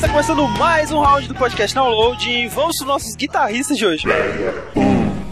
Está, começando mais um round do podcast Download. Vamos para os nossos guitarristas de hoje.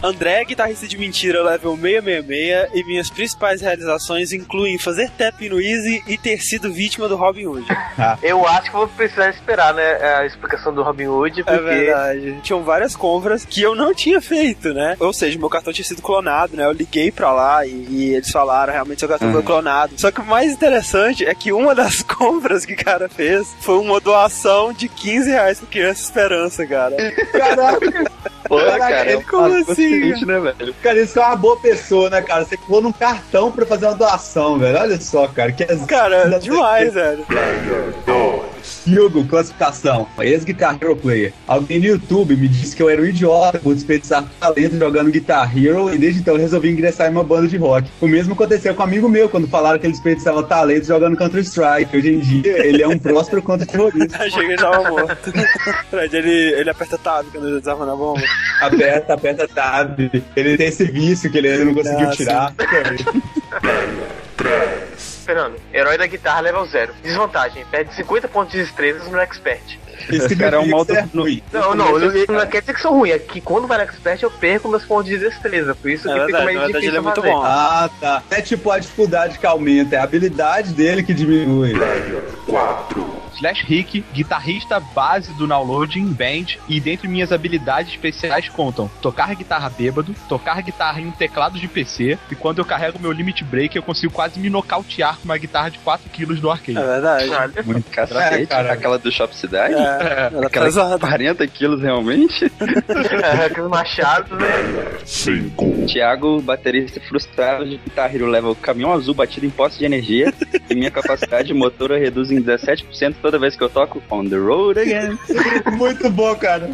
André, guitarrista de mentira, level 666, e minhas principais realizações incluem fazer tap no Easy e ter sido vítima do Robin Hood. Eu acho que vou precisar esperar, né, a explicação do Robin Hood, É porque... verdade. Tinham várias compras que eu não tinha feito, né? Ou seja, meu cartão tinha sido clonado, né? Eu liguei pra lá e, e eles falaram realmente seu cartão foi clonado. Só que o mais interessante é que uma das compras que o cara fez foi uma doação de 15 reais pra Criança Esperança, cara. Caraca, Pô, Caraca, cara, ele- como assim, consciente, né, velho? cara, isso é uma boa pessoa, né, cara? Você pôr num cartão pra fazer uma doação, velho. Olha só, cara. Que Cara, demais, velho. Hugo, classificação. Ex-Guitar Hero Player. Alguém no YouTube me disse que eu era um idiota por desperdiçar talento jogando Guitar Hero e desde então resolvi ingressar em uma banda de rock. O mesmo aconteceu com um amigo meu quando falaram que ele desperdiçava talento jogando Counter-Strike. Hoje em dia ele é um próspero contra-terrorista. Achei que ele tava morto. Fred, ele, ele aperta tab quando ele desarma na bomba. Aperta, aperta tab. Ele tem esse vício que ele ainda não conseguiu Ah, tirar. Fernando, herói da guitarra level 0. Desvantagem, perde 50 pontos de destrezas no Expert. Esse cara é um modo- é ruim. Não, não, não, não quer dizer que são ruins, é que quando vai no Expert eu perco meus pontos de destreza, por isso É que fica verdade, meio na verdade difícil ele é muito fazer. bom. Ah, tá. É tipo a dificuldade que aumenta, é a habilidade dele que diminui. Slash Rick, guitarrista base do Download em Band, e dentre minhas habilidades especiais contam tocar guitarra bêbado, tocar guitarra em um teclado de PC, e quando eu carrego meu limit break eu consigo quase me nocautear com uma guitarra de 4kg do arcade. É verdade. Muito cacete. É, cara. Aquela do Shop Cidade? É, ela Aquela pesada. 40 quilos realmente? É, aqueles machados, né? 5, Thiago, baterista frustrado de Guitar Hero level caminhão azul batido em poste de energia e minha capacidade motora reduz em 17% toda vez que eu toco On the Road Again. Muito bom, cara.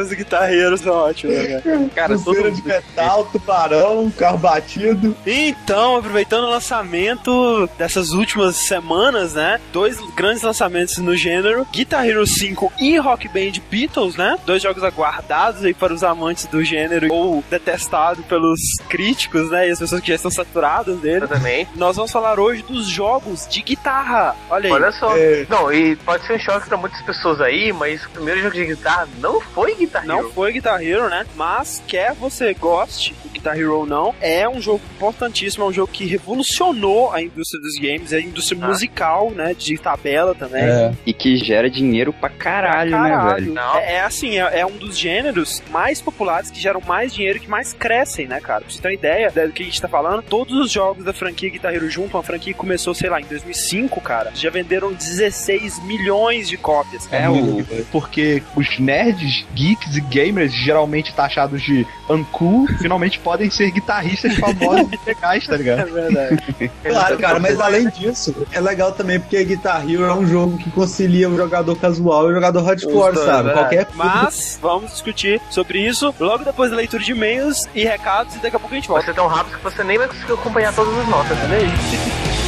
Os guitarreiros são ótimos, né, cara? Cara, todo de metal, tubarão, carro batido. Então, aproveitando o lançamento dessas últimas semanas, né? Dois grandes lançamentos no gênero: Guitar Hero 5 e Rock Band Beatles, né? Dois jogos aguardados aí para os amantes do gênero ou detestados pelos críticos, né? E as pessoas que já estão saturadas dele. Exatamente. Nós vamos falar hoje dos jogos de guitarra. Olha aí. Olha só. É. Não, e pode ser um choque pra muitas pessoas aí, mas o primeiro jogo de guitarra não foi Guitar Não Hero. foi Guitar Hero, né? Mas quer você goste Guitar Hero ou não, é um jogo importantíssimo, é um jogo que revolucionou a indústria dos games, a indústria Ah. musical, né? De tabela também. É. E que gera dinheiro pra caralho, né, velho? Não. É, é assim, é, é um dos gêneros mais populares que geram mais dinheiro e que mais crescem, né, cara? Pra você ter uma ideia do que a gente tá falando, todos os jogos da franquia Guitar Hero junto, uma franquia que começou, sei lá, em 2005, cara, já venderam 16 milhões de cópias. É, o, porque os nerds, geeks e gamers, geralmente taxados de uncool, finalmente podem ser guitarristas famosos e legais, tá É ligado? verdade. Claro, cara, mas além disso, é legal também porque Guitar Hero é um jogo que concilia o jogador casual e o jogador hardcore, dois, sabe? é. Qualquer Mas vamos discutir sobre isso logo depois da leitura de e-mails e recados e daqui a pouco a gente Vai volta. ser tão rápido que você nem vai conseguir acompanhar todas as notas. Olha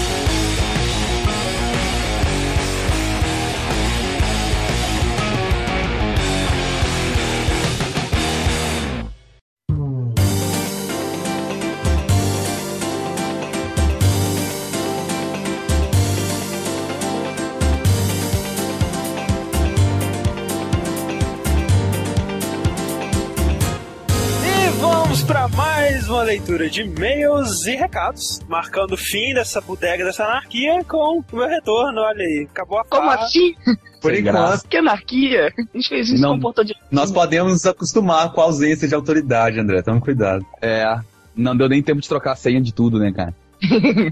leitura de e-mails e recados, marcando o fim dessa bodega, dessa anarquia, com o meu retorno. Olha aí, acabou a Como farra. assim? Por enquanto, Que anarquia? A gente fez isso Não. com um de. nós podemos nos acostumar com a ausência de autoridade, André. Toma cuidado. É, não deu nem tempo de trocar a senha de tudo, né, cara?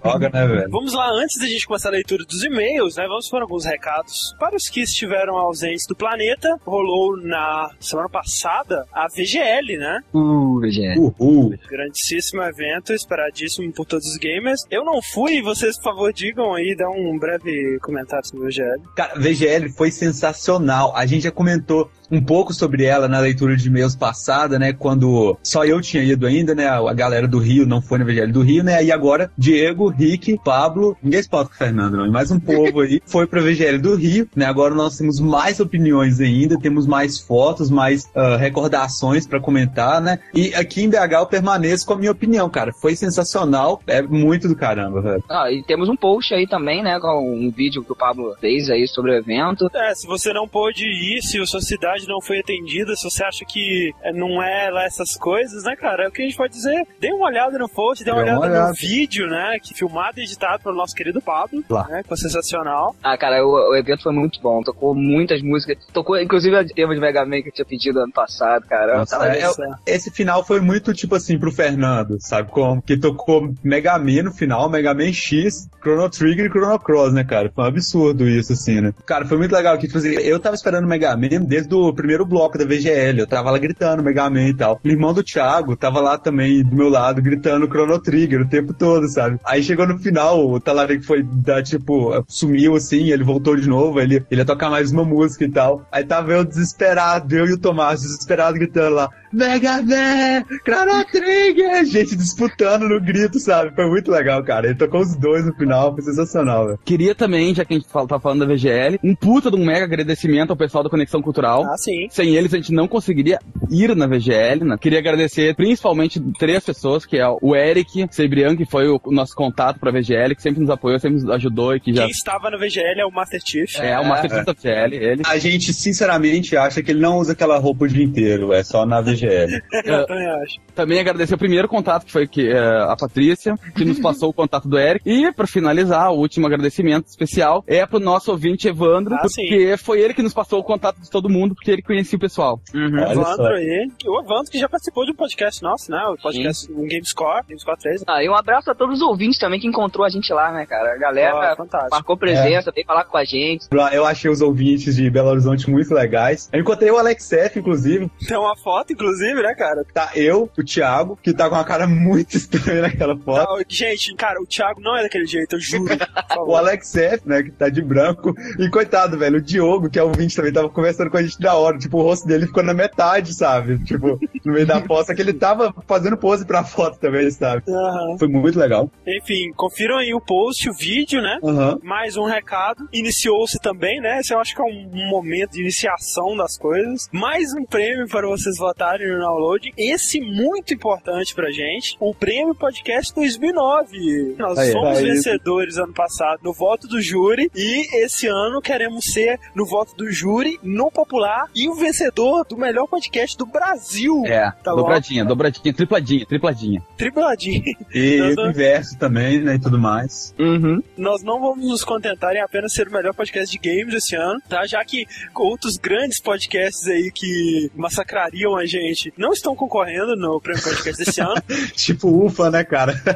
Joga, né, velho? Vamos lá, antes da gente começar a leitura dos e-mails, né? Vamos por alguns recados. Para os que estiveram ausentes do planeta, rolou na semana passada a VGL, né? Uh, VGL. Uhul. Grandíssimo evento, esperadíssimo por todos os gamers. Eu não fui, vocês, por favor, digam aí, dá um breve comentário sobre o VGL. Cara, VGL foi sensacional. A gente já comentou um pouco sobre ela na leitura de e-mails passada, né? Quando só eu tinha ido ainda, né? A galera do Rio não foi no VGL do Rio, né? E agora, Diego, Rick, Pablo, ninguém se com o Fernando, não. E mais um povo aí foi pro VGL do Rio, né? Agora nós temos mais opiniões ainda, temos mais fotos, mais uh, recordações para comentar, né? E aqui em BH eu permaneço com a minha opinião, cara. Foi sensacional, é muito do caramba, velho. Ah, e temos um post aí também, né, com um vídeo que o Pablo fez aí sobre o evento. É, se você não pôde ir, se a sua cidade não foi atendida, se você acha que é, não é lá essas coisas, né, cara? É o que a gente pode dizer. Dê uma olhada no post, dê uma, Dê uma olhada, olhada. no vídeo, né? Que filmado e editado pelo nosso querido Pablo, Lá. né? Que foi sensacional. Ah, cara, o, o evento foi muito bom. Tocou muitas músicas. Tocou, inclusive, a tema de Mega Man que eu tinha pedido ano passado, cara. Nossa, Tava- é- esse final foi muito tipo assim pro Fernando, sabe como? Que tocou Mega Man no final, Mega Man X, Chrono Trigger e Chrono Cross, né, cara? Foi um absurdo isso, assim, né? Cara, foi muito legal que, tipo assim, eu tava esperando Mega Man desde o primeiro bloco da VGL, eu tava lá gritando Mega Man e tal. O irmão do Thiago tava lá também do meu lado, gritando Chrono Trigger o tempo todo, sabe? Aí chegou no final, o Talarico foi dar, tipo, sumiu assim, ele voltou de novo, ele, ele ia tocar mais uma música e tal. Aí tava eu desesperado, eu e o Tomás desesperado gritando lá, Mega Man, Chrono Trigger! Gente disputando no grito, sabe? Foi muito legal, cara. Ele tocou os dois no final, foi sensacional, velho. Queria também, já que a gente fala- tá falando da VGL, um puta de um mega agradecimento ao pessoal da Conexão Cultural. Ah, sim. Sem eles a gente não conseguiria ir na VGL, né? Queria agradecer principalmente três pessoas, que é o Eric Sebrian, que foi o nosso contato pra VGL, que sempre nos apoiou, sempre nos ajudou e que já Quem estava no VGL é o Master Chief. é, o Master da VGL, ele. A gente, sinceramente, acha que ele não usa aquela roupa o dia inteiro, é só na VGL. Eu também acho. Também agradecer o primeiro contato, que foi que, é, a Patrícia, que nos passou o contato do Eric. E, pra finalizar, o último agradecimento especial é pro nosso ouvinte Evandro, Ah, sim. porque foi ele que nos passou o contato de todo mundo, porque ele conhecia o pessoal. Olha Evandro só. aí. O Evandro que já participou de um podcast nosso, né? O podcast um Gamescore, Gamescore 3. Ah, e um abraço a todos os ouvintes também que encontrou a gente lá, né, cara? A galera fantástico. marcou presença, veio falar com a gente. Eu achei os ouvintes de Belo Horizonte muito legais. Eu encontrei o Alex F, inclusive. Tem uma foto, inclusive, né, cara? Tá eu, o Thiago, que tá com uma cara muito estranha naquela foto. Gente, cara, o Thiago não é daquele jeito, eu juro. O. Alex F, né, que tá de branco. E coitado, velho, o Diogo, que é ouvinte também, tava conversando com a gente da hora. Tipo, o rosto dele ficou na metade, sabe? Tipo, no meio da foto. Só que ele tava fazendo pose pra foto também, sabe? Aham. Foi muito legal. Enfim, confiram aí o post, o vídeo, né? Aham. Mais um recado. Iniciou-se também, né? Esse eu acho que é um momento de iniciação das coisas. Mais um prêmio para vocês votarem no download. Esse muito importante pra gente. O Prêmio Podcast 2009. Nós Aí, fomos aí. vencedores ano passado no voto do júri. E esse ano queremos ser no voto do júri, no popular. E o vencedor do melhor podcast do Brasil. É, Tá dobradinha, dobradinha, tripladinha, tripladinha. Tripladinho. E Nós o inverso também, né, e tudo mais. Uhum. nós não vamos nos contentar em apenas ser o melhor podcast de games esse ano, tá? Já que outros grandes podcasts aí que massacrariam a gente não estão concorrendo no Prêmio Podcast desse ano. tipo, ufa, né, cara?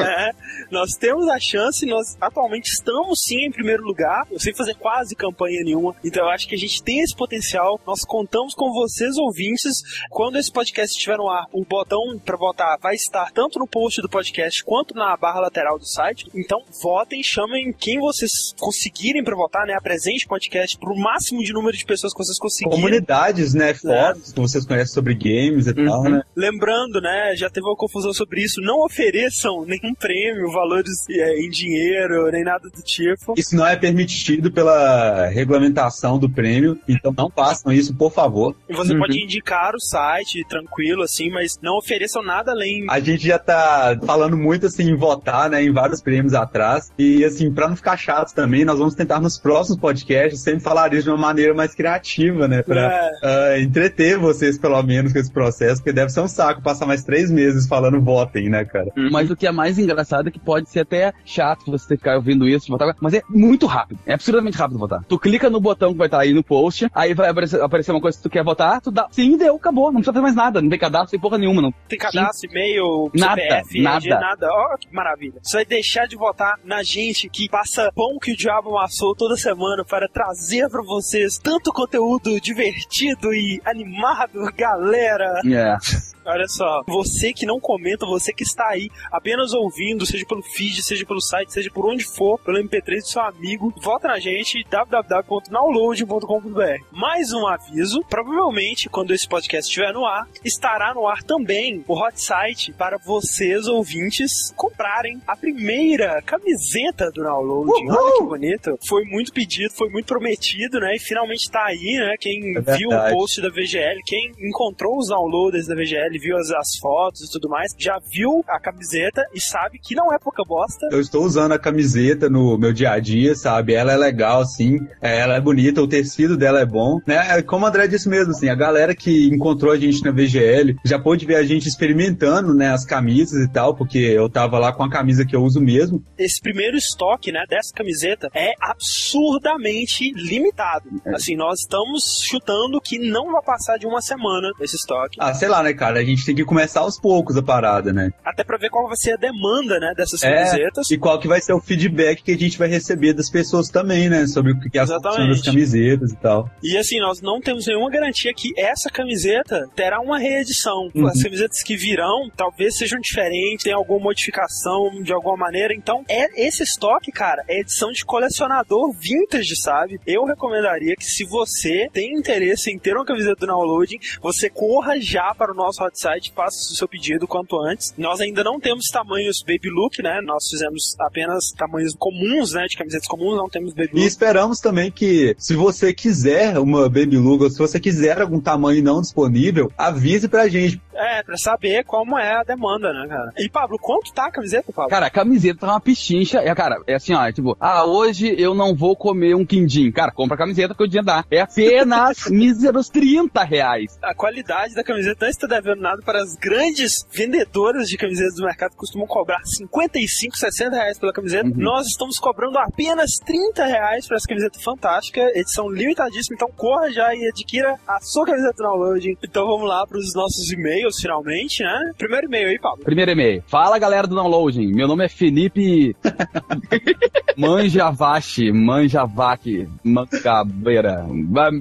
É, nós temos a chance, nós atualmente estamos sim em primeiro lugar, sem fazer quase campanha nenhuma. Então eu acho que a gente tem esse potencial. Nós contamos com vocês, ouvintes. Quando esse podcast estiver no ar, o botão para votar vai estar tanto no post do podcast quanto na barra lateral do site. Então votem, chamem quem vocês conseguirem para votar, né? Apresente o podcast para o máximo de número de pessoas que vocês conseguirem. Comunidades, né, fóruns que vocês conhecem sobre games e tal, né? Lembrando, né, já teve uma confusão sobre isso, não ofereçam nenhum prêmio, valores é, em dinheiro, nem nada do tipo. Isso não é permitido pela regulamentação do prêmio, então não façam isso, por favor. E você Uhum. pode indicar o site tranquilo, assim, mas não ofereçam nada além. A gente já tá falando muito assim em votar, né, em vários prêmios atrás. E assim, pra não ficar chato também, nós vamos tentar nos próximos podcasts sempre falar isso de uma maneira mais criativa, né, pra É, ah, entreter vocês pelo menos com esse processo, porque deve ser um saco passar mais três meses falando votem, né, cara? Mas o que é mais engraçado é que pode ser até chato você ficar ouvindo isso, de votar, mas é muito rápido. É absurdamente rápido votar. Tu clica no botão que vai estar aí no post, aí vai aparecer, aparecer uma coisa que tu quer votar, tu dá sim, deu, acabou. Não precisa fazer mais nada, não tem cadastro, tem porra nenhuma, não. tem cadastro, e-mail, Nada, CPF, nada. Nada. Ó, que maravilha. Você vai deixar de votar na gente que passa pão que o diabo amassou toda semana para trazer pra vocês tanto conteúdo divertido e animado, galera. É. Olha só, você que não comenta, você que está aí apenas ouvindo, seja pelo feed, seja pelo site, seja por onde for, pelo MP3 do seu amigo, vota na gente www.download.com.br. Mais um aviso, provavelmente quando esse podcast estiver no ar, estará no ar também o hot site para vocês ouvintes comprarem a primeira camiseta do Download. Olha que bonito. Foi muito pedido, foi muito prometido, né? E finalmente está aí, né? Quem É viu o post da VGL, quem encontrou os downloaders da VGL, viu as, as fotos e tudo mais, já viu a camiseta e sabe que não é pouca bosta. Eu estou usando a camiseta no meu dia a dia, sabe? Ela é legal, assim. é, Ela é bonita, o tecido dela é bom. Né? Como o André disse mesmo, assim, a galera que encontrou a gente na VGL já pôde ver a gente experimentando, né, as camisas e tal, porque eu tava lá com a camisa que eu uso mesmo. Esse primeiro estoque, né, dessa camiseta é absurdamente limitado. Assim, nós estamos chutando que não vai passar de uma semana esse estoque. Ah, sei lá, né, cara? A gente tem que começar aos poucos a parada, né? Até pra ver qual vai ser a demanda, né, dessas É, camisetas. E qual que vai ser o feedback que a gente vai receber das pessoas também, né? Sobre o que é a função Exatamente. das camisetas e tal. E assim, nós não temos nenhuma garantia que essa camiseta terá uma reedição. Uhum. As camisetas que virão talvez sejam diferentes, tem alguma modificação de alguma maneira. Então, é esse estoque, cara, é edição de colecionador vintage, sabe? Eu recomendaria que se você tem interesse em ter uma camiseta do Downloading, você corra já para o nosso hot site, faça o seu pedido quanto antes. Nós ainda não temos tamanhos baby look, né? Nós fizemos apenas tamanhos comuns, né? De camisetas comuns, não temos baby E look. esperamos também que, se você quiser uma Baby Luga, ou se você quiser algum tamanho não disponível, avise pra gente. É, pra saber como é a demanda, né, cara? E, Pablo, quanto tá a camiseta, Pablo? Cara, a camiseta tá uma pichincha. É, cara, é assim, ó, é tipo, ah, hoje eu não vou comer um quindim. Cara, compra a camiseta que o dia dá. É apenas míseros 30 reais. A qualidade da camiseta não está devendo nada para as grandes vendedoras de camisetas do mercado que costumam cobrar 55, 60 reais pela camiseta. Uhum. Nós estamos cobrando apenas 30 reais para essa camiseta fantástica, edição limitadíssima. Então corra já e adquira a sua camiseta do downloading. Então vamos lá para os nossos e-mails, finalmente, né? Primeiro e-mail aí, Pablo. Primeiro e-mail. Fala galera do downloading. Meu nome é Felipe Manjavache, Manjavaque, Mancabeira.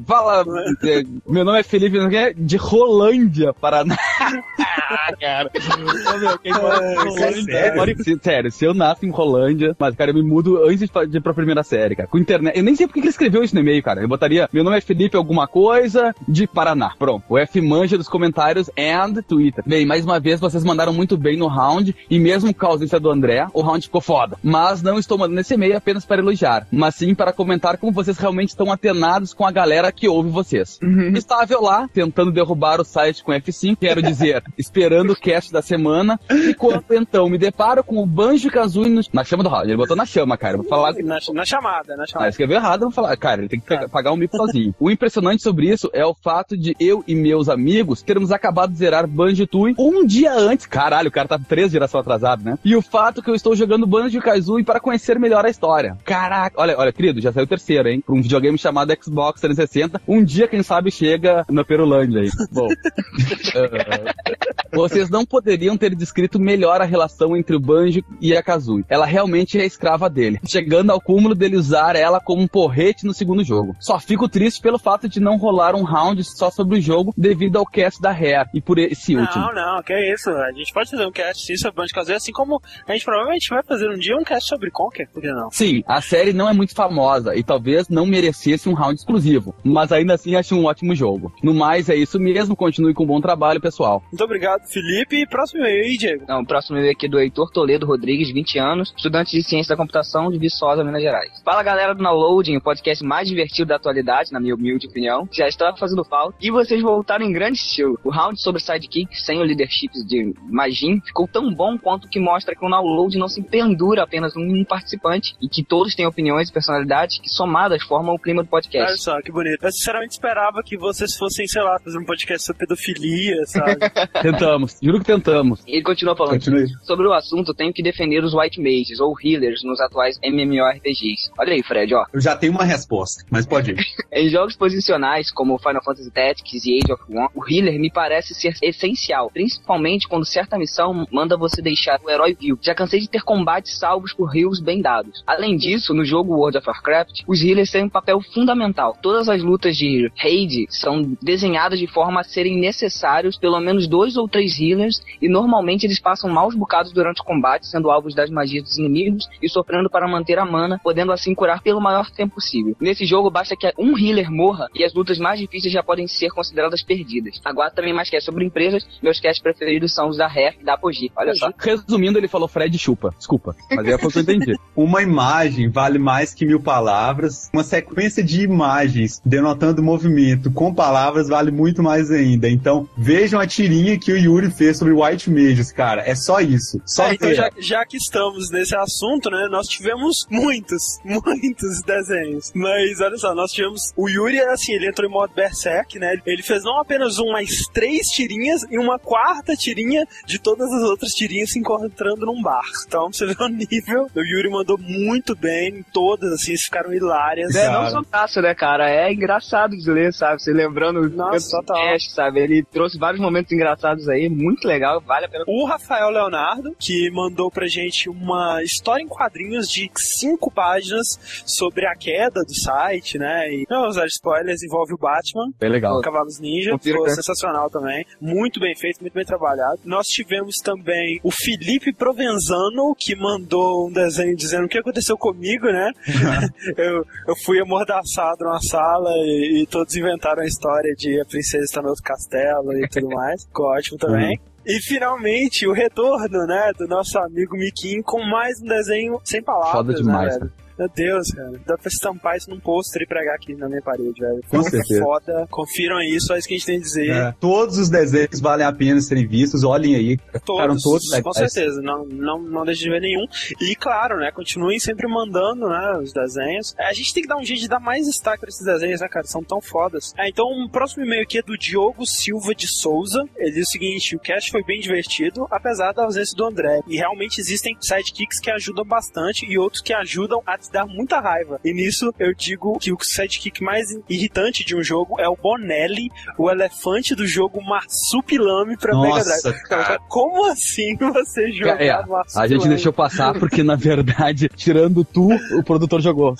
Fala, é, meu nome é Felipe não é? de Rolândia, Paraná. Ah, cara. Ô, meu, quem mora em Rolândia, sério? mora em- se- sério, se eu nasço em Rolândia, mas, cara, eu me mudo antes de ir pra primeira série, cara. Com internet. Eu nem sei porque que ele escreveu isso no e-mail, cara. Eu botaria, meu nome é Felipe alguma coisa de Paraná. Pronto. O F manja dos comentários and Twitter. Bem, mais uma vez, vocês mandaram muito bem no round, e mesmo com a ausência do André, o round ficou foda. Mas não estou mandando esse e-mail apenas para elogiar, mas sim para comentar como vocês realmente estão atenados com a galera que ouve vocês. Estava eu lá, tentando derrubar o site com F5, quero dizer, esperando o cast da semana, e quando então me deparo com o Banjo Kazooie na chama do round. Ele botou na chama, cara. Vou falar Na, na chamada, na ah, chamada. escreveu errado, vou falar. Cara, ele tem que pegar- pagar um mico sozinho. O impressionante sobre isso é o fato de eu e meus amigos termos acabado de zerar Banjo-Tooie um dia antes. Caralho, o cara tá três gerações atrasado, né? E o fato que eu estou jogando Banjo-Kazooie para conhecer melhor a história. Caraca, olha, olha, querido, já saiu o terceiro, hein? Pra um videogame chamado Xbox 360. Um dia, quem sabe, chega na Perulândia aí. Bom. eh, vocês não poderiam ter descrito melhor a relação entre o Banjo e a Kazooie. Ela realmente é escrava dele, chegando ao cúmulo dele usar ela como um porrete no segundo jogo. Só fico triste pelo fato de não rolar um round só sobre o jogo devido ao cast da Rare e por esse último. Não, não, que é isso. A gente pode fazer um cast sim sobre Banjo Kazooie, assim como a gente provavelmente vai fazer um dia um cast sobre Conker, por que não? Sim, a série não é muito famosa e talvez não merecesse um round exclusivo, mas ainda assim acho um ótimo jogo. No mais, é isso mesmo, continue com um bom trabalho, pessoal. Muito obrigado, Felipe. Próximo e-mail aí, Diego. Não, o próximo e-mail aqui é do Heitor Toledo Rodrigues, 20 anos, estudante de Ciência da Computação de Viçosa, Minas Gerais. Fala galera do Downloading, o podcast mais divertido da atualidade, na minha humilde opinião. Já estava fazendo falta. E vocês voltaram em grande estilo. O round sobre Sidekick, sem o leadership de Majin, ficou tão bom quanto que mostra que o Download não se pendura apenas num participante e que todos têm opiniões e personalidades que somadas formam o clima do Olha podcast. só, que bonito. Eu sinceramente esperava que vocês fossem, sei lá, fazer um podcast sobre pedofilia, sabe? Tentamos, juro que tentamos. E ele continua falando. Continue. Sobre o assunto, tenho que defender os White Mages ou Healers nos atuais MMORPGs. Olha aí, Fred, ó. Eu já tenho uma resposta, mas pode ir. Em jogos posicionais como Final Fantasy Tactics e Age of One, o healer me parece ser essencial, principalmente quando certa missão manda você deixar o herói vivo. Já cansei de ter combates salvos por heals bem dados. Além disso, no jogo World of Warcraft, os healers têm um papel fundamental. Todas as lutas de raid são desenhadas de forma a serem necessários pelo menos dois ou três healers e normalmente eles passam maus bocados durante o combate, sendo alvos das magias dos inimigos e sofrendo para manter a mana, podendo assim curar pelo maior tempo possível. Nesse jogo basta que um healer morra e as lutas mais difíceis já podem ser consideradas perdidas. Agora também mais cast sobre empresas, meus casts preferidos são os da Rare e da Apogee. Olha só. Resumindo, ele falou Fred chupa. Desculpa. Mas é o que eu entendi. Uma imagem vale mais que mil palavras. Uma sequência de imagens denotando movimento com palavras vale muito mais ainda. Então, vejam a tirinha que o Yuri fez sobre White Mages, cara. É só isso. Só É, então, já, já que estamos nesse assunto, né, nós tivemos muitos, muitos desenhos. Mas olha só, nós tivemos. O Yuri, assim, ele entrou em modo Berserk, né? Ele fez não apenas um, mas três tirinhas e uma quarta tirinha de todas as outras tirinhas se encontrando num bar. Então, pra você ver o nível. O Yuri mandou muito bem, todas, assim, ficaram hilárias. É, não só fácil, né, cara? É engraçado de ler, sabe? Você lembrando os Nossa, do total. cast, sabe? Ele trouxe vários momentos engraçados aí, muito legal, vale a pena. O Rafael Leonardo, que mandou pra gente uma história em quadrinhos de cinco páginas sobre a queda do site, né? E não usar spoilers, envolve o Batman, Bem legal. Cavalos Ninja, Confira, ficou cara. sensacional também. Muito bem feito, muito bem trabalhado. Nós tivemos também o Felipe Provenzano, que mandou um desenho dizendo o que aconteceu comigo, né? eu, eu fui amordaçado numa sala e, e todos inventaram a história de a princesa está no outro castelo e tudo mais. Ficou ótimo também. E finalmente o retorno, né, do nosso amigo Miquim com mais um desenho sem palavras. Foda demais, né? Meu Deus, cara. Dá pra estampar isso num pôster e pregar aqui na minha parede, velho. Com Fica certeza. foda. Confiram isso, é isso que a gente tem a dizer. É, todos os desenhos valem a pena serem vistos. Olhem aí. Ficaram Todos, todos com certeza, não, não, não deixe de ver nenhum. E claro, né, continuem sempre mandando, né, os desenhos. É, a gente tem que dar um jeito de dar mais destaque pra esses desenhos, né, cara, são tão fodas. É, então, o próximo e-mail aqui é do Diogo Silva de Souza. Ele diz o seguinte, o cast foi bem divertido, apesar da ausência do André. E realmente existem sidekicks que ajudam bastante e outros que ajudam a dar muita raiva. E nisso, eu digo que o sidekick mais irritante de um jogo é o Bonelli, o elefante do jogo Marsupilame pra Mega Drive. Nossa, cara. Como assim você jogar É, Marsupilame? a gente deixou passar porque, na verdade, tirando tu, o produtor jogou.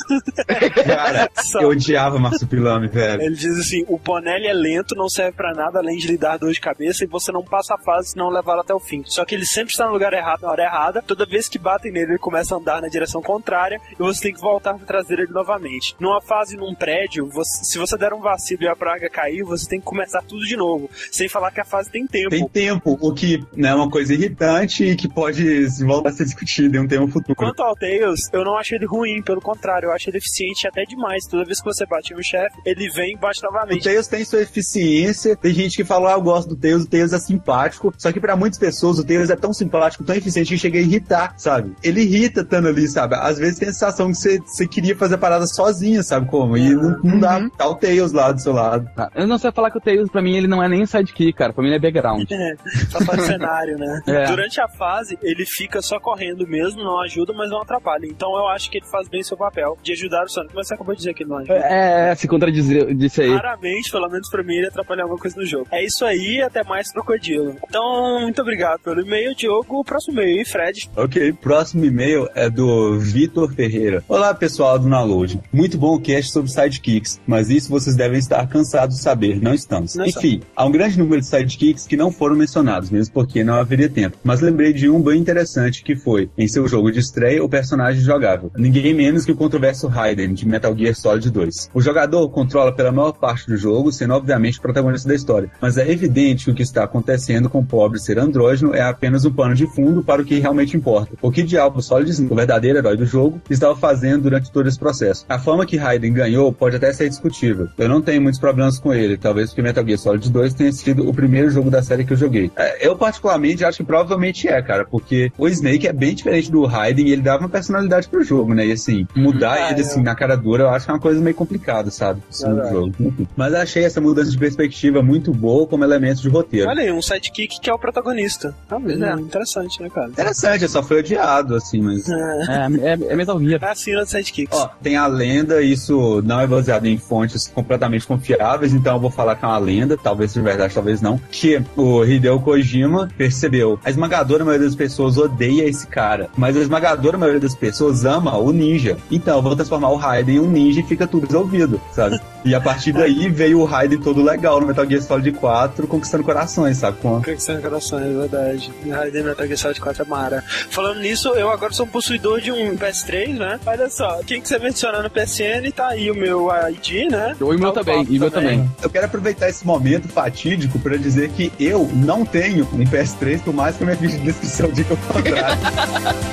Cara, Só- eu odiava Marsupilame, velho. Ele diz assim: o Bonelli é lento, não serve pra nada além de lhe dar dor de cabeça e você não passa a fase se não levá-lo até o fim. Só que ele sempre está no lugar errado, na hora errada. Toda vez que batem nele, ele começa a andar na direção contrária e você tem que voltar pra trazer ele novamente. Numa fase num prédio, você- se você der um vacilo e a praga cair, você tem que começar tudo de novo. Sem falar que a fase tem tempo. Tem tempo, o que né, é uma coisa irritante e que pode voltar a ser discutido em um tema futuro. Quanto ao Tails, eu não acho ele ruim, pelo contrário, eu acho ele eficiente até demais. Toda vez que você bate um chefe, ele vem e bate O novamente. Tails tem sua eficiência, tem gente que fala, ah, eu gosto do Tails, o Tails é simpático, só que pra muitas pessoas o Tails é tão simpático, tão eficiente que chega a irritar, sabe? Ele irrita estando ali, sabe? Às vezes tem a sensação que você, você queria fazer a parada sozinha, sabe como? E não, não dá, tá o Tails lá do seu lado. Tá, Eu não sei falar que o Tails, pra mim, ele não é nem sidekick, cara. Pra mim, ele é background. É, só faz cenário, né? É. Durante a fase, ele fica só correndo mesmo, não ajuda, mas não atrapalha. Então eu acho que ele faz bem seu papel de ajudar o Sonic, mas você acabou de dizer que ele não ajuda. É, é, se contradizer disse aí. Raramente, pelo menos pra mim, ele atrapalha alguma coisa no jogo. É isso aí, até mais crocodilo. Então, muito obrigado pelo e-mail, Diogo. O próximo e-mail, Fred. Ok, próximo e-mail é do Vitor Ferreira. Olá, pessoal do Download. Muito bom o cast sobre sidekicks, mas isso vocês devem estar cansados de saber, não estamos. Não Enfim, há um grande número de sidekicks que não foram mencionados, mesmo porque não haveria tempo. Mas lembrei de um bem interessante que foi, em seu jogo de estreia, o personagem jogável. Ninguém menos que o controverso Raiden, de Metal Gear Solid 2. O jogador controla pela maior parte do jogo, sendo obviamente o protagonista da história. Mas é evidente que o que está acontecendo com o pobre ser andrógeno é apenas um pano de fundo para o que realmente importa. O que diabo Solid, o verdadeiro herói do jogo, estava fazendo durante todo esse processo. A fama que Raiden ganhou pode até ser discutível. Eu não tenho muitos problemas com ele, talvez porque Metal Gear Solid 2 tenha sido o primeiro jogo da série que eu joguei. É, eu particularmente acho que provavelmente é, cara, porque o Snake é bem diferente do Raiden e ele dava uma personalidade pro jogo, né? E assim, mudar Ah, ele é. assim na cara dura, eu acho que é uma coisa meio complicada, sabe? Assim, no Verdade. jogo. Mas achei essa mudança de perspectiva muito boa como elemento de roteiro. Olha aí, um sidekick que é o protagonista. Ah, mas é É. interessante, né, cara? Interessante, só foi odiado, assim, mas. É, É, é, é Metal Gear. Cena de sidekicks. Ó, tem a lenda, isso não é baseado em fontes completamente confiáveis, então eu vou falar que é uma lenda, talvez seja verdade, talvez não, que o Hideo Kojima percebeu. A esmagadora maioria das pessoas odeia esse cara, mas a esmagadora maioria das pessoas ama o ninja. Então eu vou transformar o Raiden em um ninja e fica tudo resolvido, sabe? E a partir daí veio o Raiden todo legal no Metal Gear Solid 4, conquistando corações, sabe? Com... Conquistando corações, é verdade. Raiden Metal Gear Solid 4 é mara. Falando nisso, eu agora sou um possuidor de um PS3, né? Olha só, quem que você menciona no PSN, tá aí o meu ID, né? O e-mail Tá o também, Papo e-mail também. Eu quero aproveitar esse momento fatídico para dizer que eu não tenho um PS3, por mais que a minha ficha de descrição diga o contrário.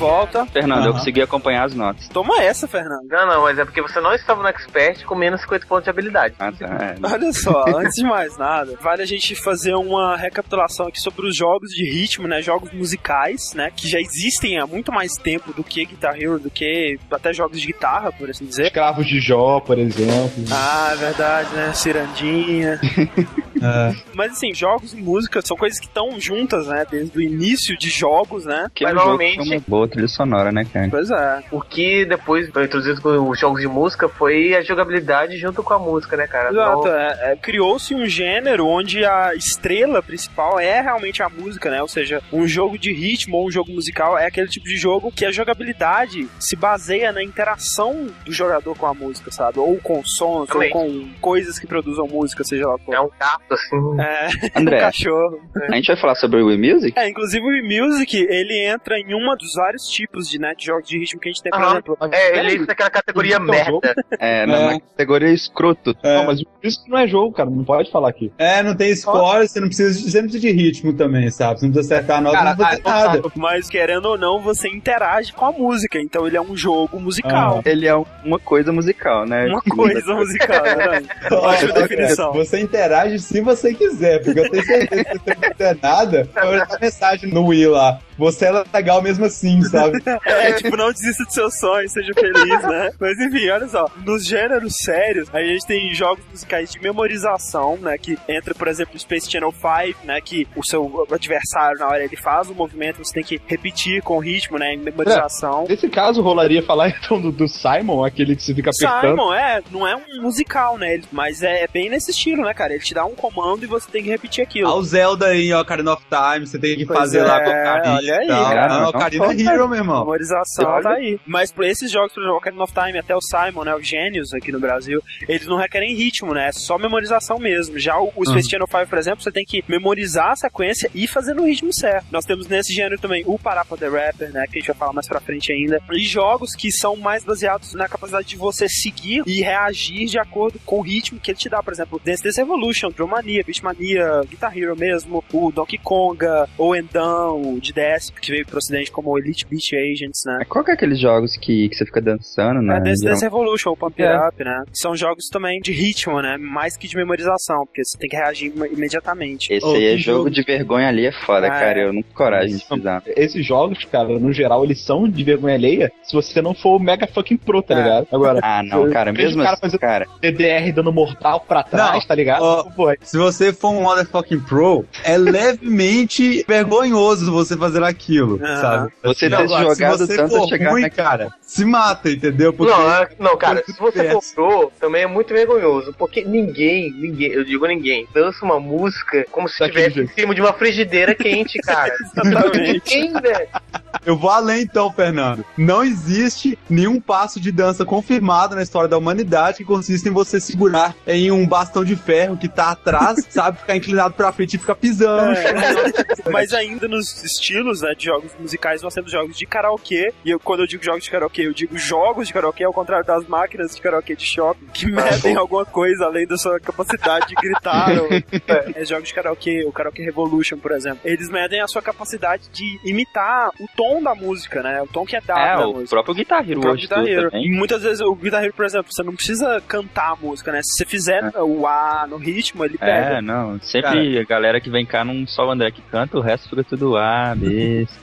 volta. Fernando, eu Aham. consegui acompanhar as notas. Toma essa, Fernando. Não, não, mas é porque você não estava no Expert com menos 50 pontos de habilidade. Ah, tá. É. Olha só, antes de mais nada, vale a gente fazer uma recapitulação aqui sobre os jogos de ritmo, né? Jogos musicais, né? Que já existem há muito mais tempo do que Guitar Hero, do que até jogos de guitarra, por assim dizer. Escravos de Jó, por exemplo. Ah, é verdade, né? Cirandinha. É. Mas assim, jogos e música são coisas que estão juntas, né? Desde o início de jogos, né? Que é Mas um jogo normalmente- trilha sonora, né, cara? Pois é. O que depois foi introduzido com os jogos de música foi a jogabilidade junto com a música, né, cara? Exato, Então, é, é, criou-se um gênero onde a estrela principal é realmente a música, né? Ou seja, um jogo de ritmo ou um jogo musical é aquele tipo de jogo que a jogabilidade se baseia na interação do jogador com a música, sabe? Ou com sons, Também. ou com coisas que produzam música, seja lá qual. é um gato, assim. É, um André, cachorro. a gente vai falar sobre o Wii Music? É, inclusive o Wii Music, ele entra em uma dos vários tipos de, né, de jogos de ritmo que a gente tem, por exemplo. É, ele entra naquela categoria jogo- merda. É, na, É. na categoria escroto. É. Não, mas isso não é jogo, cara. Não pode falar aqui. É, não tem score, você não precisa, de- você não precisa de ritmo também, sabe? Você não precisa acertar a nota, Cara, não precisa ah, nada. Mas querendo ou não, você interage com a música, então ele é um jogo musical. Ele é uma coisa musical, né? Uma coisa musical, né? Ótima definição. Você interage se você quiser, porque eu tenho certeza que você não fizer nada, vai mandar mensagem no Wii lá. Você é legal mesmo assim, sabe? É, tipo, não desista dos seus sonhos, seja feliz, né? Mas enfim, olha só. Nos gêneros sérios, a gente tem jogos musicais de memorização, né? Que entra, por exemplo, Space Channel 5, né? Que o seu adversário, na hora ele faz o movimento, você tem que repetir com ritmo, né? Em memorização. Nesse caso, rolaria falar então do, do Simon, aquele que você fica apertando. Simon, é, não é um musical, né? Mas é bem nesse estilo, né, cara? Ele te dá um comando e você tem que repetir aquilo. Ao Zelda em Ocarina of Time, você tem que Pois fazer é, lá com o. olha aí, tal. cara, Não, não Ocarina é Hero, meu irmão. Memorização Olha. tá aí. Mas por esses jogos, por exemplo, Ocarina of Time, até o Simon, né, o Gênios aqui no Brasil, eles não requerem ritmo, né? É só memorização mesmo. Já o, o Space Channel 5, por exemplo, você tem que memorizar a sequência e fazer no ritmo certo. Nós temos nesse gênero também o Parappa the Rapper, né, que a gente vai falar mais pra frente ainda. E jogos que são mais baseados na capacidade de você seguir e reagir de acordo com o ritmo que ele te dá. Por exemplo, Dance Dance Evolution, Drumania, Beatmania, Guitar Hero mesmo, o Donkey Konga, o Endão, o de DS, que veio pro ocidente como o Elite Beat Agents, né? Qual que é aqueles jogos que, que você fica dançando, né? É, Dance Dance Evolution, o Pump É. It Up, né? São jogos também de ritmo, né? Mais que de memorização, porque você tem que reagir im- imediatamente. Esse Oh, aí é jogo jogo. de vergonha ali, é foda, Ah, cara. é. Eu não tenho coragem de precisar. Esses jogos, cara, no geral, eles são de vergonha alheia se você não for o mega fucking pro, tá É. ligado? Agora, Ah, não, cara, mesmo o cara assim, fazendo- cara. DDR dando mortal pra trás, Não, tá ligado? ó, Pô, Se você for um motherfucking pro, é levemente vergonhoso você fazer aquilo, Aham. sabe? Você Não, ter agora, jogado se você tanto for chegar ruim, na- cara, se mata, entendeu? Porque Não, é- não, cara, se você comprou, também é muito vergonhoso. Porque ninguém, ninguém, eu digo ninguém, dança uma música como se estivesse em cima de uma frigideira quente, cara. Exatamente. Ninguém, velho. eu vou além então, Fernando. Não existe nenhum passo de dança confirmado na história da humanidade que consiste em você segurar em um bastão de ferro que tá atrás, sabe, ficar inclinado pra frente e ficar pisando. É. Mas ainda nos estilos né, de jogos musicais, nós temos jogos de karaokê. E eu, quando eu digo jogos de karaokê, eu digo jogos de karaokê, ao contrário das máquinas de karaokê de shopping, que medem alguma coisa além da sua capacidade de gritar. ou, é, jogos de karaokê, o Karaoke Revolution, por exemplo. Eles medem a sua capacidade de imitar o tom da música, né? O tom que é dado É, da o música. próprio Guitar O Hero próprio hoje Guitar tudo Hero. também. E muitas vezes o Guitar Hero, por exemplo, você não precisa cantar a música, né? Se você fizer o A no ritmo, ele pega. É, não. Sempre a galera que vem cá não só o André que canta, o resto fica tudo A, B.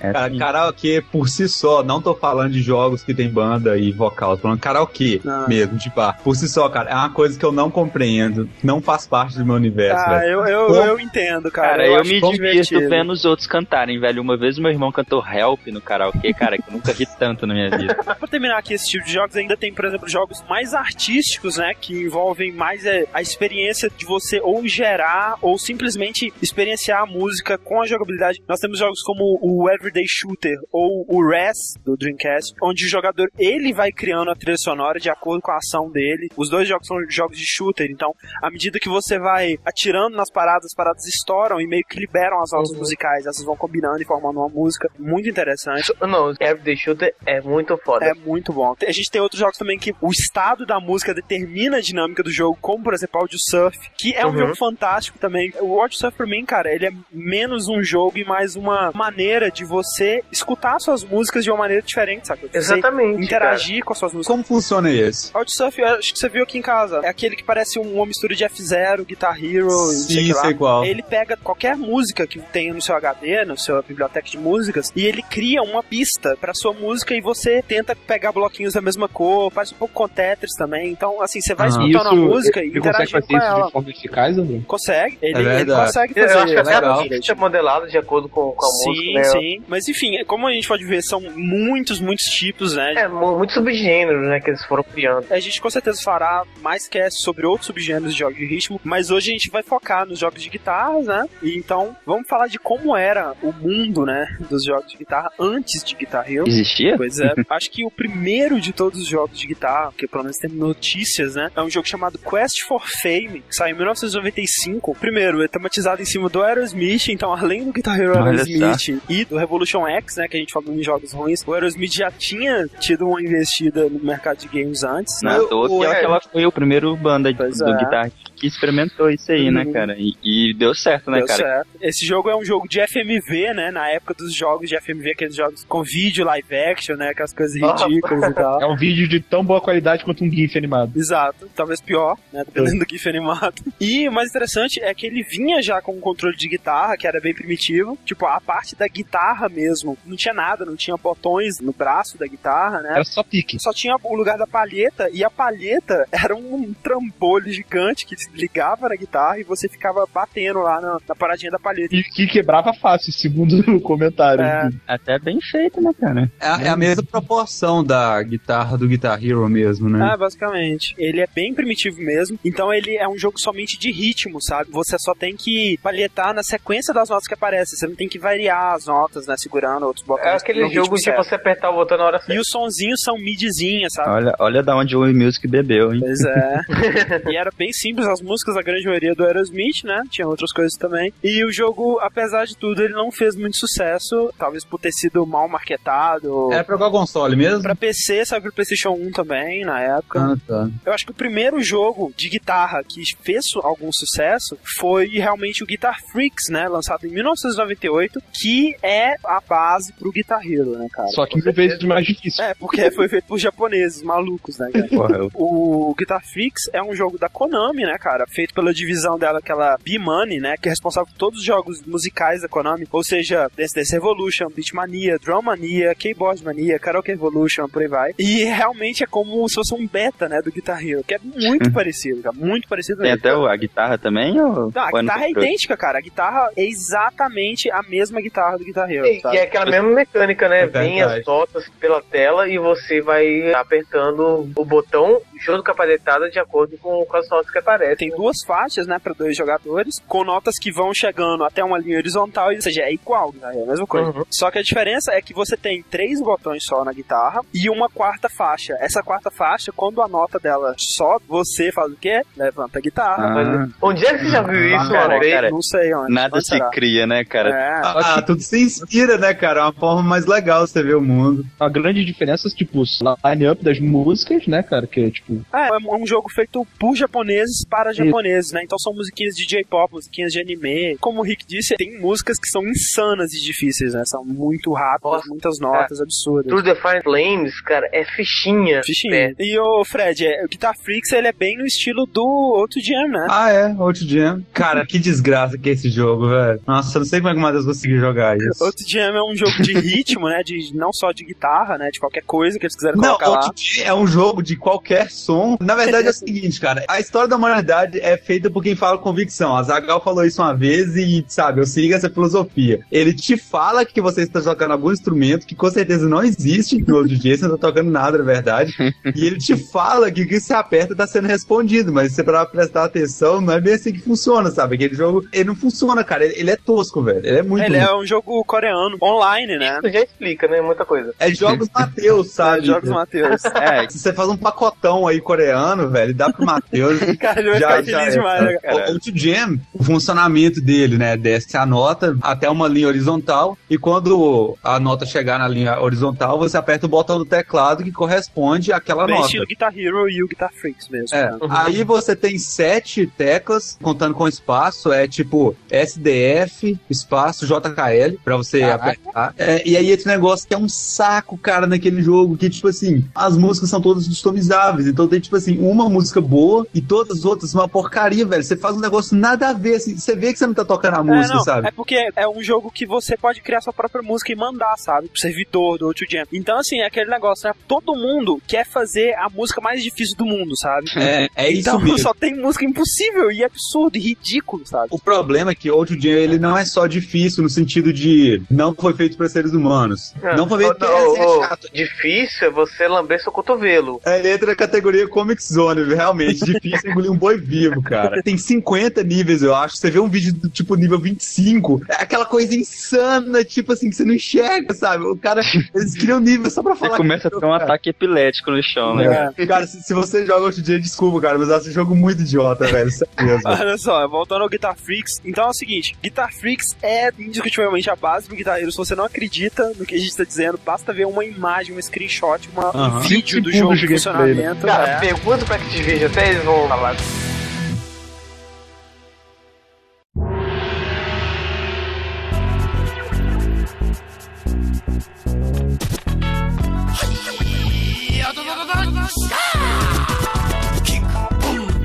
É Cara, assim. karaokê por si só, não tô falando de jogos que tem banda e vocal, tô falando karaokê Ah. mesmo, de bar. Por si só, cara, é uma coisa que eu não compreendo, não faz parte do meu universo, Ah, velho. eu, eu, Como- eu entendo, cara. Cara, eu, acho me divirto vendo os outros cantarem, velho. Uma vez meu irmão cantou Help no karaokê, cara, que eu nunca ri tanto na minha vida. Pra terminar aqui esse tipo de jogos, ainda tem, por exemplo, jogos mais artísticos, né? Que envolvem mais é, a experiência de você ou gerar ou simplesmente experienciar a música com a jogabilidade. Nós temos jogos como o Everyday Shooter ou o Res do Dreamcast, onde o jogador ele vai criando a trilha sonora de acordo com a ação dele. Os dois jogos são jogos de shooter, então à medida que você vai atirando nas paradas, as paradas estouram e meio que liberam as notas musicais, essas vão combinando e formando uma música muito interessante. Não, Everyday Shooter é muito foda. É muito bom. A gente tem outros jogos também que o estado da música determina a dinâmica do jogo, como por exemplo Audio Surf, que é um Uhum. jogo fantástico também. O Audio Surf pra mim, cara, ele é menos um jogo e mais uma maneira de você escutar suas músicas de uma maneira diferente, sabe? Exatamente, interagir com as suas músicas. Como funciona esse? Audio Surf, eu acho que você viu aqui em casa. É aquele que parece um- uma mistura de F-Zero, Guitar Hero, e sei Sim, lá. sei qual. Ele pega qualquer música que tenha no seu HD, no seu biblioteca de músicas, e ele cria uma pista pra sua música e você tenta pegar bloquinhos da mesma cor, faz um pouco com Tetris também. Então, assim, você vai Aham. escutando a música e ele consegue interagindo fazer com isso ela. de forma eficaz, André? Consegue, ele, É ele consegue Eu fazer acho que até a é modelada de acordo com, com a Sim, música, né? Sim. Mas enfim, como a gente pode ver, são muitos, muitos tipos, né? É, mu- muitos subgêneros, né, que eles foram criando. A gente com certeza fará mais cast sobre outros subgêneros de jogos de ritmo, mas hoje a gente vai focar nos jogos de guitarras, né? E então vamos falar de como era o mundo, né, dos jogos de guitarra antes de Guitar Hero. Existia? Pois é, acho que o primeiro de todos os jogos de guitarra, que pelo menos tem notícias, né? É um jogo chamado Quest for Fame, que saiu em 1995. Primeiro, é tematizado em cima do Aerosmith, então além do Guitar Hero Olha Aerosmith e do Revolution X, né, que a gente falou em jogos ruins, o Aerosmith já tinha tido uma investida no mercado de games antes, né? Não, à toa que ela foi o primeiro banda Pois do é. guitarra que experimentou isso aí, né, Uhum. cara? E, e deu certo, né, Deu cara? certo. Esse jogo é um jogo de FMV, né? Na época dos jogos de FMV, aqueles jogos com vídeo, live action, né? Aquelas coisas ridículas e tal. É um vídeo de tão boa qualidade quanto um GIF animado. Exato, talvez pior, né? Dependendo do GIF animado. E o mais interessante é que ele vinha já com um controle de guitarra, que era bem primitivo. Tipo, a parte da guitarra mesmo, não tinha nada, não tinha botões no braço da guitarra, né? Era só pique. Só tinha o lugar da palheta, e a palheta era um trambolho gigante que se ligava na guitarra e você ficava batendo lá na, na paradinha da palheta. E que quebrava fácil, segundo o comentário. É. Até bem feito, né, cara? É, a- é a mesma proporção da guitarra do Guitar Hero mesmo, né? Ah, basicamente. Ele é bem primitivo mesmo. Então ele é um jogo somente de ritmo, sabe? Você só tem que palhetar na sequência das notas que aparecem. Você não tem que variar as notas, né? Segurando outros botões. É aquele jogo de certo. você apertar o botão na hora E certa. os sonzinhos são midzinhas, sabe? Olha, olha da onde o Music bebeu, hein? Pois é. e era bem simples as músicas, a grande maioria do Aerosmith, né? Tinha outras coisas também. E o jogo, apesar de tudo, ele não fez muito sucesso. Talvez por ter sido mal marketado. É pra qual console mesmo? Pra PC, saiu pro PlayStation 1 também, na época. Ah, tá. Eu acho que o primeiro jogo de guitarra que fez algum sucesso foi realmente o Guitar Freaks, né? Lançado em 1998, que é a base pro Guitar Hero, né, cara? Só que mil vezes mais difícil. É, porque foi feito por japoneses, malucos, né, cara? O Guitar Freaks é um jogo da Konami, né, cara? Feito pela divisão dela, aquela B-Money, né? Que é responsável por todos os jogos musicais da Konami. Ou seja, Dance Dance Revolution, Beatmania, Drum Mania, Keyboard Mania, Karaoke Revolution, por aí vai. E realmente é como se fosse um beta, né, do Guitar Hero. Que é muito parecido, cara. Muito parecido Tem mesmo. até a guitarra também? Ou... Não, a ou guitarra é idêntica, cara. A guitarra é exatamente a mesma guitarra do Guitar Hero. E, sabe? e é aquela mesma mecânica, né? É Vem as notas pela tela e você vai apertando o botão junto com a palhetada de acordo com, com as notas que aparecem. Tem duas faixas, né, para dois jogadores, com notas que vão chegando até uma linha horizontal, ou seja, é igual, né, é a mesma coisa. Uhum. Só que a diferença é que você tem três botões só na guitarra e uma quarta faixa. Essa quarta faixa, quando a nota dela sobe, você faz o quê? Levanta a guitarra. Ah, Onde é que você já viu isso, cara, cara, Não sei onde. nada Onde se será? cria, né, cara? É. Ah, tudo se inspira, né, cara? É uma forma mais legal você ver o mundo. A grande diferença, tipo, o line-up das músicas, né, cara? Que é, tipo, É, é um jogo feito por japoneses para japoneses, né? Então são musiquinhas de J-pop, musiquinhas de anime. Como o Rick disse, tem músicas que são insanas e difíceis, né? São muito rápidas, Nossa, muitas notas absurdas. True Define Flames, cara, é fichinha. Fichinha. É. E o Fred, é, o Guitar Freaks ele é bem no estilo do outro Jam, né? Ah, é, Out Jam. Cara, que desgraça que é esse jogo, velho. Nossa, eu não sei como é que o Matheus conseguiu jogar isso. Outro Jam é um jogo de ritmo, né? De, não só de guitarra, né? De qualquer coisa que eles quiserem Não, colocar lá. É um jogo de qualquer som. Na verdade é o seguinte, cara. A história da humanidade é feita por quem fala convicção. A Zagal falou isso uma vez e, sabe, eu sigo essa filosofia. Ele te fala que você está tocando algum instrumento que com certeza não existe no outro dia, você não tá tocando nada, na verdade. e ele te fala que o que você aperta tá sendo respondido, mas se você parar prestar atenção, não é bem assim que funciona, sabe? Aquele jogo, ele não funciona, cara. Ele, ele é tosco, velho. Ele é muito. Ele é um jogo coreano, online, né? Isso já explica, né? Muita coisa. É jogos Mateus, sabe? É, jogos Matheus. É, Se você faz um pacotão aí coreano, velho, dá pro Matheus. Cara, ele vai Já- ficar já feliz é, demais, né, cara? O, o To Jam, o funcionamento dele, né? Desce a nota até uma linha horizontal e quando a nota chegar na linha horizontal, você aperta o botão do teclado que corresponde àquela Bem nota. estilo Guitar Hero e o Guitar Freaks mesmo. É, né? aí você tem sete teclas, contando com espaço, é tipo SDF, espaço, JKL, pra você Caraca. apertar. É, e aí esse negócio que é um saco, cara, naquele jogo, que tipo assim, as músicas são todas customizáveis, então tem tipo assim, uma música boa e todas as outras uma porcaria, velho. Você faz um negócio nada a ver, assim, você vê que você não tá tocando a música, é, não, sabe? é porque é um jogo que você pode criar sua própria música e mandar, sabe? Pro servidor do Outro Jam. Então, assim, é aquele negócio, né? Todo mundo quer fazer a música mais difícil do mundo, sabe? É, é isso então mesmo. só tem música impossível e absurdo e ridículo, sabe? O problema é que Outro Jam, ele não é só difícil no sentido de não foi feito para seres humanos. Não, foi feito pra é ô, chato. Difícil é você lamber seu cotovelo. É, Ele entra na categoria Comic Zone, realmente. Difícil engolir um boi vivo, cara. Tem 50 níveis, eu acho. Você vê um vídeo do tipo nível 25, é aquela coisa insana, tipo assim, que você não enxerga, sabe? O cara, eles criam nível só pra você falar. começa a ter um cara. ataque epilético no chão, né? É. Cara, se, se você joga outro dia, desculpa, cara, mas eu acho esse jogo muito idiota, velho. Sério mesmo. Olha só, voltando ao Guitar Freaks. Então é o seguinte: Guitar Freaks é indiscutivelmente a base do Guitar Hero. Se você não acredita no que a gente tá dizendo, basta ver uma imagem, um screenshot, uma, um vídeo do jogo de né? funcionamento. Cara, é. pergunta pra Activision, até eles vão falar.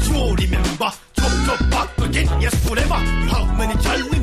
you remember? Chop chop back again, yes forever. How many challenges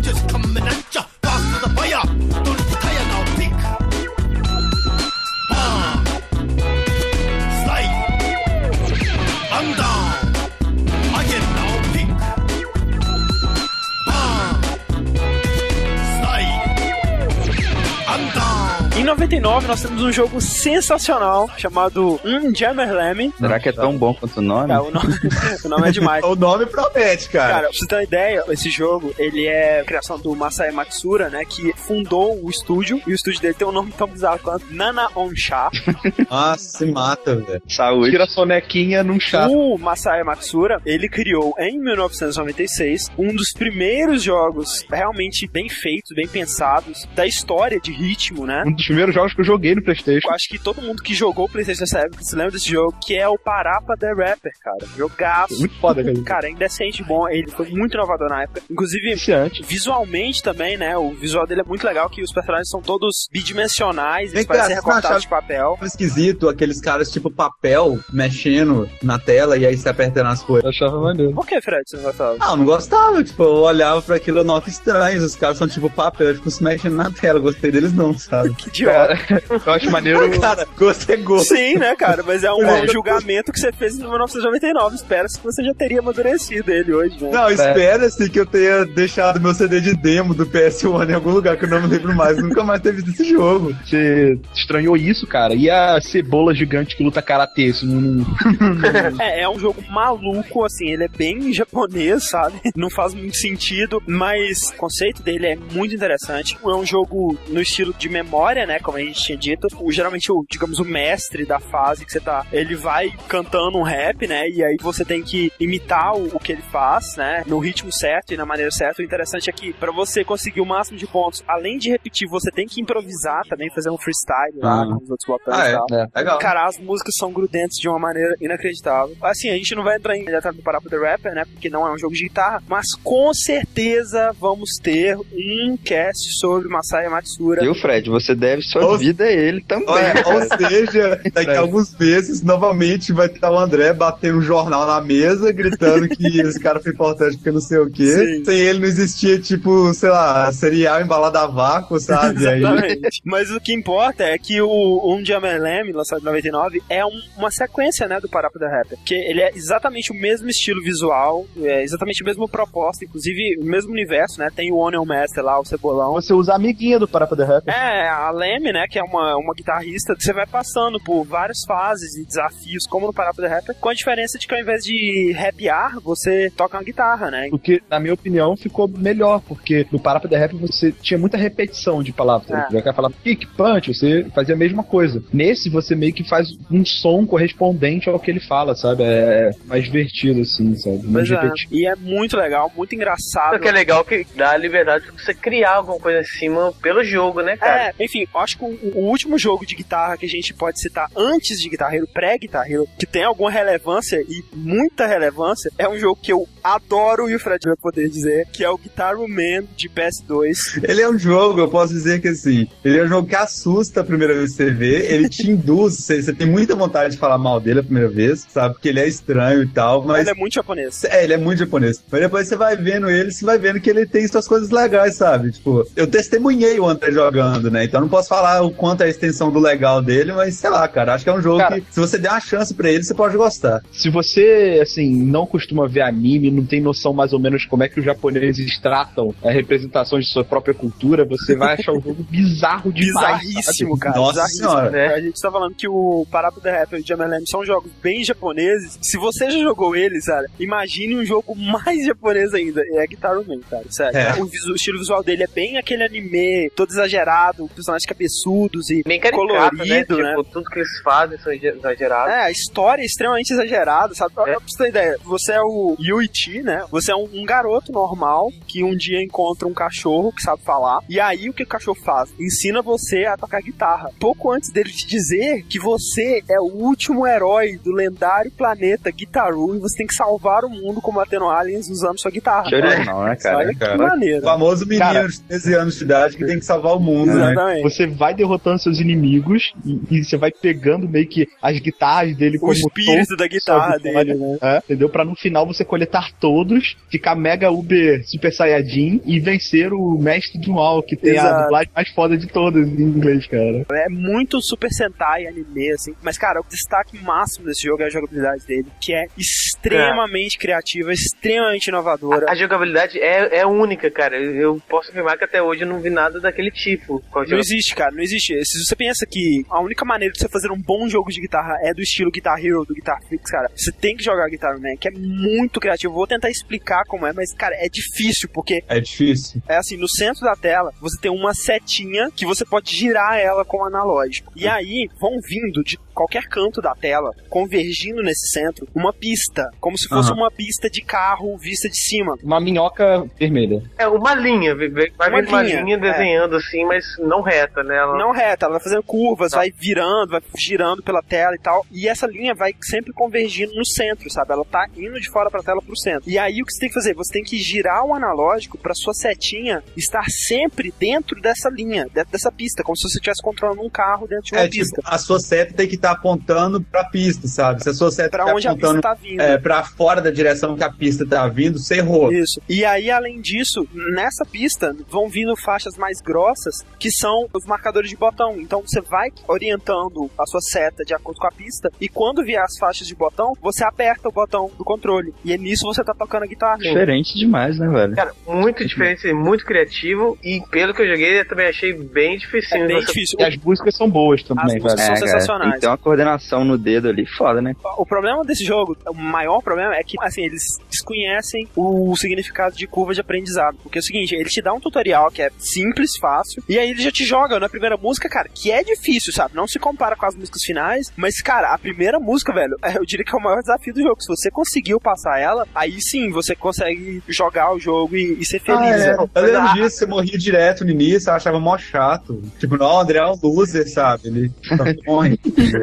Em 99, nós temos um jogo sensacional chamado Um Jammerlam. Será que é tão bom quanto o nome? O, nome, o nome é demais. O nome promete, cara. Cara, pra você ter uma ideia, esse jogo, ele é criação do Masaya Matsura, né, que fundou o estúdio, e o estúdio dele tem um nome tão bizarro quanto Nana Onsha. Nossa, se mata, velho. Saúde. Tira a sonequinha num chá. O Masaya Matsura, ele criou em 1996 um dos primeiros jogos realmente bem feitos, bem pensados, da história de ritmo, né? Um dos primeiros jogos que eu joguei no Playstation. Eu acho que todo mundo que jogou PlayStation nessa época se lembra desse jogo, que é o Parapa The Rapper, cara. Jogaço. Muito foda, cara. Cara, é indecente bom. Ele foi muito inovador na época. Inclusive, Viciante. visualmente também, né? O visual dele é muito legal, que os personagens são todos bidimensionais, eles Vem parecem recortados de papel. Esquisito, aqueles caras tipo papel mexendo na tela e aí você apertando as coisas. Eu achava maneiro. Por que, Fred, você não gostava? Ah, eu não gostava, tipo, eu olhava pra aquilo e nota estranho, os caras são tipo papel, tipo, se mexendo na tela, gostei deles não, sabe? Que idiota. Eu acho maneiro. Cara, gosto é gosto. Sim, né, cara? Mas é um É. julgamento que você fez em 1999. Espera-se que você já teria amadurecido ele hoje, né? Não, espera-se que eu tenha deixado meu CD de demo do PS1 em algum lugar que eu não me lembro mais. Nunca mais teve desse jogo. Você estranhou isso, cara? E a cebola gigante que luta karatê? Isso não, não- É, é um jogo maluco, assim, ele é bem japonês, sabe? Não faz muito sentido, mas o conceito dele é muito interessante. É um jogo no estilo de memória, né? Como a gente tinha dito. O, geralmente, o, digamos, o mestre da fase que você tá, ele vai cantando um rap, né? E aí você tem que imitar o, o que ele faz, né? No ritmo certo e na maneira certa. O interessante é que, pra você conseguir o máximo de pontos, além de repetir, você tem que improvisar também, fazer um freestyle lá Ah. com os outros botões Ah, e é? tal. Legal. Cara, as músicas são grudentas de uma maneira inacreditável. Assim, a gente não vai entrar em detalhe do Parappa the Rapper, né? Porque não é um jogo de guitarra, mas com certeza vamos ter um cast sobre Masaya Matsura. Viu, Fred? Você deve sua Ou- vida é ele também. Olha, ou seja, daqui a alguns meses, novamente vai estar o André batendo um jornal na mesa, gritando que esse cara foi importante porque não sei o quê. Sim. Sem ele não existia, tipo, sei lá, cereal embalado a vácuo, sabe? Aí, Exatamente. Mas o que importa é que o Um Dia MLM, lançado em 99, é um- uma sequência, né, do Parappa the Rapper. Que ele é exatamente o mesmo estilo visual, é exatamente o mesmo proposta, inclusive o mesmo universo, né? Tem o Onion Master lá, o Cebolão. Você usa a amiguinha do Parappa the Rapper. É, a Leme, né, que é uma, uma guitarrista, você vai passando por várias fases e desafios, como no Parappa the Rapper, com a diferença de que ao invés de rapear, você toca uma guitarra, né? O que, na minha opinião, ficou melhor, porque no Parappa the Rapper você tinha muita repetição de palavras. É. Você vai falar kick, punch, você fazia a mesma coisa. Nesse, você meio que faz um som correspondente ao que ele fala, sabe? É mais divertido, assim, sabe? Mais é. E é muito legal, muito engraçado. Só que é legal que dá a liberdade pra você criar alguma coisa em cima pelo jogo, né, cara? É, enfim, acho que o, o último jogo de guitarra que a gente pode citar antes de Guitar Hero, pré-Guitar Hero, que tem alguma relevância e muita relevância, é um jogo que eu adoro e o Fred vai poder dizer, que é o Guitar Man de PS2. ele é um jogo, eu posso dizer que assim, ele é um jogo que assusta a primeira vez que você vê, ele te induz, você, você tem muita vontade de falar mal dele a primeira vez, sabe? Porque ele é estranho e tal, mas. Ele é muito japonês. É, ele é muito japonês. Mas depois você vai vendo ele, você vai vendo que ele tem suas coisas legais, sabe? Tipo, eu testemunhei o André jogando, né? Então não posso falar o quanto é a extensão do legal dele, mas sei lá, cara, acho que é um jogo Cara, que, se você der uma chance pra ele, você pode gostar. Se você, assim, não costuma ver anime, não tem noção mais ou menos como é que os japoneses tratam a representação de sua própria cultura, você vai achar o jogo bizarro demais. Bizarríssimo, cara. Nossa bizarríssimo. senhora. né? A gente tá falando que o Parappa the Rapper e o Jamelem são jogos bem japoneses. Se você já jogou eles, cara, imagine um jogo mais japonês ainda. É Guitar Man, cara, sério. É. O, visu- o estilo visual dele é bem aquele anime todo exagerado, personagens cabeçudos e Bem caricato, colorido, né? né? Tipo, tudo que eles fazem são exa- exagerados. É, a história é extremamente exagerada, sabe? É. pra você ter ideia, você é o Yuichi, né? Você é um, um garoto normal que um dia encontra um cachorro que sabe falar. E aí o que o cachorro faz? Ensina você a tocar guitarra. Pouco antes dele te dizer que você é o último herói do lendário planeta Guitaru e você tem que salvar o mundo combatendo aliens usando sua guitarra. Que original, né, cara? Olha que cara. maneiro. O famoso menino Cara. de 13 anos de idade que tem que salvar o mundo, né? Exatamente. Você vai derrotando seus inimigos e, e você vai pegando meio que as guitarras dele O como espírito da tom, guitarra sua dele. né? É, entendeu? Pra no final você coletar todos, ficar mega uber super saiyajin e vencer o mestre do mal, que tem Exato. a dublagem mais foda de todas em inglês, cara. É muito Super Sentai anime, assim. Mas, cara, o destaque máximo desse jogo é a jogabilidade dele, que é extremamente criativa, extremamente inovadora. A jogabilidade é, é única, cara. Eu eu posso afirmar que até hoje eu não vi nada daquele tipo. a Não joga- existe, cara, não existe. Se você pensa que a única maneira de você fazer um bom jogo de guitarra é do estilo Guitar Hero, do Guitar Fix, cara, você tem que jogar Guitar Man, que é muito criativo. Vou tentar explicar como é, mas, cara, é difícil, porque É difícil. é assim, no centro da tela, você tem uma setinha que você pode girar ela com o analógico. E aí, vão vindo de qualquer canto da tela, convergindo nesse centro, uma pista, como se fosse Aham. uma pista de carro vista de cima. Uma minhoca vermelha. É uma linha, vai vai Uma uma linha, linha é. desenhando assim, mas não reta, né? Ela- Não reta, ela vai fazendo curvas, Tá. vai virando, vai girando pela tela e tal. E essa linha vai sempre convergindo no centro, sabe? Ela tá indo de fora pra tela pro centro. E aí o que você tem que fazer? Você tem que girar o analógico pra sua setinha estar sempre dentro dessa linha, dentro dessa pista, como se você estivesse controlando um carro dentro de uma É pista. tipo, a sua seta tem que estar apontando pra pista, sabe? Se a sua seta Pra tá onde a pista apontando tá vindo. é, pra fora da direção que a pista tá vindo, você errou. Isso. E aí, além disso, nessa pista vão vindo faixas mais grossas, que são os marcadores de botão. Então você vai orientando a sua seta de acordo com a pista, e quando vier as faixas de botão, você aperta o botão do controle. E é nisso você tá tocando a guitarra. Diferente demais, né, velho? Cara, muito diferente, muito criativo e pelo que eu joguei eu também achei bem difícil. É bem você... difícil. E as músicas são boas também, As velho. músicas são É, sensacionais. ter uma coordenação no dedo ali, foda, né? O problema desse jogo, o maior problema é que, assim, eles desconhecem o significado de curva de aprendizado. Porque é o seguinte, ele te dá um tutorial que é simples, fácil, e aí ele já te joga na primeira música, cara, que é difícil, sabe? Não se compara com as músicas finais, mas, cara, a primeira música, velho, eu diria que é o maior desafio do jogo. Se você conseguiu passar ela, aí sim você consegue jogar o jogo e, e ser feliz. Ah, é. né? Eu lembro disso, você morria direto no início, eu achava mó chato. Tipo, não, o André é um loser, sabe? Ele só morre.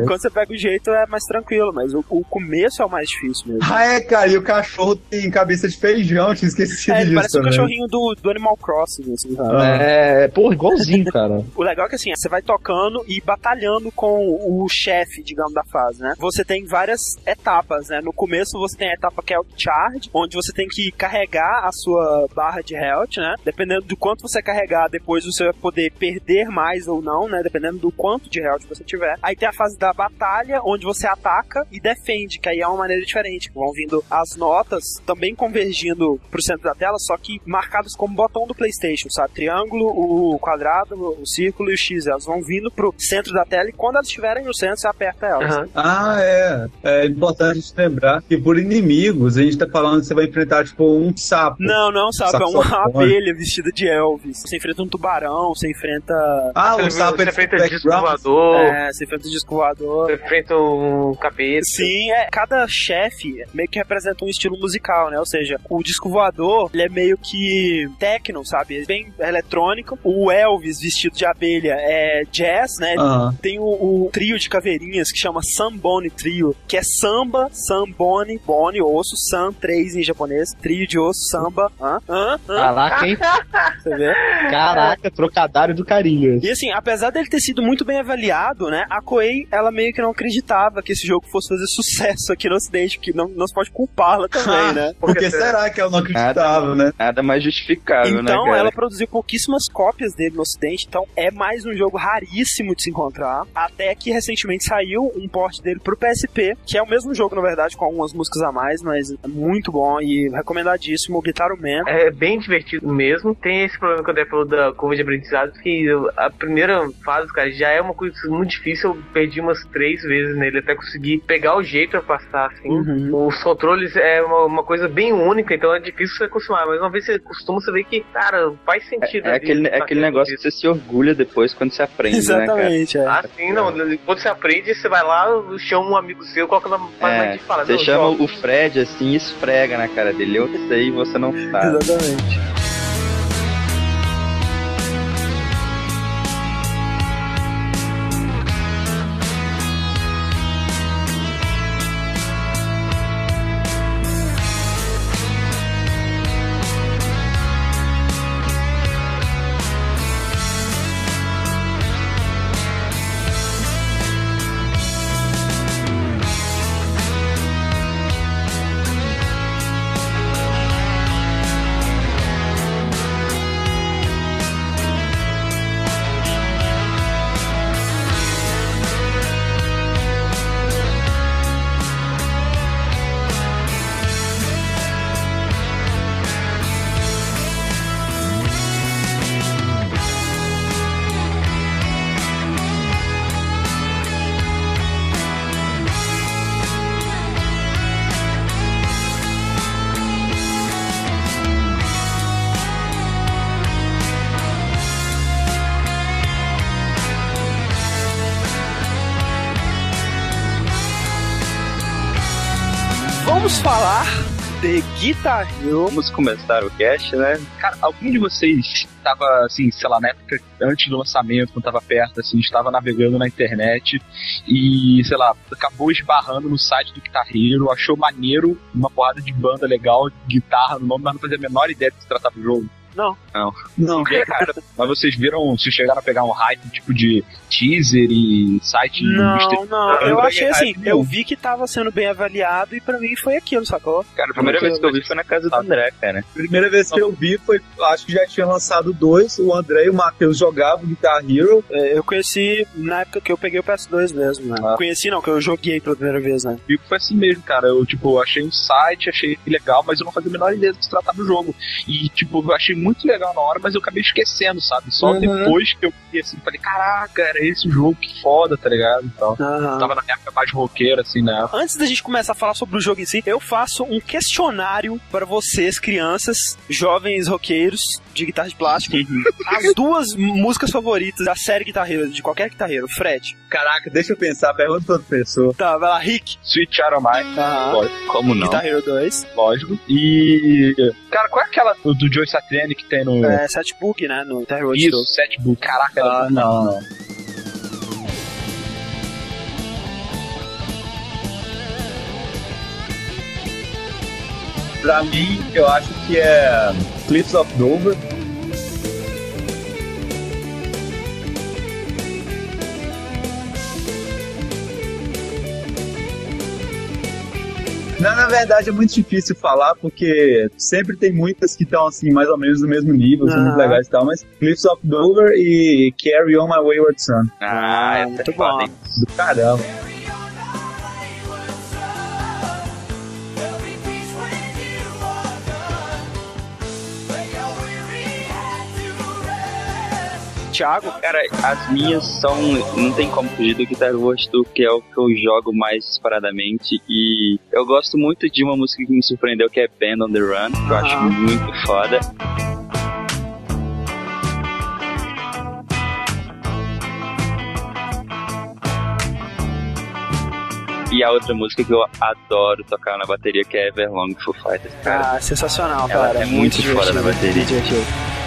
Quando você pega o jeito é mais tranquilo, mas o, o começo é o mais difícil mesmo. Ah, é, cara, e o cachorro tem cabeça de feijão, tinha esquecido É, ele disso parece também. cachorrinho do, do Animal Crossing, assim, sabe? É, porra, igualzinho, cara. O legal é que assim, você vai tocando e batalhando com o chefe, digamos, da fase, né? Você tem várias etapas, né? No começo você tem a etapa que é o charge, onde você tem que carregar a sua barra de health, né? Dependendo do quanto você carregar, depois você vai poder perder mais ou não, né? Dependendo do quanto de health você tiver. Aí tem a fase da batalha, onde você ataca e defende, que aí é uma maneira diferente. Vão vindo as notas, também convergindo pro centro da tela, só que marcadas como botão do PlayStation, sabe? Triângulo, o quadrado, o círculo e o X. Elas vão vindo pro centro da tela e quando elas estiverem no centro, você aperta elas. Aham. Ah, é. É importante a gente lembrar que por inimigos, a gente tá falando que você vai enfrentar, tipo, um sapo. Não, não, sabe? É uma abelha vestida de Elvis. Você enfrenta um tubarão, você enfrenta. Ah, Você o sapo você ele enfrenta disco voador, É, você enfrenta o disco voador. Você enfrenta um capeta. Sim, é, cada chefe meio que representa um estilo musical, né? Ou seja, o disco voador, ele é meio que techno, sabe? É Bem eletrônico. O Elvis vestido de abelha é jazz, né? Tem o, o trio de caveirinhas que chama Sambone Trio, que é samba, sambone, bone, osso, sam, três em japonês, trio de osso, samba, hã? Hã? Hã? Caraca, hein? Você vê? Caraca, trocadário do carinho. E assim, apesar dele ter sido muito bem avaliado, né, a Koei, ela meio que não acreditava que esse jogo fosse fazer sucesso aqui no ocidente, que não, não se pode culpá-la também, né? por que será que ela não acreditava, né? Nada mais justificável, né, Então, ela produziu pouquíssimas cópias dele no ocidente, então é mais um jogo raríssimo de se encontrar, até que recentemente saiu um port dele pro PSP, que é o mesmo jogo, na verdade, com algumas músicas a mais, mas é muito bom e recomendadíssimo, o Guitar Man. É bem divertido mesmo. Tem esse problema que eu dei falou da curva de aprendizado, que a primeira fase, cara, já é uma coisa muito difícil. Eu perdi umas três vezes nele até conseguir pegar o jeito pra passar, assim. Uhum. Os controles é uma, uma coisa bem única, então é difícil você acostumar. Mas uma vez você acostuma, você vê que, cara, faz sentido. É ali, aquele, é aquele negócio que isso. você se orgulha depois quando você aprende, né, cara? Exatamente, é. Ah, sim, não. Quando você aprende, você vai lá, chama um amigo seu, coloca na página É, e fala, você não, chama joga. o Fred assim e esfrega na cara dele. Eu sei e você não sabe. Exatamente. De Guitar Hero. Vamos começar o cast, né? Cara, alguém de vocês tava, assim, sei lá, na época antes do lançamento, quando tava perto, assim, estava navegando na internet e, sei lá, acabou esbarrando no site do Guitar Hero, achou maneiro uma porrada de banda legal, guitarra no nome, mas não fazia a menor ideia do que se tratava o jogo. Não. Não. Não. E cara, mas vocês viram, se chegaram a pegar um hype tipo de teaser e site Não, Mister- não. Eu achei assim, eu vi que tava sendo bem avaliado e pra mim foi aquilo, sacou? Cara, a primeira vez que eu vi foi na casa do André, cara. Primeira vez que eu vi foi, acho que já tinha lançado dois, o André e o Matheus jogavam Guitar Hero. É, Eu conheci na época que eu peguei o PS2 mesmo, né? Ah. Conheci não, que eu joguei pela primeira vez, né? Comigo foi assim mesmo, cara. Eu, tipo, achei um site, achei legal, mas eu não fazia a menor ideia do que se tratava do jogo. E, tipo, eu achei muito legal na hora, mas eu acabei esquecendo, sabe? Só Uhum. depois que eu vi assim, falei, caraca, era esse o jogo, que foda, tá ligado? Então, Aham. tava na época mais roqueira, assim, né? Antes da gente começar a falar sobre o jogo em si, eu faço um questionário para vocês, crianças, jovens roqueiros de guitarra de plástico. As duas músicas favoritas da série Guitar Hero, de qualquer Guitar Hero. Fred. Caraca, deixa eu pensar, pergunta pra outra pessoa. Tá, vai lá, Rick. Sweet Child Mine. Ah, como não? Guitar Hero 2. Lógico. E. Cara, qual é aquela do, do Joe Satriani que tem no. É, Setbook, né? No Guitar Hero Isso, Setbook. Caraca, ah, não. não. Pra mim, eu acho que é Cliffs of Dover Não, na verdade é muito difícil falar, porque sempre tem muitas que estão assim, mais ou menos no mesmo nível, são muito legais e tal, mas Cliffs of Dover e Carry On My Wayward Son. Ah, é muito foda, bom. hein? Do caramba. Thiago, Cara, as minhas são. Não tem como fugir do Guitar World Tour, que é o que eu jogo mais disparadamente. E eu gosto muito de uma música que me surpreendeu, que é Band on the Run, que eu acho Aham. muito foda. E a outra música que eu adoro tocar na bateria, que é Everlong Foo Fighters. Cara, ah, sensacional, ela cara. é muito foda divertido, na bateria. muito divertido.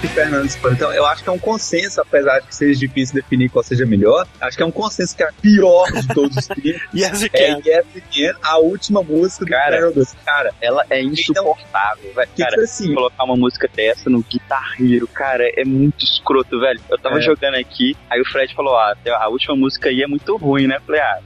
60. Fernando. Então, eu acho que é um consenso, apesar de que seja difícil definir qual seja melhor, acho que é um consenso que é a pior de todos os tempos. Yes, you É. Yes We Can, a última música do Cara. Cara, Ela é insuportável, velho. que Cara, foi assim, colocar uma música dessa no Guitar Hero, cara, é muito escroto, velho. Eu tava É. jogando aqui, aí o Fred falou, ah, a última música aí é muito ruim, né? Eu falei, ah,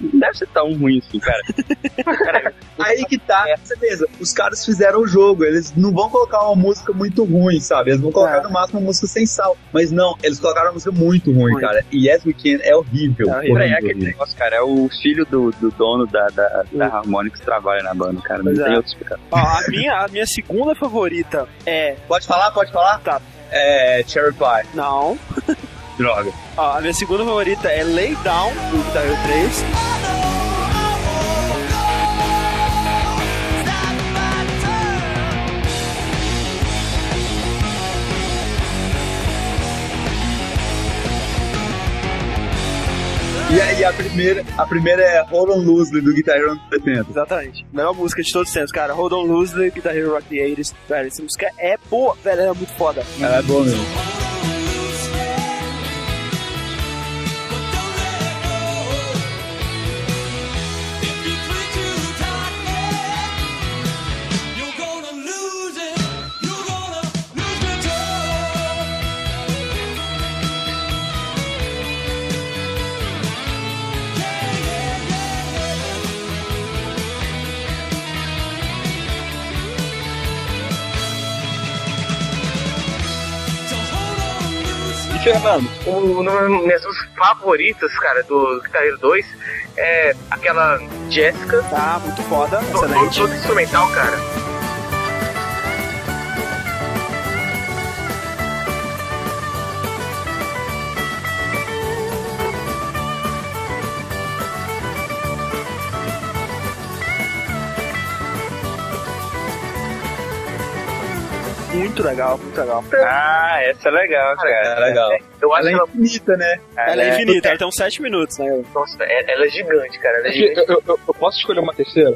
não deve ser tão ruim assim, cara. cara Aí que tá, beleza. Os caras fizeram o jogo, eles não vão colocar uma música muito ruim, sabe? Eles vão colocar É. no máximo uma música sem sal. Mas não, eles colocaram uma música muito ruim, Ruim. cara. E Yes We Can é horrível. É horrível. É horrível, aquele negócio, cara, é o filho do, do dono da, da, da Harmonix que trabalha na banda, cara. Não Pois tem é. outra explicação. Ó, a, minha, a minha segunda favorita é. Pode falar? Pode falar? Tá. É Cherry Pie. Não. Droga. Ó, a minha segunda favorita é Lay Down, do Guitar Hero 3. E aí a primeira, a primeira é Hold On Loosely do Guitar Hero anos 70. Exatamente. Melhor música de todos os tempos, cara. Hold On Loosely, Guitar Hero Rock the 80s. Velho, essa música é boa, velho, ela é muito foda. Ela é boa mesmo. Fernando, Um, uma das minhas duas favoritas, cara, do Guitar Hero 2 é aquela Jessica, Tá, muito foda, to- todo, excelente. todo instrumental, cara. Muito legal, muito legal. Ah, essa é legal, cara. É legal. Eu acho Ela é ela, infinita, né? Ela é infinita, ela tem uns 7 minutos, né? nossa, é- ela é gigante, cara. Ela é eu, gigante. eu- eu- eu posso escolher uma terceira?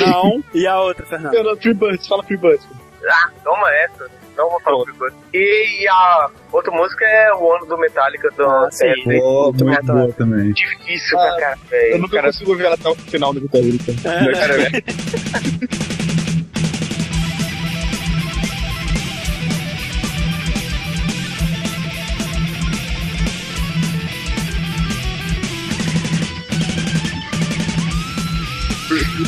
Não. E a outra, Fernando? Fernando, Free Birds, fala Free Birds. Ah, toma essa. Não vou falar coisa. E a outra música é o ano do Metallica do Ah, sim. é, Boa, muito muito bom boa também. difícil Ah, pra cara, Eu nunca Cara, consigo ver ela até o final do então. É, Cara, velho.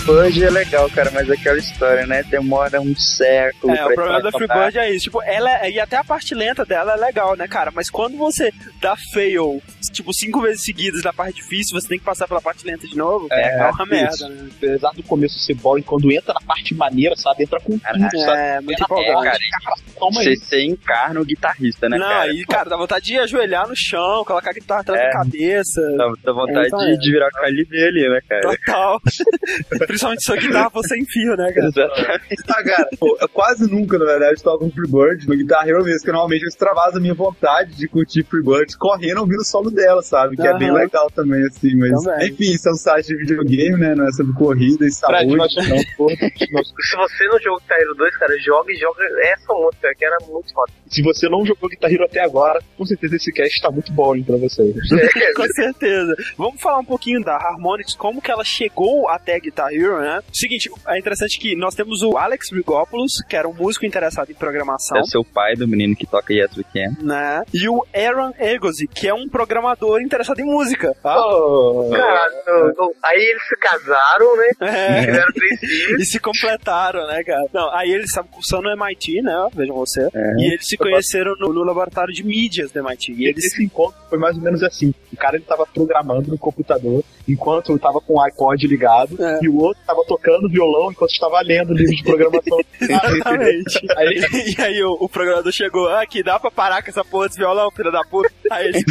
Freebird é legal, cara, mas aquela história, né? Demora um século. É, o problema da. Freebird é isso. Tipo, ela é- e até a parte lenta dela é legal, né, cara? Mas quando você dá fail, tipo, cinco vezes seguidas na parte difícil, você tem que passar pela parte lenta de novo. É, uma isso. merda, né? Apesar do começo ser boring, quando entra na parte maneira, sabe? Entra com tudo, sabe? É, muito É, empolgante. cara, Toma Você, você encarna o guitarrista, né, Não, cara? e cara, dá vontade de ajoelhar no chão, colocar a guitarra atrás É. da cabeça. Dá, dá vontade É, de, de virar o calibre ali, né, cara? Total. Principalmente sua guitarra for sem fio, né, cara? Exatamente. Ah, cara, pô, eu quase nunca, na verdade, toco um Freebird no Guitar Hero mesmo, que normalmente eu extravaso a minha vontade de curtir Freebird correndo ouvindo o solo dela, sabe? Que é bem legal também, assim, mas... Também. Enfim, são sites de videogame, né? Não é sobre corrida e Fred, saúde. nós, então... Se você não jogou Guitar Hero 2, cara, joga e joga essa música, que era muito foda. se você não jogou Guitar Hero até agora, com certeza esse cast tá muito bom hein, pra vocês. Com certeza. Vamos falar um pouquinho da Harmonix, como que ela chegou até Guitar Hero, né? Seguinte, é interessante que nós temos o Alex Rigopoulos, que era um músico interessado em programação. É o pai do menino que toca Yes We Can. Né? E o Aaron Egozi, que é um programador interessado em música. Tá? Oh, Cara, no- no- aí eles se casaram, né? É. Tiveram três filhos. E se completaram, né, cara? Não, aí eles estavam cursando no MIT, né? Vejam você. É. E eles se conheceram no, no laboratório de mídias do MIT. E eles. Esse encontro foi mais ou menos assim. O cara ele tava programando no computador enquanto eu tava com o iPod ligado É. e o outro tava tocando violão enquanto estava lendo o livro de programação. Exatamente. Aí- e aí o, o programador chegou, ah, que dá pra parar com essa porra desse violão, filho da puta. Aí eles?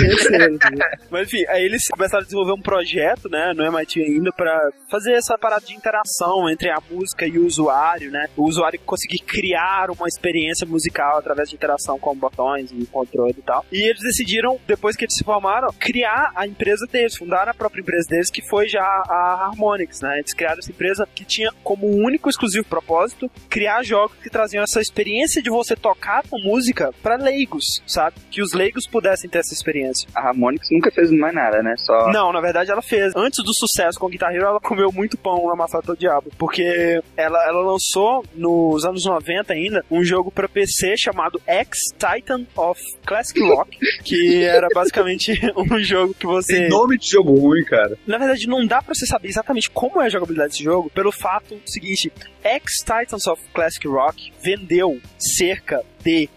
Mas enfim, aí eles começaram a desenvolver um projeto, né, no MIT ainda, pra fazer essa parada de interação entre a música e o usuário, né? O usuário conseguir criar uma experiência musical através de interação com botões e controle e tal. E eles decidiram, depois que eles se formaram, criar a empresa deles, fundaram a própria empresa deles, que foi já a Harmonix, né? Eles criaram essa empresa que tinha como único exclusivo propósito criar jogos que traziam essa experiência de você tocar com música pra leigos, sabe? Que os leigos pudessem ter essa experiência. A Harmonix nunca fez mais nada, né? Só. Não, na verdade ela fez. Antes do sucesso com Guitar Hero, ela comeu muito pão amassado do diabo. Porque ela, ela lançou, nos anos 90 ainda, um jogo pra PC chamado X Titan of Classic Rock, que era basicamente um jogo que você... Tem nome de jogo ruim, cara. Na verdade, não dá pra você saber exatamente como é a jogabilidade desse jogo, pelo fato seguinte: X Titans of Classic Rock vendeu cerca de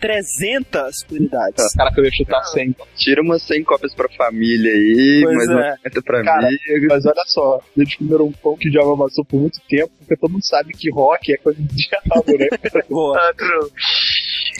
300 unidades. Cara, que eu ia chutar 100. Tira umas 100 cópias pra família aí, Pois mas é. não 50 pra Cara, amigo. Mas olha só, eles comeram um pão que diabo amassou por muito tempo, porque todo mundo sabe que rock é coisa de diabo, né? Boa. Ah, true.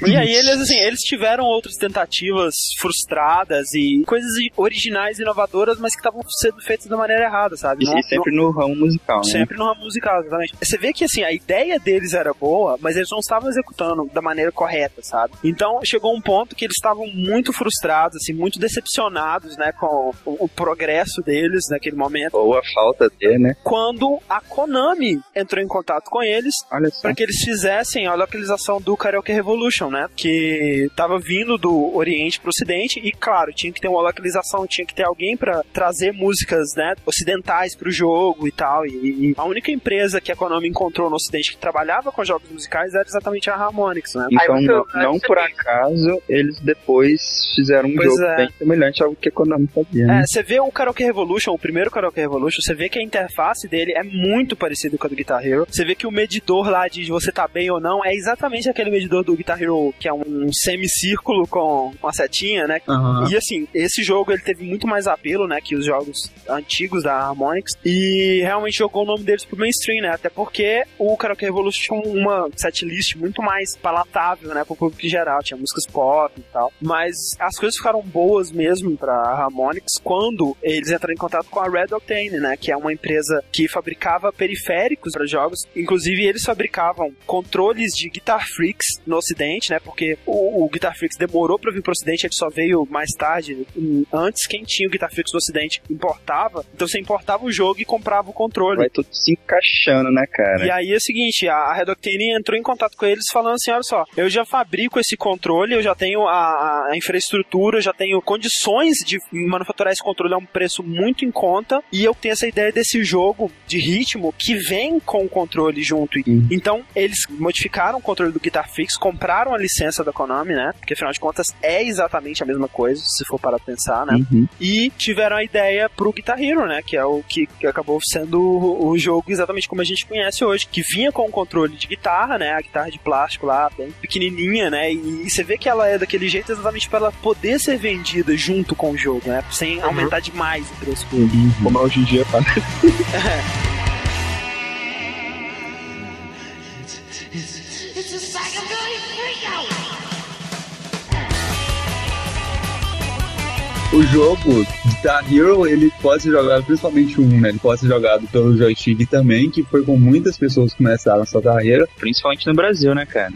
E aí eles, assim, eles tiveram outras tentativas frustradas e coisas originais inovadoras, mas que estavam sendo feitas da maneira errada, sabe? E, Não- e sempre no ramo musical, não- né? sempre no ramo musical, exatamente. Você vê que, assim, a ideia deles era boa, mas eles não estavam executando da maneira correta, sabe? Então, chegou um ponto que eles estavam muito frustrados, assim, muito decepcionados, né, com o, o progresso deles naquele momento. Ou a falta de, né? Quando a Konami entrou em contato com eles para que eles fizessem a localização do Karaoke Revolution, né? Que tava vindo do Oriente pro Ocidente e, claro, tinha que ter uma localização, tinha que ter alguém para trazer músicas, né, ocidentais pro jogo e tal. E, e a única empresa que a Konami encontrou no Ocidente que trabalhava com jogos musicais era exatamente a Harmonix, né? Então, Aí não, não por acaso, eles depois fizeram um Pois jogo é. bem semelhante ao que a Konami fazia, né? É, você vê o Karaoke Revolution, o primeiro Karaoke Revolution, você vê que a interface dele é muito parecida com a do Guitar Hero. Você vê que o medidor lá de você tá bem ou não é exatamente aquele medidor do Guitar Hero, que é um semicírculo com uma setinha, né? E assim, esse jogo ele teve muito mais apelo, né, que os jogos antigos da Harmonix e realmente jogou o nome deles pro mainstream, né? Até porque o Karaoke Revolution tinha uma setlist muito mais palatável, né, pro público em geral, tinha músicas pop e tal. Mas as coisas ficaram boas mesmo pra Harmonix quando eles entraram em contato com a Red Octane, né, que é uma empresa que fabricava periféricos para jogos. Inclusive eles fabricavam controles de Guitar Freaks no ocidente, né, porque o, o Guitar Freaks demorou pra vir pro ocidente, ele só veio mais tarde. Antes quem tinha o Guitar Freaks no ocidente importava, então você importava o jogo e comprava o controle. Vai tudo se encaixando, né, cara? E aí é o seguinte, a, a Red Octane entrou em contato com eles falando assim, olha só, eu já fabrico esse controle, eu já tenho a, a infraestrutura, eu já tenho condições de manufaturar esse controle a um preço muito em conta, e eu tenho essa ideia desse jogo de ritmo que vem com o controle junto. Uhum. Então, eles modificaram o controle do Guitar Fix, compraram a licença da Konami, né? Porque afinal de contas é exatamente a mesma coisa, se for para pensar, né? Uhum. e tiveram a ideia pro Guitar Hero, né? Que é o que, que acabou sendo o, o jogo exatamente como a gente conhece hoje, que vinha com o controle de guitarra, né? A guitarra de plástico lá, bem pequenininha, né? E, e você vê que ela é daquele jeito exatamente para ela poder ser vendida junto com o jogo, né? Sem aumentar demais o preço. Como é hoje em dia, tá? It's O jogo Guitar Hero, ele pode ser jogado, principalmente um, né? Ele pode ser jogado pelo joystick também, que foi com muitas pessoas que começaram a sua carreira. Principalmente no Brasil, né, cara?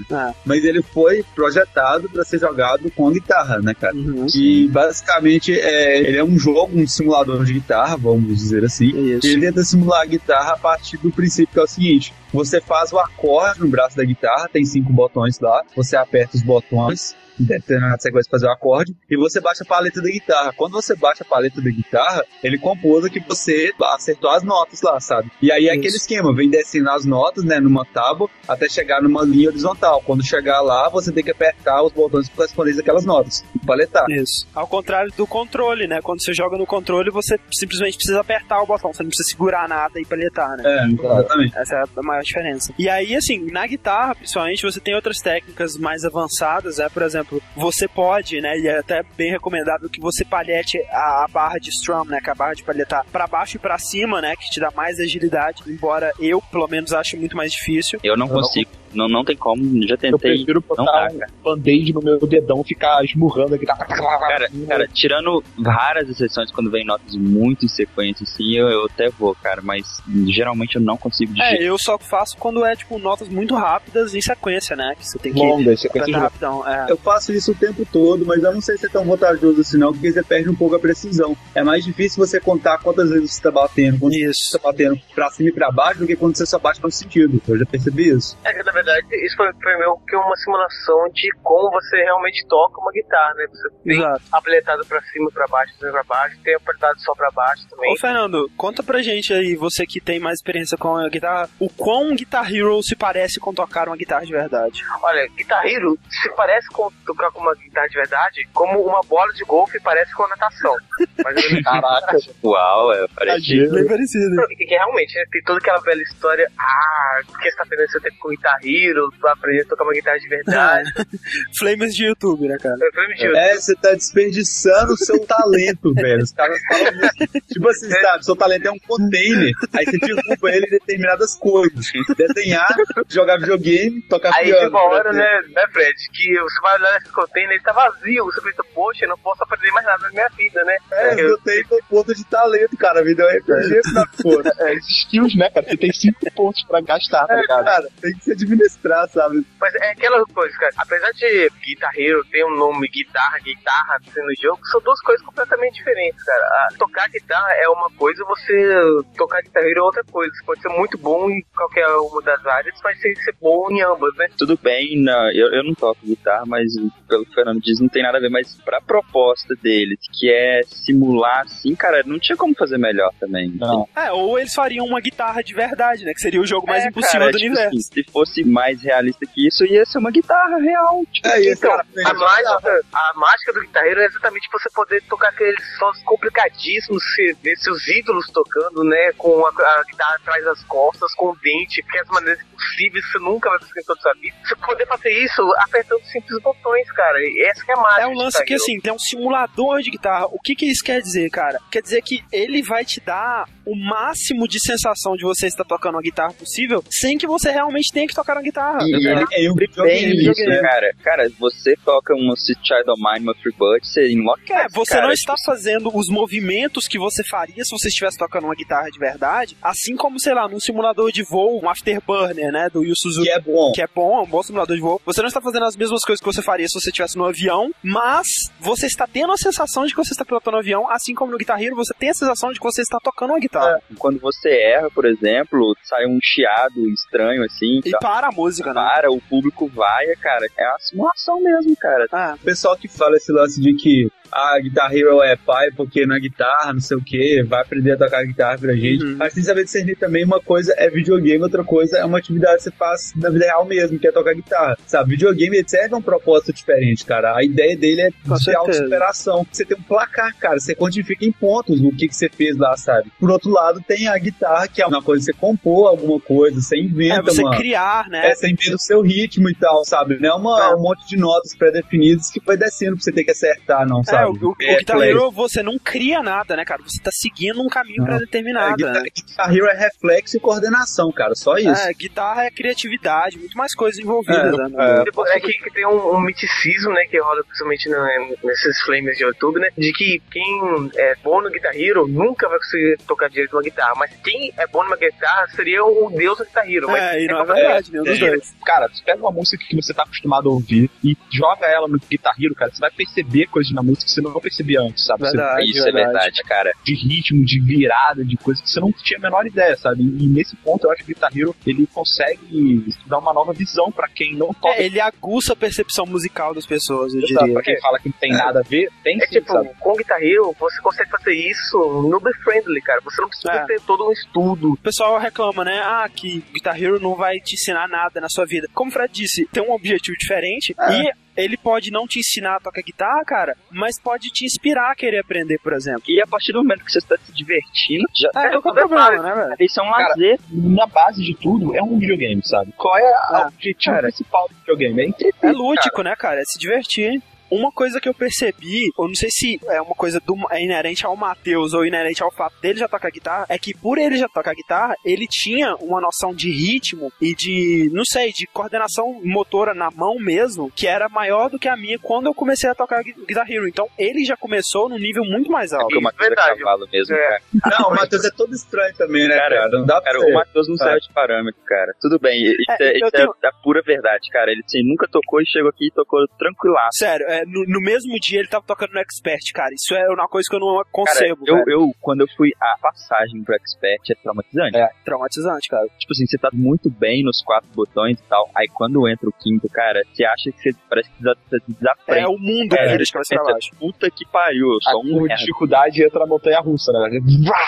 Mas ele foi projetado para ser jogado com guitarra, né, cara? Uhum. E basicamente é, ele é um jogo, um simulador de guitarra, vamos dizer assim. Isso. Ele tenta simular a guitarra a partir do princípio que é o seguinte: você faz o acorde no braço da guitarra, tem cinco botões lá, você aperta os botões determinada sequência fazer o acorde e você baixa a paleta da guitarra. Quando você baixa a paleta da guitarra, ele compôs que você acertou as notas lá, sabe? E aí é Isso. aquele esquema, vem descendo as notas, né, numa tábua até chegar numa linha horizontal. Quando chegar lá, você tem que apertar os botões correspondentes àquelas notas e paletar. Isso. Ao contrário do controle, né? Quando você joga no controle, você simplesmente precisa apertar o botão, você não precisa segurar nada e palhetar, né? É, exatamente. Essa é a maior diferença. E aí, assim, na guitarra, principalmente, você tem outras técnicas mais avançadas, né? Por exemplo, você pode, né? E é até bem recomendável que você palhete a, a barra de strum, né? Que é a barra de palhetar pra baixo e pra cima, né? Que te dá mais agilidade. Embora eu, pelo menos, ache muito mais difícil. Eu não consigo. Não, não tem como. Já Eu tentei. prefiro Não botar um band-aid no meu dedão e ficar esmurrando aqui. Cara, cara, tirando raras exceções quando vem notas muito em sequência, assim, eu, eu até vou, cara, mas geralmente eu não consigo É, jeito. eu só faço quando é, tipo, notas muito rápidas em sequência, né? Que você tem que tratar longas. rapidão. É. Eu faço isso o tempo todo, mas eu não sei se é tão vantajoso assim não, porque você perde um pouco a precisão. É mais difícil você contar quantas vezes você tá batendo, quando Isso. você tá batendo pra cima e pra baixo, do que quando você só bate no sentido. Eu já percebi isso. É que na verdade isso foi, foi meio que uma simulação de como você realmente toca uma guitarra, né? Você tem Exato. apletado pra cima e pra baixo, cima e pra baixo, tem apertado só pra baixo também. Ô, Fernando, conta pra gente aí, você que tem mais experiência com a guitarra, o quão Guitar Hero se parece com tocar uma guitarra de verdade. Olha, Guitar Hero se parece com tocar com uma guitarra de verdade, como uma bola de golfe parece com a natação. Mas eu Caraca, Uau, é parecido. Bem parecido. que, que realmente né, tem toda aquela bela história. Ah, porque você tá perdendo seu tempo com Guitar Hero, pra aprender a tocar uma guitarra de verdade. Flames de YouTube, né, cara? Eu falei, "Meu, É, você tá desperdiçando o seu talento, velho. Os caras falam isso. Tipo assim, sabe? Seu talento é um container. Aí você derruba ele em determinadas coisas. Desenhar, jogar videogame, tocar Aí piano. chega uma hora, exemplo. né, né, Fred, que você vai olhar nesse container, ele tá vazio. Você pensa, poxa, eu não posso aprender mais nada na minha vida, né? É, Eu- eu tenho meu ponto de talento, cara. A vida é um RPG, sabe, porra. é, esses skills, né, cara? Você tem cinco pontos pra gastar, tá É, ligado? cara, tem que se administrar, sabe? Mas é aquela coisa, cara. Apesar de Guitar Hero ter um nome guitarra, guitarra sendo jogo, são duas coisas completamente diferentes, cara. A- tocar guitarra é uma coisa, você tocar Guitar Hero é outra coisa. Você pode ser muito bom em qualquer uma das áreas, mas tem que ser bom em ambas, né? Tudo bem, não, eu, eu não toco guitarra, mas pelo que o Fernando diz, não tem nada a ver. Mas pra proposta deles, que é simular assim, cara, não tinha como fazer melhor também. Não. É, ou eles fariam uma guitarra de verdade, né? Que seria o jogo mais É, impossível cara, do tipo universo. assim, se fosse mais realista que isso, ia ser uma guitarra real. Tipo, É isso, Então, cara. a mágica, a mágica do Guitar Hero é exatamente você poder tocar aqueles sons complicadíssimos, você ver seus ídolos tocando, né, com a, a guitarra atrás das costas, com o dente, que é as maneiras impossíveis que você nunca vai conseguir em toda a sua vida. Você poder fazer isso apertando simples botões, cara. E essa que é a mágica. É um lance que, assim, tem um simulador de guitarra. O que que isso quer dizer, cara? Quer dizer que ele vai te dar o máximo de sensação de você estar tocando uma guitarra possível, sem que você realmente tenha que tocar uma guitarra. E ele É, um tem videogame, isso, né? cara. Cara, você toca um Child of Mine, uma Free Bird, você enlouquece, É, você cara. não está fazendo os movimentos que você faria se você estivesse tocando uma guitarra de verdade, assim como, sei lá, num simulador de voo, um Afterburner, né, do Yu Suzuki. Que é bom. que é bom, é um bom simulador de voo. Você não está fazendo as mesmas coisas que você faria se você estivesse no avião, mas você está tendo a sensação de que você está pilotando um avião, assim como no Guitar Hero, você tem a sensação de que você está tocando uma guitarra. Quando você erra, por exemplo, sai um chiado estranho assim, E tá- para a música, né? para, o público vai, cara. É uma simulação mesmo, cara. Ah, O pessoal que fala esse lance de que a Guitar Hero é pai porque na guitarra, não sei o que, vai aprender a tocar guitarra pra gente. Uhum. Mas tem que saber discernir também uma coisa é videogame, outra coisa é uma atividade que você faz na vida real mesmo, que é tocar guitarra. Sabe, videogame ele serve a um propósito diferente, cara. A ideia dele é Com de certeza. autossuperação. Você tem um placar, cara, você quantifica em pontos o que, que você fez lá, sabe? Por outro lado, tem a guitarra, que é uma coisa que você compor alguma coisa, você é inventa você uma... criar, né? É, você inventa o seu ritmo e tal, sabe? Não é uma, um monte de notas pré-definidas que vai descendo pra você ter que acertar, não, sabe? É, o, o, É, o Guitar. Hero você não cria nada, né, cara? Você tá seguindo um caminho Não. pré-determinado, É, né? Guitar, Guitar Hero é reflexo e coordenação, cara, só isso. É, guitarra é criatividade, muito mais coisas envolvidas, É, né? no- Tipo, É que, que tem um, um miticismo, né, que rola principalmente no- nesses flames de YouTube, né, de que quem é bom no Guitar Hero nunca vai conseguir tocar direito uma guitarra, mas quem é bom numa guitarra seria o deus do Guitar Hero. mas É, e não é verdade, nenhum dos É, dois. Cara, você pega uma música que você tá acostumado a ouvir e joga ela no Guitar Hero, cara, você vai perceber coisas na música que você não percebia antes, sabe? Você Verdade, Isso é verdade, cara. de ritmo, de virada, de coisa que você não tinha a menor ideia, sabe? E nesse ponto eu acho que o Guitar Hero ele consegue dar uma nova visão pra quem não toca. É, ele aguça a percepção musical das pessoas, eu Exato, diria. pra quem fala que não tem nada a ver, tem É sim, tipo, sabe? com o Guitar Hero, você consegue fazer isso no friendly, cara. Você não precisa É. ter todo um estudo. O pessoal reclama, né? Ah, que Guitar Hero não vai te ensinar nada na sua vida. Como o Fred disse, tem um objetivo diferente e ele pode não te ensinar a tocar guitarra, cara, mas pode te inspirar a querer aprender, por exemplo. E a partir do momento que você está se divertindo, já É, é o problema, né, velho? isso é um Cara, lazer. Na base de tudo, é um videogame, sabe? Qual é a- o objetivo principal do videogame? É entreter. É lúdico, né, cara? É se divertir. Uma coisa que eu percebi, eu não sei se é uma coisa do, é inerente ao Matheus ou inerente ao fato dele já tocar guitarra, é que por ele já tocar guitarra, ele tinha uma noção de ritmo e de, não sei, de coordenação motora na mão mesmo, que era maior do que a minha quando eu comecei a tocar Gui- Guitar Hero. Então ele já começou num nível muito mais alto. Porque o Matheus é verdade. cavalo mesmo, É. cara. Não, o Matheus é todo estranho também, né, Cara, cara? Não dá pra Cara, ser. o Matheus não serve de parâmetro, cara. Tudo bem, isso É, é, isso tenho- é da pura verdade, cara. Ele assim, nunca tocou e chegou aqui e tocou tranquilaço. Sério, é, no, no mesmo dia ele tava tocando no Expert, cara. Isso é uma coisa que eu não Cara, concebo, eu, velho. eu, quando eu fui a passagem pro Expert é traumatizante. É. Traumatizante, cara. Tipo assim, você tá muito bem nos quatro botões e tal. Aí quando entra o quinto, cara, você acha que você parece que desa- você É desaprende. o mundo É, que deixa pra pensa, baixo. Puta que pariu, eu sou A um curva de merda. dificuldade entra na montanha russa, né?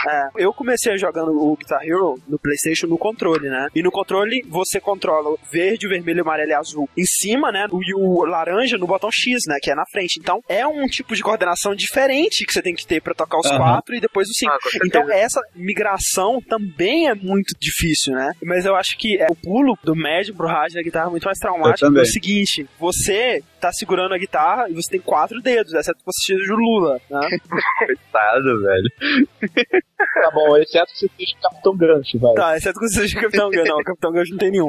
É, eu comecei jogando o Guitar Hero no PlayStation no controle, né? E no controle você controla o verde, o vermelho, o amarelo e azul em cima, né? E o laranja no botão X, né? Que é na frente. Então é um tipo de coordenação diferente que você tem que ter pra tocar os Aham. quatro e depois os cinco. Ah. Então essa migração também é muito difícil, né? Mas eu acho que é, o pulo do médio pro hard na guitarra é muito mais traumático. É o seguinte, você tá segurando a guitarra e você tem quatro dedos, exceto que você seja o Lula, né? Coitado, velho. Tá bom, exceto se você seja Capitão Gancho, vai. Tá, exceto que você seja Capitão Gancho. Não, Capitão Gancho não tem nenhum.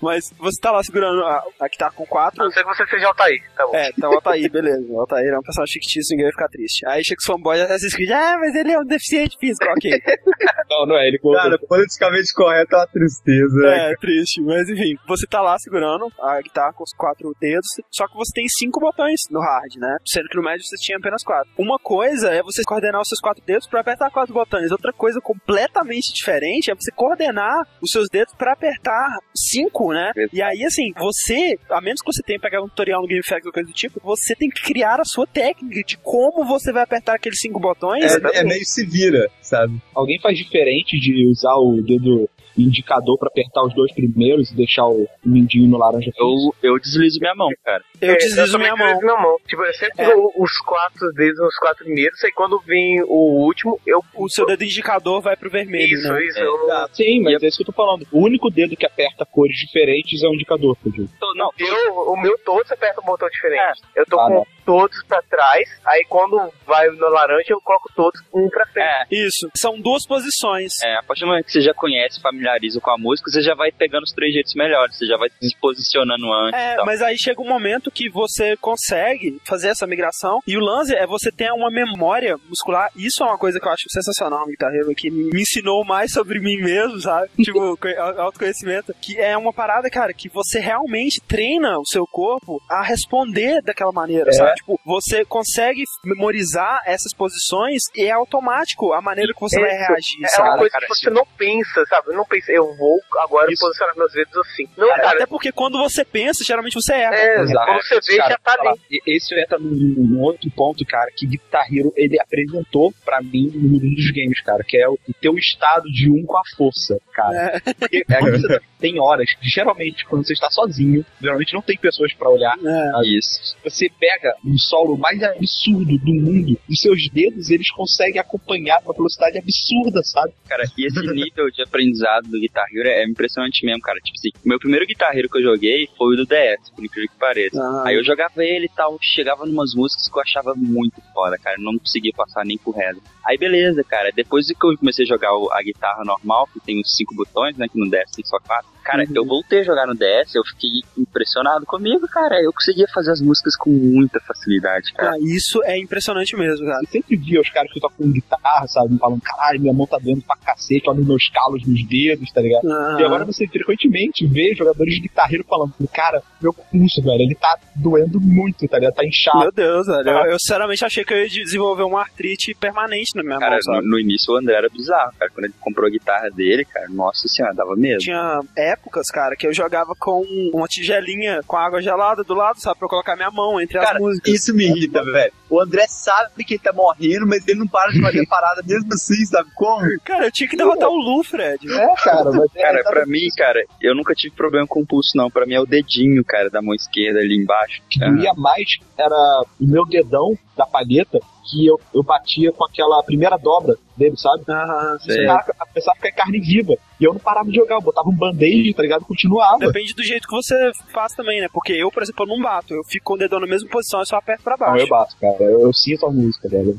Mas você tá lá segurando a, a que tá com A quatro. não ser que você seja Altair, tá bom. É, então o Altair, beleza. O Altair é um personagem fictício, ninguém vai ficar triste. Aí chega os fanboys e Assassin's Creed, ah, mas ele é um deficiente físico, ok. Não, não é. Ele Cara, politicamente correto é uma tristeza. né? É, triste, mas enfim, você tá lá segurando a guitarra com os quatro dedos, só que você tem cinco botões no hard, né? Sendo que no médio você tinha apenas quatro. Uma coisa é você coordenar os seus quatro dedos pra apertar quatro botões, outra coisa completamente diferente é você coordenar os seus dedos pra apertar cinco, né? E aí, assim, você, a menos que você tenha pegado um tutorial no GameFAQs ou coisa do tipo, você tem que criar a sua técnica de como você vai apertar aqueles cinco botões. É, é meio se vira, sabe? Alguém faz diferente de usar o dedo indicador pra apertar os dois primeiros e deixar o mindinho no laranja Eu, eu deslizo minha mão, cara. Eu É, deslizo também minha mão. deslizo minha mão. Tipo, eu sempre É. dou os quatro dedos nos quatro primeiros, aí quando vem o último, eu. O seu dedo indicador vai pro vermelho, Isso, né? isso. É, eu, Sim, mas é isso que eu tô falando. O único dedo que aperta cores diferentes é o indicador, eu. Tô- Não, eu, o meu todos aperta um botão diferente. Eu tô Ah, com não. todos pra trás, aí quando vai no laranja, eu coloco todos um pra frente. é. Isso. São duas posições. É, a partir do momento que você já conhece, familiariza com a música, você já vai pegando os três jeitos melhores, você já vai se posicionando antes É, tal. mas aí chega um momento que você consegue fazer essa migração e o lance é você ter uma memória muscular. Isso é uma coisa que eu acho sensacional no Guitar Hero, que me ensinou mais sobre mim mesmo, sabe? tipo, co- autoconhecimento. Que é uma parada, cara, que você realmente treina o seu corpo a responder daquela maneira, sabe? Tipo, você consegue memorizar essas posições e é automático a maneira que você vai Isso. reagir, É sabe? uma coisa cara, que você não pensa, sabe? Não pensa, eu vou agora Isso. posicionar meus dedos assim. Não, Até cara. porque quando você pensa, geralmente você erra. É, Exato. quando você vê, Cara, já tá ali. Esse entra num, outro ponto, cara, que Guitar Hero ele apresentou pra mim no mundo dos games, cara, que é o teu estado de um com a força, cara. Porque é, quando você tá- tem horas, que geralmente quando você está sozinho, geralmente não tem pessoas pra olhar, É. Isso. você pega um solo mais absurdo do mundo, os seus dedos eles conseguem acompanhar uma velocidade absurda, sabe? Cara, e esse nível de aprendizado do Guitar Hero é impressionante mesmo, cara. Tipo assim, meu primeiro Guitar Hero que eu joguei foi o do DS, por incrível que pareça. Ah. Aí eu jogava ele e tal, chegava numas músicas que eu achava muito foda, cara. Não conseguia passar nem por reto. Aí beleza, cara. Depois que eu comecei a jogar a guitarra normal, que tem os cinco botões, né? Que no DS tem só quatro. Cara, eu voltei a jogar no DS, eu fiquei impressionado comigo, cara. Eu conseguia fazer as músicas com muita facilidade, cara. Ah, isso é impressionante mesmo, cara. Eu sempre via os caras que tocam guitarra, sabe? Falando, caralho, minha mão tá doendo pra cacete, olha os meus calos nos dedos, tá ligado? Ah. E agora você frequentemente vê jogadores de guitarreiro falando, cara, meu pulso, velho, ele tá doendo muito, tá ligado? Tá inchado. Meu Deus, velho. Eu, eu sinceramente achei que eu ia desenvolver uma artrite permanente na minha Cara, mão, no, sabe? no início o André era bizarro, cara. Quando ele comprou a guitarra dele, cara, nossa senhora, dava medo. Tinha épocas, cara, que eu jogava com uma tigelinha com água gelada do lado, sabe? Pra eu colocar minha mão entre Cara, as músicas. isso me irrita, velho. O André sabe que ele tá morrendo, mas ele não para de fazer parada mesmo assim, sabe como? Cara, eu tinha que derrotar o Lu, Fred. É, cara, mas é, Cara, pra mim, cara, eu nunca tive problema com o pulso, não. Pra mim é o dedinho, cara, da mão esquerda ali embaixo. que doía mais era o meu dedão da palheta, que eu, eu batia com aquela primeira dobra dele, sabe? Aham, Sei. O cara começava a ficar em carne viva. E eu não parava de jogar, eu botava um band-aid, tá ligado? Continuava. Depende do jeito que você faz também, né? Porque eu, por exemplo, eu não bato. Eu fico com o dedão na mesma posição e só aperto pra Não, baixo. eu bato, cara. Eu, eu sinto a música, velho.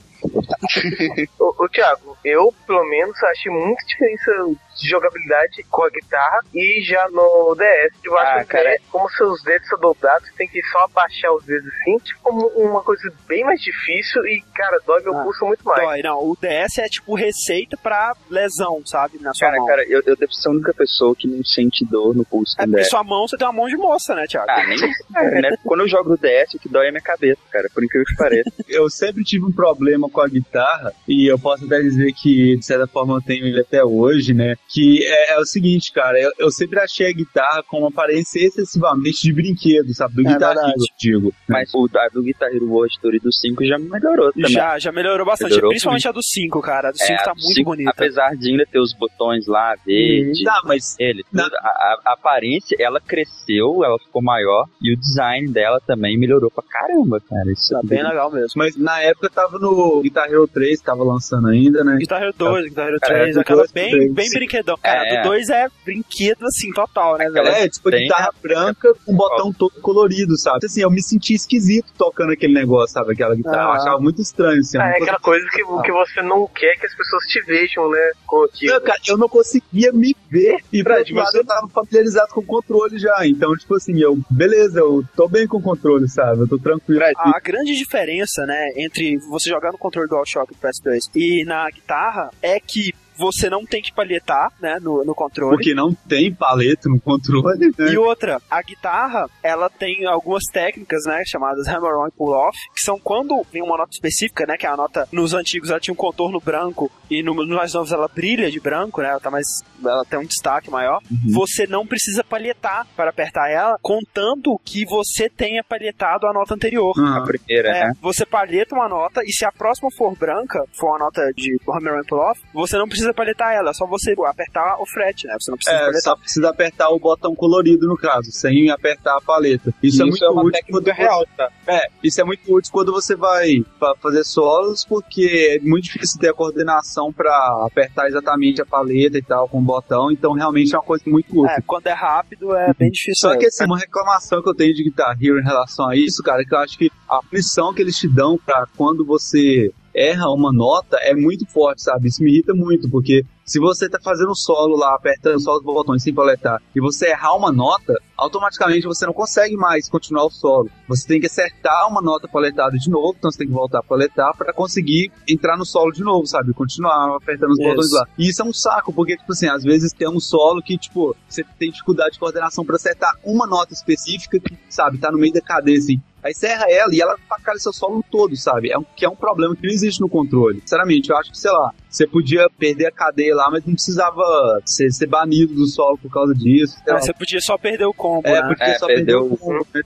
Ô, ô Thiago, eu pelo menos achei muita diferença de jogabilidade com a guitarra e já no DS. Eu acho Ah, que é, como seus dedos são dobраdos, você tem que só abaixar os dedos assim, tipo uma coisa bem mais difícil e, cara, dói meu Ah, pulso muito mais. Dói, não. O DS é tipo receita pra lesão, sabe? Na sua Cara, mão. cara, eu, eu devo ser a única pessoa que não sente dor no pulso é porque sua mão, você tem uma mão de moça, né, Thiago? Ah, nem né? Quando eu jogo no DS, o que dói é minha cabeça, cara, por incrível que pareça. Eu sempre tive um problema com a guitarra, e eu posso até dizer que, de certa forma, eu tenho ele até hoje, né? Que é, é o seguinte, cara, eu, eu sempre achei a guitarra com uma aparência excessivamente de brinquedo, sabe? Do É guitarrista, digo. Mas o a do Guitar Hero World Tour e do 5 já melhorou também. Já, já melhorou bastante. Melhorou Principalmente a do 5, cara. A do 5 É, tá muito cinco, bonita. Apesar de ainda ter os botões lá, verde, Tá, mas ele, Na- a- a aparência, ela cresceu, ela ficou maior, e o design dela também melhorou pra caramba, cara. Isso Tá é bem legal mesmo. Mas na época tava no Guitar Hero 3, que tava lançando ainda, né? Guitar Hero 2, Guitar Hero Cara, 3, do aquela bem, bem brinquedão. Cara, É. do 2 é brinquedo assim, total, né, velho? É, tipo, tem guitarra branca com botão todo colorido, sabe? Assim, eu me senti esquisito tocando aquele negócio, sabe? Aquela guitarra. Eu Ah. achava muito estranho, assim. eu Ah, é aquela coisa que, que você não quer que as pessoas te vejam, né? Com aquilo. Não, cara, eu não conseguia me ver. E pra Fred, outro lado, eu tava familiarizado com o controle já. Então, tipo assim, eu, beleza, eu tô bem com o controle, sabe? Eu tô tranquilo. A grande diferença, né, entre você jogar no controle DualShock do PS2 e na guitarra é que você não tem que palhetar, né, no, no controle. Porque não tem paleta no controle, né? E outra, a guitarra, ela tem algumas técnicas, né, chamadas hammer-on e pull-off, que são quando vem uma nota específica, né, que a nota nos antigos ela tinha um contorno branco e no, nos mais novos ela brilha de branco, né, ela tá mais, ela tem um destaque maior. Você não precisa palhetar para apertar ela, contanto que você tenha palhetado a nota anterior. Ah, a primeira, É, né? você palheta uma nota e se a próxima for branca, for uma nota de hammer on pull off, você não precisa palhetar ela, é só você apertar o fret, né? Você não precisa É, palhetar. só precisa apertar o botão colorido, no caso, sem apertar a paleta. Isso, é muito uma útil técnica quando você- real, tá? É, isso é muito útil quando você vai fa- fazer solos, porque é muito difícil ter a coordenação pra apertar exatamente a paleta e tal com o botão, então realmente é uma coisa muito útil. É, quando é rápido é bem difícil. Só que assim, uma reclamação que eu tenho de Guitar Hero em relação a isso, cara, é que eu acho que a punição que eles te dão pra quando você erra uma nota é muito forte, sabe? Isso me irrita muito, porque se você tá fazendo solo lá, apertando só os botões sem paletar, e você errar uma nota, automaticamente você não consegue mais continuar o solo. Você tem que acertar uma nota paletada de novo, então você tem que voltar a paletar pra conseguir entrar no solo de novo, sabe? Continuar apertando os Isso. botões lá. E isso é um saco, porque, tipo assim, às vezes tem um solo que, tipo, você tem dificuldade de coordenação pra acertar uma nota específica que, sabe, tá no meio da cadeia, assim. Aí você erra ela e ela facalha seu solo todo, sabe? É um, que é um problema que não existe no controle. Sinceramente, eu acho que, sei lá, você podia perder a cadeia lá, mas não precisava ser, ser banido do solo por causa disso. Ah, lá. você podia só perder o combo, É, né? porque É, só perdeu perdeu o combo, né.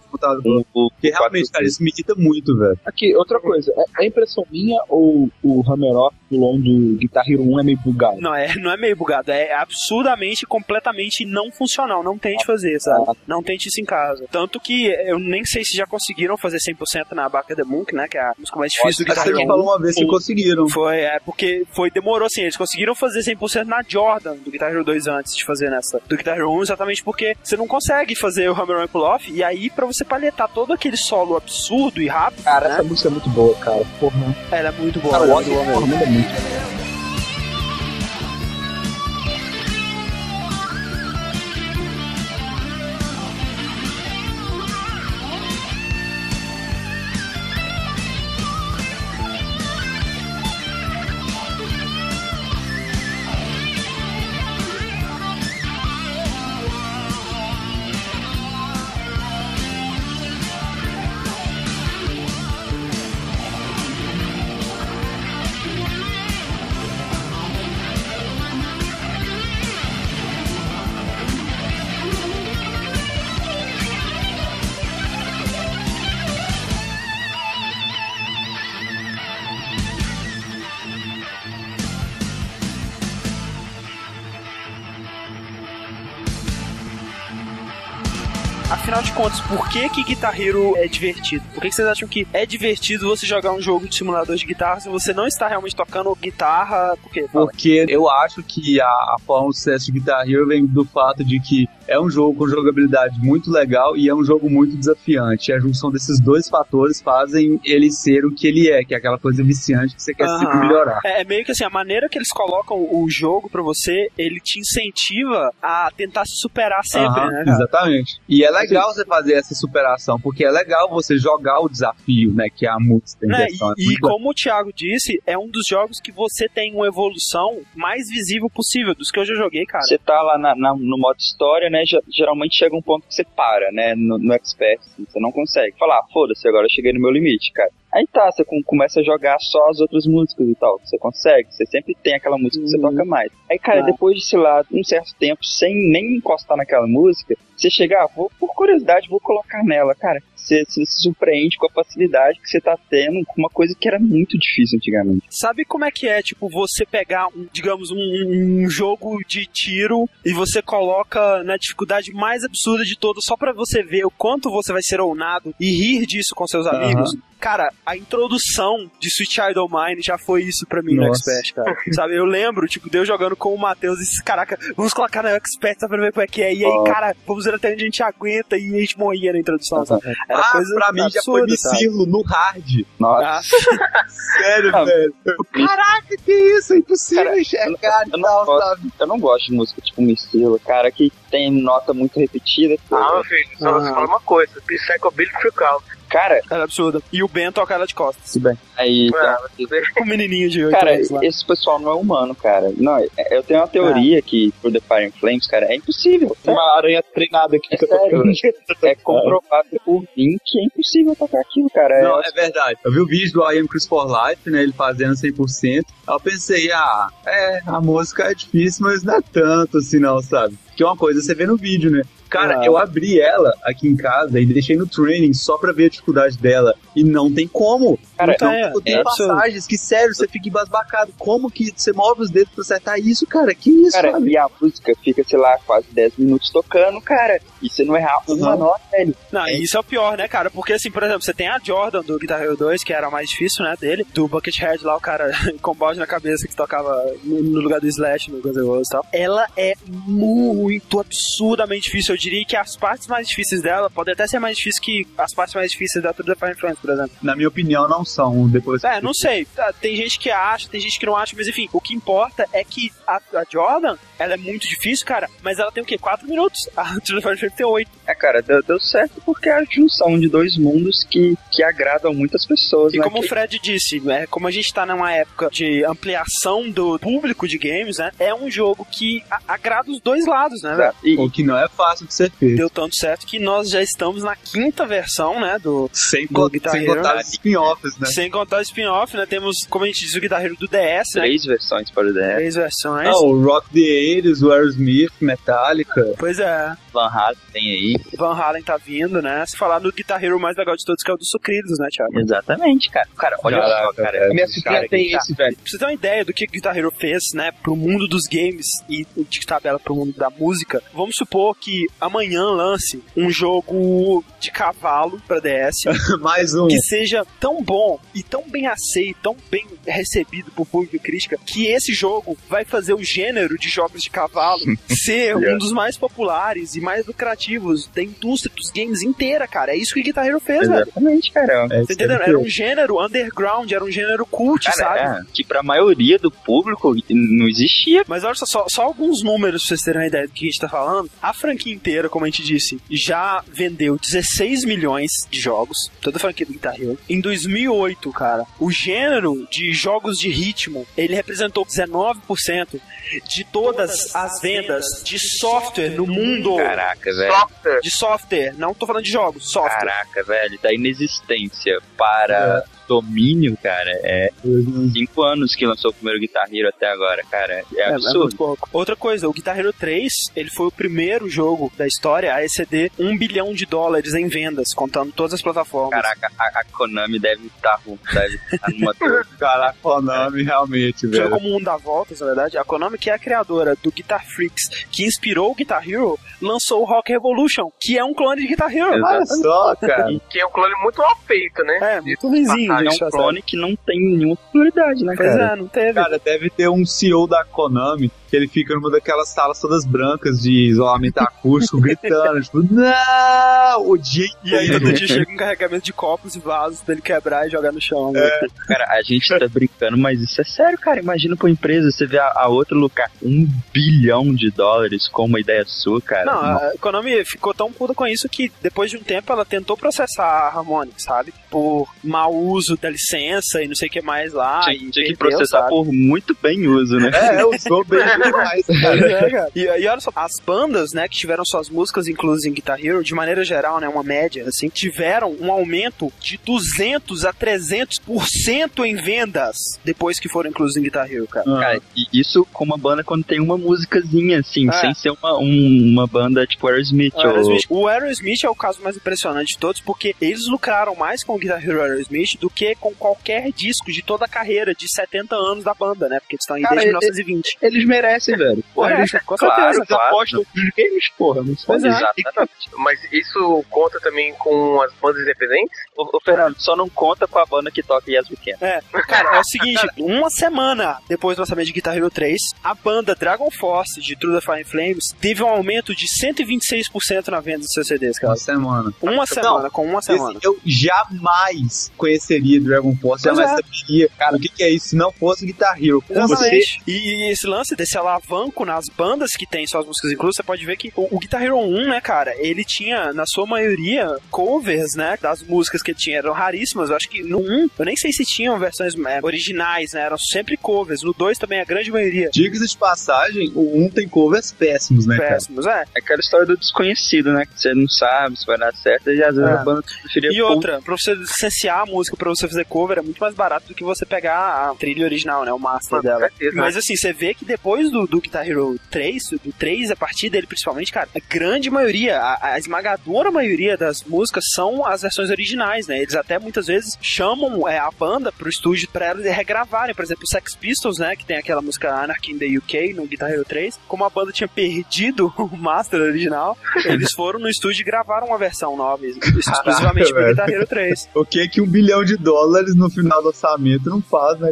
Um, o, Porque realmente, cara, isso me irrita muito, velho. Aqui, outra coisa. É, é impressão minha ou o Hammeroff do long do Guitar Hero 1 é meio bugado? Não, é, não é meio bugado, é absurdamente, completamente não funcional. Não tente fazer, sabe? Não tente isso em casa. Tanto que eu nem sei se já conseguiram fazer 100% na Baca the Monk, né? Que é a música mais difícil do Guitar que Hero você 1. falou uma vez que conseguiram. Foi, é, porque foi, demorou assim, eles conseguiram fazer 100% na Jordan do Guitar Hero 2 antes de fazer nessa do Guitar Hero 1, exatamente porque você não consegue fazer o Hammer On Pull Off, e aí pra você palhetar todo aquele solo absurdo e rápido, Cara, né, essa música é muito boa, cara. Porra. ela é muito boa. Cara, o é muito boa mesmo. Contas, por que que Guitar Hero é divertido? Por que, que vocês acham que é divertido você jogar um jogo de simulador de guitarra se você não está realmente tocando guitarra? Por quê? Porque eu acho que a, a forma de sucesso de Guitar Hero vem do fato de que é um jogo com jogabilidade muito legal e é um jogo muito desafiante. A junção desses dois fatores fazem ele ser o que ele é, que é aquela coisa viciante que você quer sempre Aham. melhorar. É, é meio que assim, a maneira que eles colocam o jogo pra você, ele te incentiva a tentar se superar sempre, Aham, né, cara? Exatamente. E é legal você fazer essa superação, porque é legal você jogar o desafio, né? Que é a música Né, questão. É E, e como o Thiago disse, é um dos jogos que você tem uma evolução mais visível possível dos que eu já joguei, cara. Você tá lá na- na- no modo história, né? ge- Geralmente chega um ponto que você para, né? No, no expert, assim, você não consegue. Falar, ah, foda-se, agora eu cheguei no meu limite, cara. Aí tá, você com- começa a jogar só as outras músicas e tal. Você consegue, você sempre tem aquela música que você toca mais. Aí, cara, Ah. depois de, sei lá, um certo tempo, sem nem encostar naquela música, você chegar, ah, vou, por curiosidade, vou colocar nela, cara. Você, você se surpreende com a facilidade que você tá tendo com uma coisa que era muito difícil antigamente. Sabe como é que é, tipo, você pegar, um, digamos, um, um jogo de tiro e você coloca na dificuldade mais absurda de todas só pra você ver o quanto você vai ser ounado e rir disso com seus amigos? Cara, a introdução de Sweet Child O' Mine já foi isso pra mim no Nossa. Expert, cara. Sabe, eu lembro, tipo, de eu jogando com o Matheus e disse, caraca, vamos colocar no Expert só pra ver como é que é. E aí, cara, vamos até onde a gente aguenta e a gente morria na introdução, sabe? Era ah, coisa pra mim já foi? Missilo no hard. Nossa. Ah, Sério, Ah, velho. Caraca, que isso? É impossível Cara, enxergar eu e não tal, gosto. sabe? Eu não gosto de música tipo Mistila, cara, que tem nota muito repetida. Ah, meu filho, só Ah. você fala uma coisa: Psychobilly Freak Out. Cara, era absurdo. E o Ben toca ela de costas. se bem. Aí, Ah, então, O menininho de 8 cara, anos lá. esse pessoal não é humano, cara. Não, é- eu tenho uma teoria que pro The Fire and Flames, cara, é impossível. Tem uma aranha treinada aqui É que eu tô sério. tocando. É comprovado por mim que é impossível tocar aquilo, cara. Não, é, é verdade. Eu vi o vídeo do I Am Chris for Life, né? Ele fazendo 100%. Aí eu pensei, ah, é, a música é difícil, mas não é tanto assim, não, sabe? Que é uma coisa você vê no vídeo, né? Cara, Ah. eu abri ela aqui em casa e deixei no training só pra ver a dificuldade dela. E não tem como. Cara, não, é, tem é absurdo. passagens que, sério, você fica embasbacado. Como que você move os dedos pra acertar isso, cara? Que isso, Cara, sabe? e a música fica, sei lá, quase 10 minutos tocando, cara. E você não errar uma Uhum. nota, velho. Não, e isso é o pior, né, cara? Porque, assim, por exemplo, você tem a Jordan do Guitar Hero 2, que era a mais difícil, né, dele, do Buckethead lá, o cara com balde na cabeça que tocava no, no lugar do Slash no Guns N' Roses e tal. Ela é muito absurdamente difícil. Eu diria que as partes mais difíceis dela podem até ser mais difíceis que as partes mais difíceis da Tour de Fire Friends, por exemplo. Na minha opinião, não são. Depois É, não sei. Tá, Tem gente que acha, tem gente que não acha, mas enfim, o que importa é que a, a Jordan ela é muito difícil, cara, mas ela tem o quê? 4 minutos. A Trilha Fire tem 8. É, cara, deu, deu certo porque é a junção de dois mundos que, que agradam muitas pessoas, E né? como o Que- Fred disse, é, como a gente tá numa época de ampliação do público de games, né? É um jogo que a- agrada os dois lados, né, velho? E, O que não é fácil de ser feito. Deu tanto certo que nós já estamos na quinta versão, né? Do. Sem, Do Guitar sem Hero. contar os spin-offs, né? Sem contar o spin-off, né? Temos, como a gente diz, o Guitar Hero do DS, né? três versões para o DS. Três versões. Ah, o Rock the Ages, o Aerosmith, Metallica. Pois é, Van Halen tem aí. Van Halen tá vindo, né? Se falar no Guitar Hero mais legal de todos, que é o dos Sucridos, né, Thiago? Exatamente, cara. Cara, olha só, Caraca, cara. velho. A minha sobrinha cara tem tá- esse, velho. Pra você ter uma ideia do que o Guitar Hero fez, né, pro mundo dos games e de tabela pro mundo da música, vamos supor que amanhã lance um jogo de cavalo pra DS Mais um. que seja tão bom e tão bem aceito, tão bem recebido por público e crítica, que esse jogo vai fazer o gênero de jogos de cavalo ser um dos mais populares e mais lucrativos da indústria dos games inteira, cara. É isso que o Guitar Hero fez, velho. Exatamente, cara. É? Era um gênero underground, era um gênero cult, sabe? Cara, é, que pra maioria do público não existia. Mas olha só, só, só alguns números pra vocês terem uma ideia do que a gente tá falando. A franquia inteira, como a gente disse, já vendeu 16 milhões de jogos. Toda a franquia do Guitar Hero. Em 2008, cara, o gênero de jogos de ritmo, ele representou 19% de todas as vendas de software no mundo. Caraca, velho. Software. De software, não tô falando de jogos, software. Caraca, velho. Da inexistência para domínio, cara, é cinco anos que lançou o primeiro Guitar Hero até agora, cara. É É, é absurdo. muito pouco. Outra coisa, o Guitar Hero 3, ele foi o primeiro jogo da história a exceder um bilhão de dólares em vendas, contando todas as plataformas. Caraca, a, a Konami deve estar deve estar numa Caraca, Konami, realmente, Chega velho. como um mundo dá voltas, na verdade. A Konami, que é a criadora do Guitar Freaks, que inspirou o Guitar Hero, lançou o Rock Revolution, que é um clone de Guitar Hero. Olha só, cara. E que é um clone muito mal feito, né? É, muito ruimzinho. É gente, um clone que não tem nenhuma popularidade, né, Pois cara? é, não teve. Cara, deve ter um CEO da Konami que ele fica numa daquelas salas todas brancas de isolamento acústico, gritando, tipo, não! O dia E aí todo dia chega um carregamento de copos e vasos pra ele quebrar e jogar no chão. né? Cara, a gente tá brincando, mas isso é sério, cara. Imagina pra uma empresa, você vê a, a outra lucrar um bilhão de dólares com uma ideia sua, cara. Não, a Konami ficou tão puta com isso que depois de um tempo ela tentou processar a Harmonix, sabe? Por mau uso da licença e não sei o que mais lá. tinha, e tinha que perdeu, processar sabe? por muito bem uso, né? É, usou bem demais, cara. é, cara. E, e olha só, as bandas, né, que tiveram suas músicas inclusas em Guitar Hero, de maneira geral, né, uma média, assim, tiveram um aumento de 200 a 300% em vendas depois que foram inclusas em Guitar Hero, cara. Cara, e isso com uma banda quando tem uma musicazinha, assim, É. sem ser uma, um- uma banda tipo Aerosmith. O Aerosmith, ou... o Aerosmith é o caso mais impressionante de todos, porque eles lucraram mais com o Guitar Hero Aerosmith do que com qualquer disco de toda a carreira de 70 anos da banda, né? Porque eles estão aí Cara, desde ele- 1920. Eles merecem, velho. Porra, É, eles, com claro, certeza. eles claro. apostam nos games, porra. Não é. Exatamente. Mas isso conta também com as bandas independentes? Ô, ô, Fernando, só não conta com a banda que toca Yes We Can. É, cara, é o seguinte, uma semana depois do lançamento de Guitar Hero 3, a banda Dragon Force de True the Fire Flames teve um aumento de 126% na venda dos seus CDs, cara. Uma semana. Uma semana, com uma semana. Esse, eu jamais conheceria Dragon Force, Pois jamais é. saberia cara, o que, que é isso se não fosse Guitar Hero. Como você. E esse lance desse alavanco nas bandas que tem suas músicas inclusas, você pode ver que o, o Guitar Hero 1, né, cara, ele tinha, na sua maioria, covers, né, das músicas que ele tinha, eram raríssimas. Eu acho que no 1, eu nem sei se tinham versões é, originais, né, eram sempre covers. No 2 também, a grande maioria. Diga-se de passagem, o 1 tem covers péssimos, né, cara? Péssimos, é. É aquela história do desconhecido, né? Que você não sabe se vai dar certo e às vezes É. a banda preferia E outra, pra você licenciar a música pra você fazer cover é muito mais barato do que você pegar a trilha original, né? O master Com dela. certeza. Mas assim, você vê que depois do, do Guitar Hero 3, do 3, a partir dele principalmente, cara, a grande maioria, a, a esmagadora maioria das músicas são as versões originais, né? Eles até muitas vezes chamam é, a banda pro estúdio pra elas regravarem. Por exemplo, o Sex Pistols, né? Que tem aquela música Anarchy in the UK no Guitar Hero 3. Como a banda tinha perdido o master original, eles foram no estúdio e gravaram uma versão nova, exclusivamente pro velho. Guitar Hero 3. O que que um bilhão de dólares no final do orçamento não faz, né?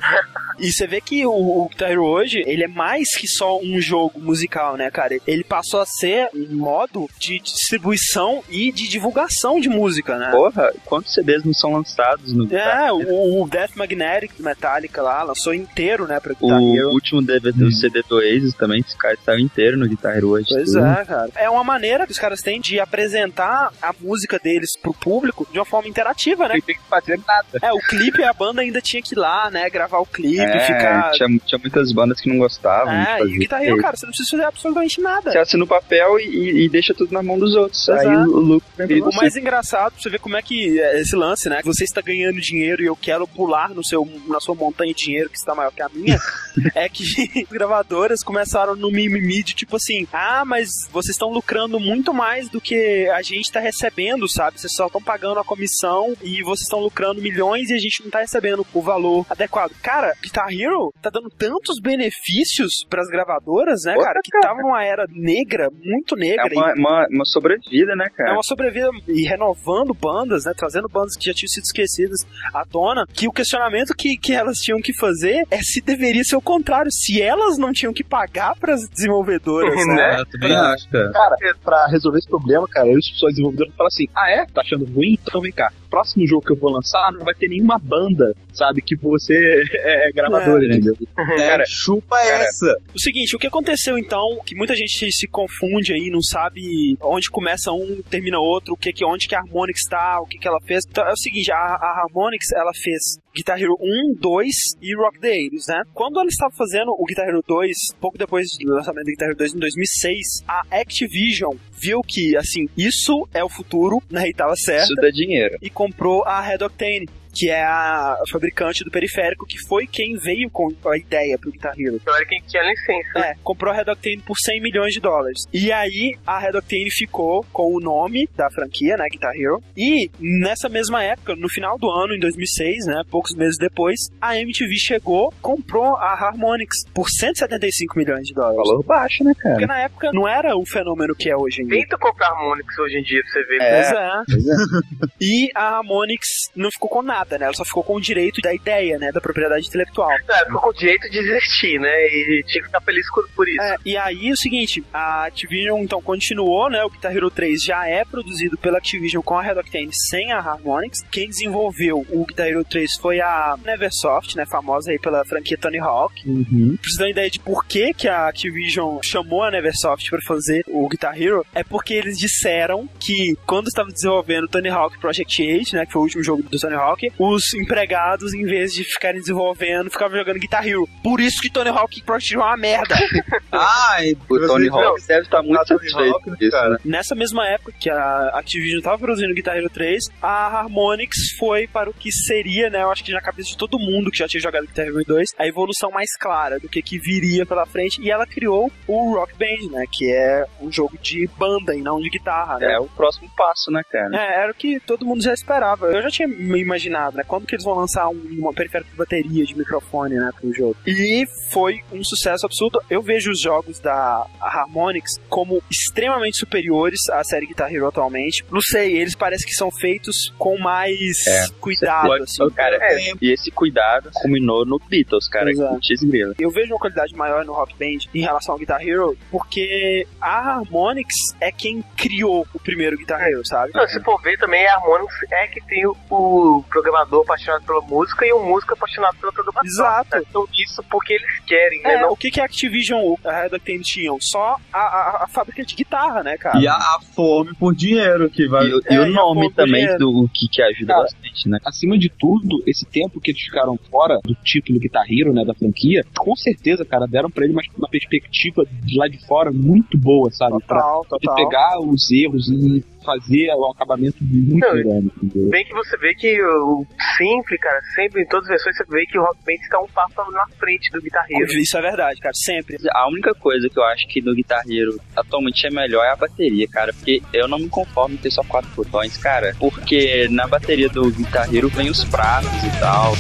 E você vê que o, o Guitar Hero hoje, ele é mais que só um jogo musical, né, cara? Ele passou a ser um modo de distribuição e de divulgação de música, né? Porra, quantos CDs não são lançados no É, o, o Death Magnetic do Metallica lá lançou inteiro, né, pra Guitar O Hero. último DVD, o CD do Oasis também, esse cara estava inteiro no Guitar Hero hoje. Pois é, cara. É uma maneira que os caras têm de apresentar a música deles pro público de uma forma interativa, né? Sem ter que fazer nada. É, o clipe, a banda ainda tinha que ir lá, né, gravar o clipe, É, ficar... tinha, tinha muitas bandas que não gostavam de É, e o Guitar Hero, cara, você não precisa fazer absolutamente nada. Você assina o papel e, e- deixa tudo na mão dos outros. Aí Exato. o lucro vem o mais engraçado, pra você ver como é que é esse lance, né? Você está ganhando dinheiro e eu quero pular no seu, na sua montanha de dinheiro que está maior que a minha. é que as gravadoras começaram no mimimi de tipo assim: ah, mas vocês estão lucrando muito mais do que a gente está recebendo, sabe? Vocês só estão pagando a comissão e vocês estão lucrando milhões e a gente não tá recebendo o valor adequado. Cara, Guitar Hero tá dando tantos benefícios pras gravadoras, né, Porra, cara? Que cara. tava numa era negra, muito negra. É uma, uma, uma sobrevida, né, É cara? uma sobrevida e renovando bandas, né? Trazendo bandas que já tinham sido esquecidas à tona. Que o questionamento que, que elas tinham que fazer é se deveria ser o contrário. Se elas não tinham que pagar pras desenvolvedoras, né? Eu também acho, cara. Cara, pra resolver esse problema, cara, os pessoas desenvolvedores falam assim: ah, é? Tá achando ruim? Então vem cá. Próximo jogo que eu vou lançar não vai ter nenhuma banda, sabe? Que você é gravador, É. entendeu? Cara, Chupa cara, essa. O seguinte, o que aconteceu então, que muita gente se confunde aí, não sabe onde começa um, termina outro, o que que onde que a Harmonix tá, o que que ela fez. Então é o seguinte, a, a Harmonix, ela fez Guitar Hero 1, 2 e Rock the Ages, né? Quando ela estava fazendo o Guitar Hero 2, pouco depois do lançamento do Guitar Hero 2 em 2006, a Activision viu que, assim, isso é o futuro, né? E tava certo Isso dá dinheiro. e comprou a Red Octane, que é a fabricante do periférico, que foi quem veio com a ideia pro Guitar Hero. Então era quem tinha licença. É, comprou a Red Octane por 100 milhões de dólares. E aí a Red Octane ficou com o nome da franquia, né, Guitar Hero. E nessa mesma época, no final do ano, em 2006, né, poucos meses depois, a MTV chegou, comprou a Harmonix por 175 milhões de dólares. Valor baixo, né, Porque cara? na época não era o fenômeno que é hoje em dia. Tenta comprar Harmonix hoje em dia pra você ver. É. Pois é. E a Harmonix não ficou com nada, né? Ela só ficou com o direito da ideia, né? Da propriedade intelectual. É, ficou com o direito de existir, né? E tinha que ficar feliz por isso. É, e aí o seguinte, a Activision então continuou, né? O Guitar Hero 3 já é produzido pela Activision com a Red Octane sem a Harmonix. Quem desenvolveu o Guitar Hero 3 foi a Neversoft, né? Famosa aí pela franquia Tony Hawk. Uhum. Pra vocês terem ideia de por que, que a Activision chamou a Neversoft pra fazer o Guitar Hero, é porque eles disseram que quando estavam desenvolvendo o Tony Hawk Project 8, né, que foi o último jogo do Tony Hawk, os empregados, em vez de ficarem desenvolvendo, ficavam jogando Guitar Hero. Por isso que Tony Hawk Project 8 é uma merda. Ai, O Tony Hawk deve estar muito Ah, Tony satisfeito Hawk, com isso, cara. né? Nessa mesma época que a Activision estava produzindo Guitar Hero 3, a Harmonix foi para o que seria, né, eu acho que na cabeça de todo mundo que já tinha jogado Guitar Hero 2, a evolução mais clara do que que viria pela frente, e ela criou o Rock Band, né, que é um jogo de banda e não de guitarra, né? É o próximo passo, né, cara? É, era o que todo mundo já esperava. Eu já tinha me imaginado, né? Quando que eles vão lançar um, uma periférico de bateria, de microfone, né, pro jogo. E foi um sucesso absurdo. Eu vejo os jogos da Harmonix como extremamente superiores à série Guitar Hero atualmente. Não sei, eles parecem que são feitos com mais É. cuidado, assim. Cara, e esse cuidado culminou no Beatles, cara. Exato. Grila. Eu vejo uma qualidade maior no Rock Band em relação ao Guitar Hero, porque a Harmonix é quem criou o primeiro Guitar Hero, sabe? Não, se for ver também, a Harmonix é que tem o, o programador apaixonado pela música e o músico apaixonado pela programação. Exato. Então isso porque eles querem, né? É, Não o que, que a Activision, a Red Octane tinham? Só a, a, a fábrica de guitarra, né, cara? E a, a fome por dinheiro que vai. E, o- É, e o nome também do que, que ajuda Cara, bastante, né? Acima de tudo, esse tempo que eles ficaram fora do título Guitar Hero, né, da franquia, com certeza, cara, deram pra ele uma, uma perspectiva de lá de fora muito boa, sabe? Pra Total, de total. pegar os erros e fazer o acabamento muito Não, grande, entendeu? Bem que você vê que o sempre, cara, sempre em todas as versões você vê que o Rock Band está um passo na frente do Guitar Hero. Isso é verdade, cara, sempre. A única coisa que eu acho que no Guitar Hero atualmente é melhor é a bateria, cara. Porque eu não me conformo em ter só quatro botões, cara. Porque na bateria do Guitar Hero vem os pratos e tal.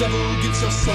devil gets your soul.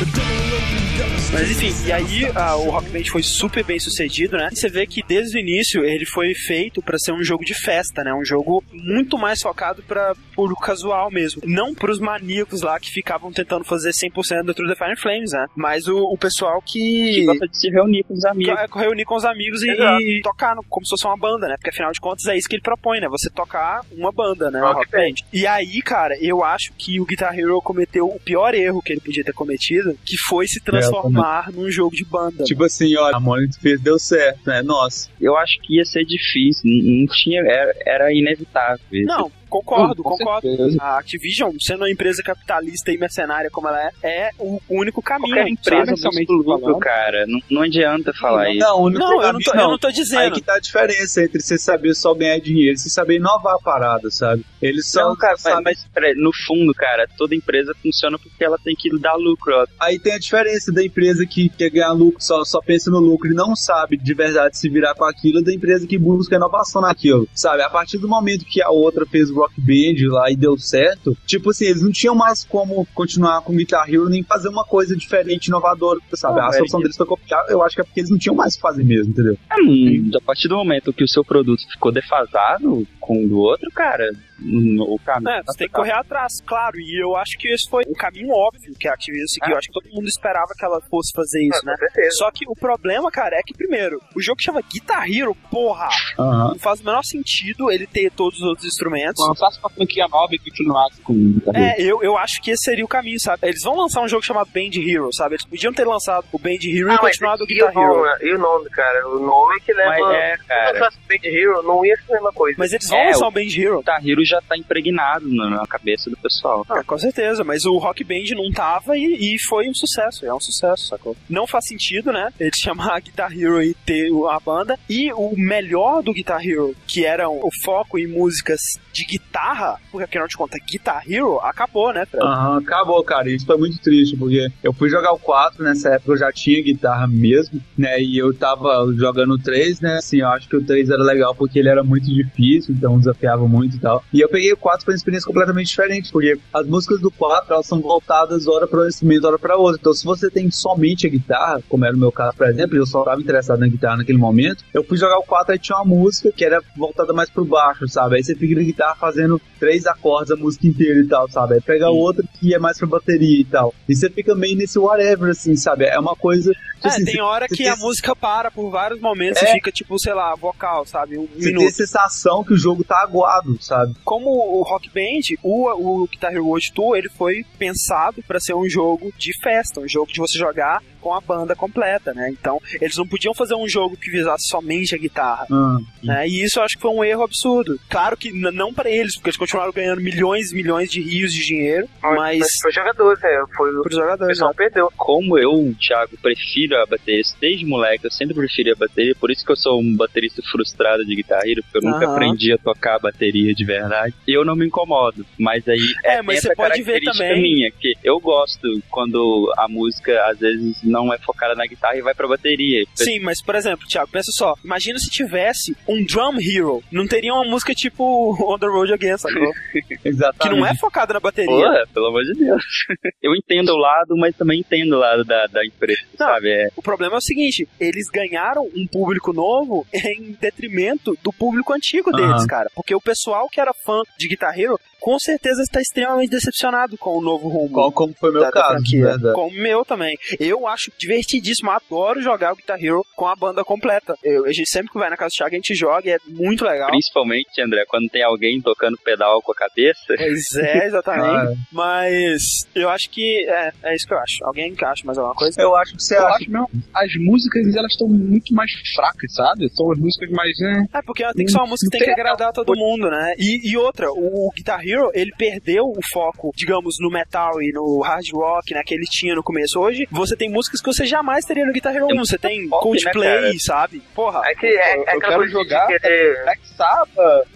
The devil opened up Mas enfim, e aí ah, o Rock Band foi super bem sucedido, né? E você vê que desde o início ele foi feito pra ser um jogo de festa, né? Um jogo muito mais focado pra público casual mesmo. Não pros maníacos lá que ficavam tentando fazer 100% do True the Fire Flames, né? Mas o, o pessoal que. Que gosta de se reunir com os amigos. que- reunir com os amigos e, e tocar no- como se fosse uma banda, né? Porque afinal de contas é isso que ele propõe, né? Você tocar uma banda, né? Rock Rock Band. E aí, cara, eu acho que o Guitar Hero cometeu o pior erro que ele podia ter cometido, que foi se transformar num jogo de banda. Tipo assim, olha, a Monolith fez, deu certo, né? Nossa. Eu acho que ia ser difícil, não, tinha, era, era inevitável. isso. Não, concordo, Com concordo. certeza. A Activision, sendo uma empresa capitalista e mercenária como ela é, é o único caminho. Qualquer empresa sabe? somente lucro, cara. Não, não adianta falar isso. Não, o único Não, eu não, tô, eu não tô Aí dizendo. que tá a diferença entre você saber só ganhar dinheiro e você saber inovar a parada, sabe? Eles só Não, cara, mas, sabem- mas peraí, no fundo, cara, toda empresa funciona porque ela tem que dar lucro. Aí tem a diferença da empresa que quer ganhar lucro, só, só pensa no lucro e não sabe de verdade se virar com aquilo, da empresa que busca inovação naquilo, sabe? A partir do momento que a outra fez o Rock Band lá e deu certo, tipo assim, eles não tinham mais como continuar com Guitar Hero nem fazer uma coisa diferente, inovadora, sabe? Não, a solução velho. deles foi copiar, eu acho que é porque eles não tinham mais o que fazer mesmo, entendeu? É, hum, a partir do momento que o seu produto ficou defasado com o do outro, cara, o caminho. É, você tem que correr atrás, claro, e eu acho que esse foi um caminho óbvio que a Activision seguiu. Eu acho que todo mundo esperava que ela fosse fazer isso, né? Com certeza. Só que o problema, cara, é que, primeiro, o jogo chama Guitar Hero, porra! Aham. Não faz o menor sentido ele ter todos os outros instrumentos. Lançasse uma franquia nova e continuasse com o Guitar Hero. É, eu, eu acho que esse seria o caminho, sabe? Eles vão lançar um jogo chamado Band Hero, sabe? Eles podiam ter lançado o Band Hero e Ah, mas continuado o e Guitar o nome, Hero. E o nome, cara? O nome que leva. Mas é, Se cara. não fosse Band Hero, não ia ser a mesma coisa. Mas eles vão É, lançar o- o Band Hero. Guitar Hero já tá impregnado na, na cabeça do pessoal. Ah, com certeza, mas o Rock Band não tava e, e foi um sucesso, é um sucesso, sacou? Não faz sentido, né? Eles chamar Guitar Hero e ter a banda. E o melhor do Guitar Hero, que era o foco em músicas de guitarra, porque afinal de contas, Guitar Hero acabou, né, Fred? Aham, acabou, cara. Isso foi muito triste, porque eu fui jogar o 4, nessa época eu já tinha guitarra mesmo, né? E eu tava jogando o 3, né? Assim, eu acho que o 3 era legal porque ele era muito difícil, então desafiava muito e tal. E eu peguei o 4 foi uma experiência completamente diferente, porque as músicas do 4, elas são voltadas hora para um instrumento, hora para outro. Então, se você tem somente a guitarra, como era o meu caso, por exemplo, eu só tava interessado na guitarra naquele momento, eu fui jogar o 4 e tinha uma música que era voltada mais pro baixo, sabe? Aí você fica na guitarra fazendo três acordes a música inteira e tal, sabe? Aí pega outra que é mais pra bateria e tal. E você fica meio nesse whatever, assim, sabe? É uma coisa. É, assim, tem hora que a música para por vários momentos É. e fica, tipo, sei lá, vocal, sabe? Um Você tem a minuto. sensação que o jogo tá aguado, sabe? Como o Rock Band, o, o Guitar Hero World Tour, ele foi pensado pra ser um jogo de festa, um jogo de você jogar com a banda completa, né? Então, eles não podiam fazer um jogo que visasse somente a guitarra. Ah, né? E isso eu acho que foi um erro absurdo. Claro que não pra eles, porque eles continuaram ganhando milhões e milhões de rios de dinheiro, mas Mas foi jogadores, é. Foi o pros jogadores. pessoal né? perdeu. Como eu, Thiago, prefiro a bateria, desde moleque, eu sempre preferi a bateria, por isso que eu sou um baterista frustrado de guitarra, porque eu nunca Aham. aprendi a tocar a bateria de verdade. Eu não me incomodo, mas aí É, mas tem você essa pode ver característica também- minha, que eu gosto quando a música às vezes não é focada na guitarra e vai pra bateria. Sim, mas por exemplo, Thiago, pensa só. Imagina se tivesse um Drum Hero. Não teria uma música tipo On the Road Again, sacou? que exatamente. não é focada na bateria. Porra, pelo amor de Deus. Eu entendo o lado, mas também entendo o lado da, da empresa, Não. sabe? É, O problema é o seguinte, eles ganharam um público novo em detrimento do público antigo deles, cara. Porque o pessoal que era fã de Guitar Hero, com certeza está extremamente decepcionado com o novo rumo. Como, como foi meu da, da caso, de verdade. Como o meu também. Eu acho divertidíssimo, adoro jogar o Guitar Hero com a banda completa. Eu, a gente sempre que vai na casa do Thiago, a gente joga e é muito legal. principalmente, André, quando tem alguém tocando pedal com a cabeça. Pois é, exatamente. Ah, Mas eu acho que é, é isso que eu acho. Alguém que acha mais alguma coisa? eu acho que você Eu acha. acho mesmo, as músicas elas estão muito mais fracas, sabe? São as músicas mais. né? É, porque tem que ser uma música que tem que agradar todo mundo, né? E, e outra, o, o Guitar Hero, ele perdeu o foco, digamos, no metal e no hard rock, né, que ele tinha no começo. Hoje, você tem músicas que você jamais teria no Guitar Hero 1. Você tem né, Coldplay, cara? sabe? Porra. É que é, é Eu aquela quero jogar de querer... Black Sabbath,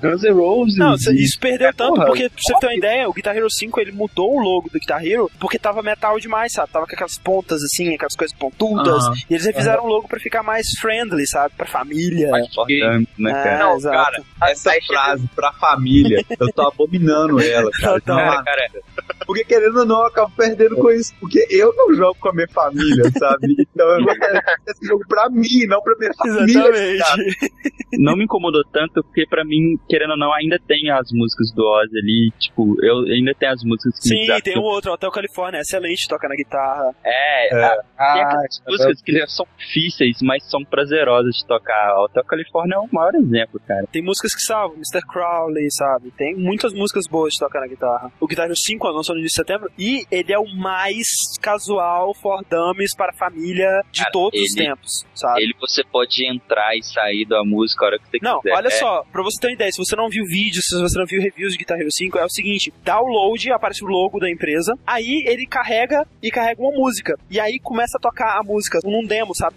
Guns N' Roses. Não, isso perdeu É, tanto porra, porque, pra você ter uma ideia, o Guitar Hero 5 ele mudou o logo do Guitar Hero porque tava metal demais, sabe? Tava com aquelas pontas assim, aquelas coisas pontudas. E eles refizeram o logo pra ficar mais friendly, sabe? Pra família. Mais importante, né, É, cara? Não, exato. cara, essa frase pra família, eu tô abominando ela, cara. Total. Não, Cara, cara, Porque querendo ou não, eu acabo perdendo com isso. Porque eu não jogo com a minha família, sabe? Então eu gostaria esse jogo pra mim, não pra minha família. Cara. Não me incomodou tanto, porque pra mim, querendo ou não, ainda tem as músicas do Ozzy ali. Tipo, eu ainda tenho as músicas que Sim, me tem o outro, Hotel Califórnia, excelente, toca na guitarra. É, É. a- tem Ah, aquelas músicas que são difíceis, mas são prazerosas de tocar. Hotel Califórnia é o maior exemplo, cara. Tem músicas que salvam, Mr. Crowley, sabe? Tem muitas músicas boas de tocar na guitarra. O Guitar Hero 5 lançou no início de setembro e ele é o mais casual for dummies para a família de Cara, todos os ele- tempos, sabe? Ele você pode entrar e sair da música a hora que você Não, quiser. olha É, só, pra você ter uma ideia, se você não viu vídeos, se você não viu reviews de Guitar Hero 5, é o seguinte, download, aparece o logo da empresa, aí ele carrega e carrega uma música, e aí começa a tocar a música num demo, sabe?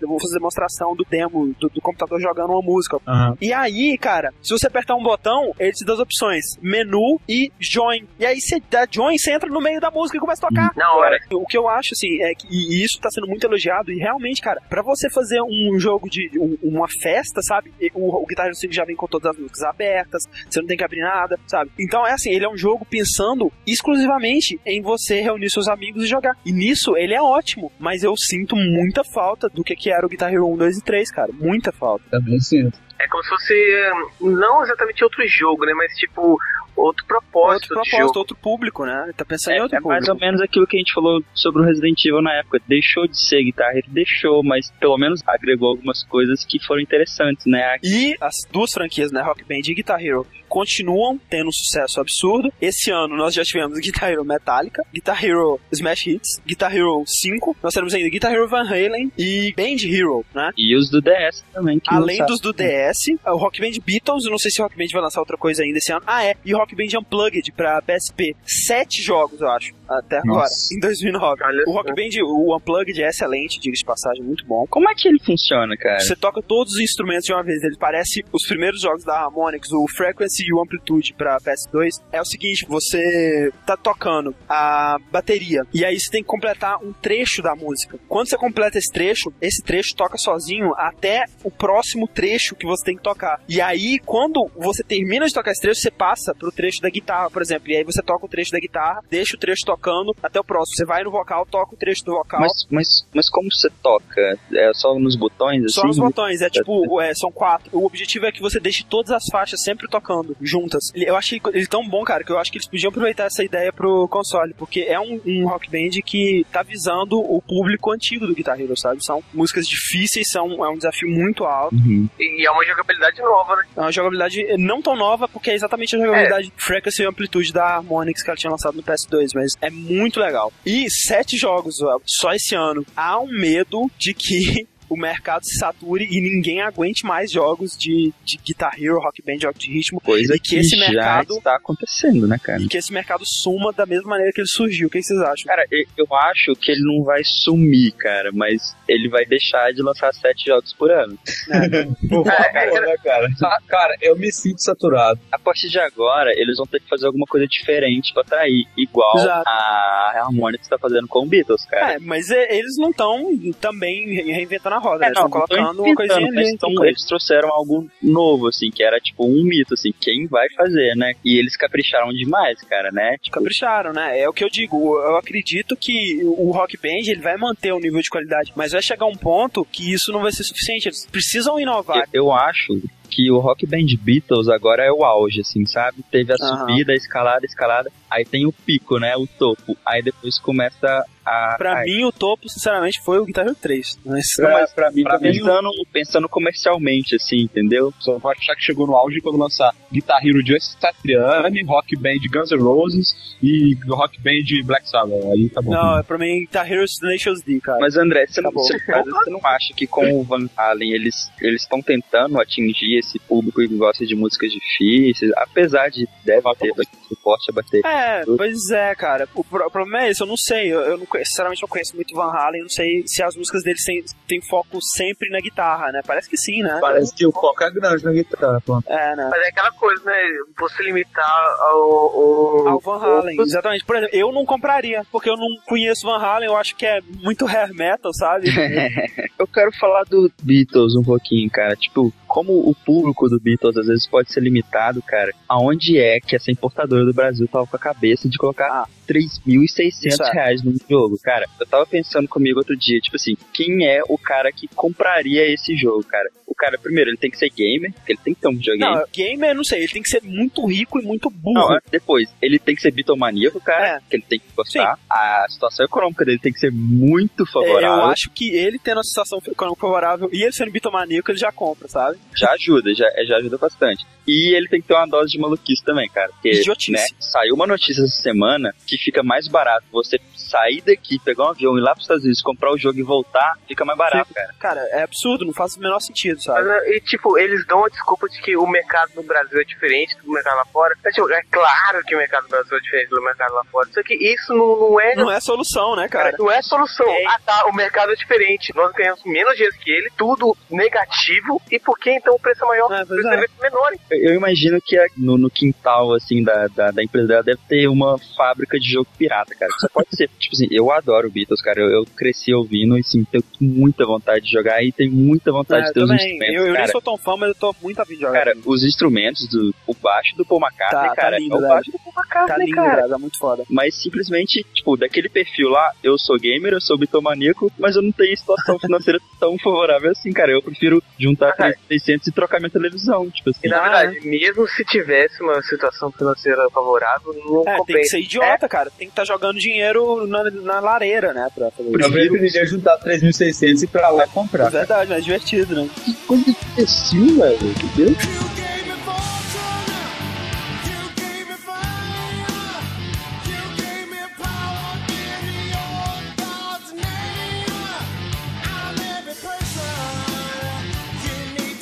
Eu vou fazer demonstração do demo, do, do computador jogando uma música. E aí, cara, se você apertar um botão, ele te dá as opções, menu e join. E aí você dá join, você entra no meio da música e começa a tocar. Na hora. O que eu acho, assim, é que e isso tá sendo muito elogiado, e realmente, cara, pra você fazer um jogo de um- uma festa, sabe? O, o Guitar Hero 5 já vem com todas as músicas abertas, você não tem que abrir nada, sabe? Então é assim, ele é um jogo pensando exclusivamente em você reunir seus amigos e jogar. E nisso ele é ótimo, mas eu sinto muita falta do que, que era o Guitar Hero 1, 2 e 3, cara. Muita falta. Também sinto. É como se fosse, hum, não exatamente outro jogo, né? Mas tipo, outro propósito Outro de propósito, jogo. outro público, né? Tá pensando É, em outro é mais público. ou menos aquilo que a gente falou sobre o Resident Evil na época. Deixou de ser guitarra, ele deixou, mas pelo menos agregou algumas coisas que foram interessantes, né? E as duas franquias, né, Rock Band e Guitar Hero, continuam tendo um sucesso absurdo. Esse ano nós já tivemos Guitar Hero Metallica, Guitar Hero Smash Hits, Guitar Hero 5, nós temos ainda Guitar Hero Van Halen e Band Hero, né? E os do DS também. Que Além lançaram. dos do DS, o Rock Band Beatles, eu não sei se o Rock Band vai lançar outra coisa ainda esse ano. Ah, é, e o Rock Band Unplugged pra PSP. Sete jogos, eu acho, até agora, Nossa. em 2009. Olha O. Rock Band, o Unplugged é excelente, diga de passagem, muito bom. Como é que ele funciona, cara? Você toca todos os instrumentos de uma vez. Ele parece os primeiros jogos da Harmonix, o Frequency e o Amplitude pra PS2. É o seguinte, você tá tocando a bateria e aí você tem que completar um trecho da música. Quando você completa esse trecho, esse trecho toca sozinho até o próximo trecho que você tem que tocar. E aí, quando você termina de tocar esse trecho, você passa pro trecho da guitarra, por exemplo. E aí você toca o trecho da guitarra, deixa o trecho tocando até o próximo. Você vai no vocal, toca o trecho do vocal. Mas, mas, mas como você toca? É só nos botões, assim? Só nos botões, é tipo, é, são quatro. O objetivo é que você deixe todas as faixas sempre tocando, juntas. Ele- Eu achei ele tão bom, cara, que eu acho que eles podiam aproveitar essa ideia pro console, porque é um, um rock band que tá visando o público antigo do Guitar Hero, sabe? São músicas difíceis, são, é um desafio muito alto. Uhum. E é uma jogabilidade nova, né? É uma jogabilidade não tão nova, porque é exatamente a jogabilidade Frequency e Amplitude da Harmonix que ela tinha lançado no PS2, mas é muito legal. E sete jogos, só esse ano. Há um medo de que o mercado se sature e ninguém aguente mais jogos de, de Guitar Hero, Rock Band, jogo de ritmo. Coisa e que, esse já mercado está acontecendo, né, cara? e que esse mercado suma da mesma maneira que ele surgiu. O que vocês acham? Cara, eu- acho que ele não vai sumir, cara, mas ele vai deixar de lançar sete jogos por ano. Por favor, né, cara? Cara, eu me sinto saturado. A partir de agora, eles vão ter que fazer alguma coisa diferente pra atrair, igual Exato. a Harmonix está fazendo com o Beatles, cara. É, mas é, eles não estão também re- reinventando a roda, né? Eles estão É, não tô colocando uma coisinha ali. tão- eles trouxeram algo novo, assim, que era tipo um mito, assim, quem vai fazer, né? E eles capricharam demais, cara, né? Tipo, Capricharam, né? É o que eu digo. Eu acredito que o Rock Band ele vai manter o nível de qualidade, mas vai chegar um ponto que isso não vai ser suficiente. Eles precisam inovar. eu, eu acho que o Rock Band Beatles agora é o auge, assim, sabe? Teve a subida, a escalada, a escalada, aí tem o pico, né? O topo. Aí depois começa a. Pra a- mim, o topo, sinceramente, foi o Guitar Hero 3. Mas, Pra, mas pra mim, Pra pensando, pensando comercialmente, assim, entendeu? só vou achar que chegou no auge quando lançar Guitar Hero Just Satriani, Rock Band Guns N' Roses e Rock Band Black Sabbath. Aí tá bom. não, pra mim, Guitar Hero Nations D, cara. Mas André, você não, Acabou. você, você não acha que com o Van Halen eles eles estão tentando atingir esse público que gosta de músicas difíceis, apesar de deve ter suporte a bater. É, pois é, cara. O, pro- o problema é esse, eu não sei. Eu, eu não conheço, sinceramente não conheço muito Van Halen, não sei se as músicas deles têm, têm foco sempre na guitarra, né? Parece que sim, né? Parece que o foco é grande na guitarra, pô. É, né? Mas é aquela coisa, né? Você limitar ao. ao, Ao Van Halen, exatamente. Por exemplo, eu não compraria, porque eu não conheço Van Halen, eu acho que é muito hair metal, sabe? Eu quero falar do Beatles um pouquinho, cara. Tipo, como o público do Beatles às vezes pode ser limitado, cara, aonde é que essa importadora do Brasil tava com a cabeça de colocar 3.600 Isso é. reais num jogo, cara? Eu tava pensando comigo outro dia, tipo assim, quem é o cara que compraria esse jogo, cara? O cara, primeiro, ele tem que ser gamer, porque ele tem que ter um videogame. Não, gamer, não sei, ele tem que ser muito rico e muito burro. Não, depois, ele tem que ser bitomaníaco, cara, É. que ele tem que gostar. A situação econômica dele tem que ser muito É, favorável. eu acho que ele tendo a situação econômica favorável e ele sendo bitomaníaco, ele já compra, sabe? Já ajuda, já, já ajuda bastante. E ele tem que ter uma dose de maluquice também, cara. Porque, Idiotice. né, saiu uma notícia essa semana que fica mais barato você sair daqui, pegar um avião, ir lá pros Estados Unidos, comprar o jogo e voltar, fica mais barato, cara. Cara, é absurdo, não faz o menor sentido, Mas, sabe? né, e, tipo, eles dão a desculpa de que o mercado no Brasil é diferente do mercado lá fora. Mas, tipo, é claro que o mercado no Brasil é diferente do mercado lá fora. Só que isso não, não é. Não é solução, né, cara? Não é solução. Ah, tá, o mercado é diferente. Nós ganhamos menos dinheiro que ele, tudo negativo. E por que então o preço é maior? É, o preço é. é menor. hein? Eu, imagino que a- no, no quintal, assim, da, da, da empresa dela deve ter uma fábrica de jogo pirata, cara. Só pode ser. tipo assim, eu adoro Beatles, cara. Eu, eu cresci ouvindo e, sim, tenho muita vontade de jogar e tenho muita vontade É, de ter os instrumentos, Eu, eu nem sou tão fã, mas eu tô muito afim de jogar. Cara, os instrumentos do o baixo do Paul McCartney, Tá- tá cara, lindo, é o baixo do Paul McCartney, tá lindo, cara. é muito foda. Mas simplesmente, tipo, daquele perfil lá, eu sou gamer, eu sou bitomaníaco, mas eu não tenho situação financeira tão favorável assim, cara. Eu prefiro juntar Ah, cara. 600 e trocar minha televisão, tipo assim. E na verdade, mesmo se tivesse uma situação financeira favorável, não É, tem que compensa. ser idiota, cara. Tem que estar jogando dinheiro na, na lareira, né? Pra fazer Eu preferiria juntar 3.600 e ir pra lá comprar. É verdade, mas é divertido, né? Coisa de imbecil, velho. Meu Deus.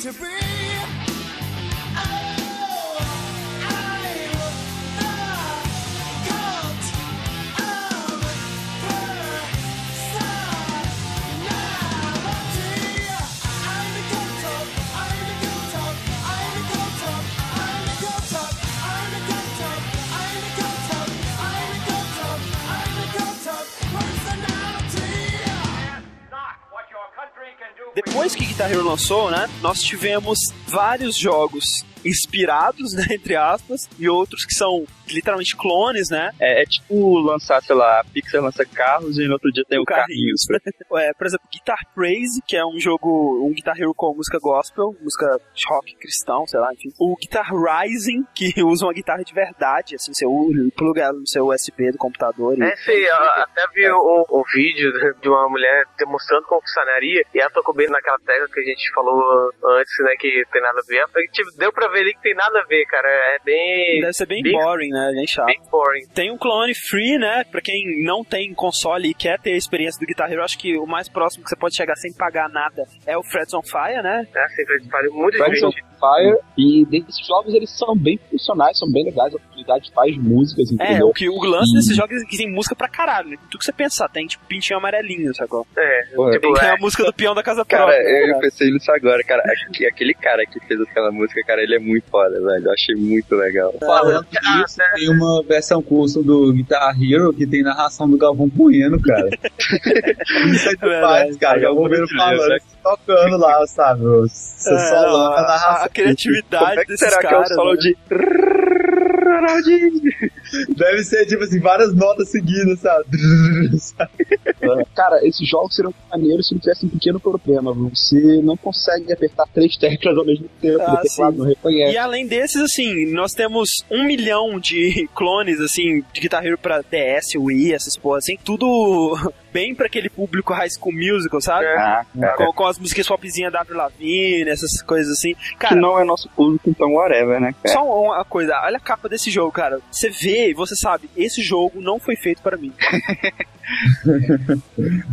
to be Depois que Guitar Hero lançou, né? Nós tivemos vários jogos inspirados, né? Entre aspas, e outros que são literalmente clones, né? É, é tipo lançar, sei lá, a Pixar lança carros e no outro dia tem o, carrinhos. É, por exemplo, Guitar Praise, que é um jogo, um Guitar Hero com música gospel, música rock cristão, sei lá, enfim. O Guitar Rising, que usa uma guitarra de verdade, assim, você pluga ela no seu USB do computador. e- É, sei, eu até vi o, o vídeo de uma mulher demonstrando como funcionaria e ela tocou bem naquela tecla que a gente falou antes, né, que tem nada a ver. Tipo, deu pra ver ali que tem nada a ver, cara. É bem. Deve ser bem, boring, né? Bem chato. Bem boring. Tem um clone free, né? Pra quem não tem console e quer ter a experiência do Guitar Hero, acho que o mais próximo que você pode chegar sem pagar nada é o Freds on Fire, né? É, fazem muito diferente. Fire. E desses jogos eles são bem funcionais, são bem legais. A comunidade faz músicas, É, entendeu? o, que, o lance desses jogos é que tem música pra caralho, né? Tudo que você pensar, tem tipo pintinho amarelinho, sacou? É, tipo, Tem é, a música do peão da casa Cara, própria. eu né? pensei nisso agora, cara. Aque- Aquele cara que fez aquela música, cara, ele é muito foda, velho. Eu achei muito legal. Falando Ah, disso, tem uma versão curso do Guitar Hero que tem narração do Galvão Bueno, cara. Isso é demais, cara. Galvão Bueno falando, tocando lá, sabe? Você É, solando a a, narração. A criatividade Como é que desses será caras. que é o solo né? de... Deve ser, tipo assim, várias notas seguidas, sabe? Cara, esses jogos seriam maneiros se não tivesse um pequeno problema. Você não consegue apertar três teclas ao mesmo tempo. Ah, teclado não reconhece. E além desses, assim, nós temos um milhão de clones, assim, de Guitar Hero pra DS, Wii, essas porra, assim, tudo bem pra aquele público High School Musical, sabe? Ah, cara. Com, com as músicas popzinha da Avril Lavigne, essas coisas assim. Que Cara, não é nosso público, então whatever, né, cara? só uma coisa, olha a capa desse jogo, cara. Você vê e você sabe, esse jogo não foi feito para mim.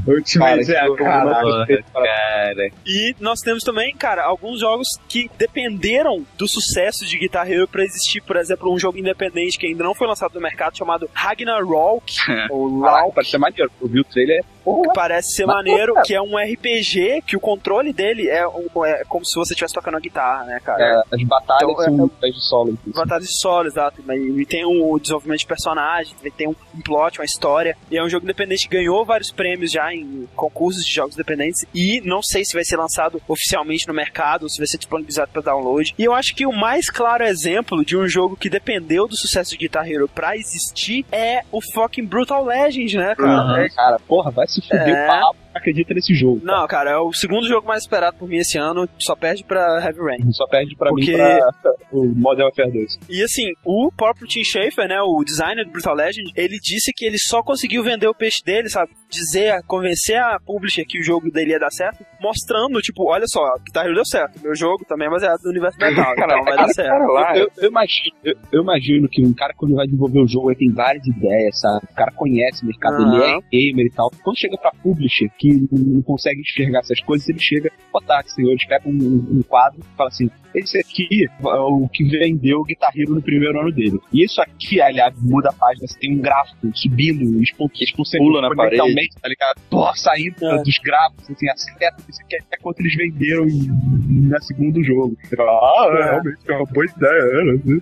Ultimate é a cara. Cara, E nós temos também, cara, alguns jogos que dependeram do sucesso de Guitar Hero pra existir, por exemplo, um jogo independente que ainda não foi lançado no mercado chamado Ragnarok, ou Lauk, parece ser maneiro. Eu vi o trailer. it. Porra, que parece ser Mas, maneiro, cara. que é um RPG que o controle dele é, um- é como se você estivesse tocando uma guitarra, né, cara? é, as batalhas Então, são batalhas de solo. inclusive. Batalha de solo, exato. E tem um desenvolvimento de personagem, tem um, um plot, uma história. E é um jogo independente que ganhou vários prêmios já em concursos de jogos independentes. E não sei se vai ser lançado oficialmente no mercado, ou se vai ser disponibilizado para download. E eu acho que o mais claro exemplo de um jogo que dependeu do sucesso de Guitar Hero pra existir é o fucking Brutal Legend, né, cara? Aham, Cara, porra, vai se fuder É. Acredita nesse jogo. Não, cara, é o segundo jogo mais esperado por mim esse ano, só perde pra Heavy Rain. Só perde pra Porque- mim pra o Modern Warfare 2. E assim, o próprio Tim Schafer, né, o designer do Brutal Legend, ele disse que ele só conseguiu vender o peixe dele, sabe? Dizer, convencer a publisher que o jogo dele ia dar certo, mostrando, tipo, olha só, Guitar Hero deu certo, meu jogo também é baseado no universo metal, então vai dar certo. cara lá, Eu, eu imagino, eu, eu imagino que um cara, quando vai desenvolver o jogo, ele tem várias ideias, sabe? O cara conhece o mercado, ele é gamer e tal. Quando chega pra publisher, que não consegue enxergar essas coisas, ele chega, ó, tá, senhores, pega um, um quadro e fala assim: esse aqui é o que vendeu o Guitar Hero no primeiro ano dele. E isso aqui, aliás, muda a página, você tem um gráfico subindo, expondo Pula na parede. tá ligado? Pô, saindo É. dos gráficos, assim, a seta, isso aqui é quanto eles venderam em, na segundo jogo. Ah, é, realmente, é uma boa ideia, né?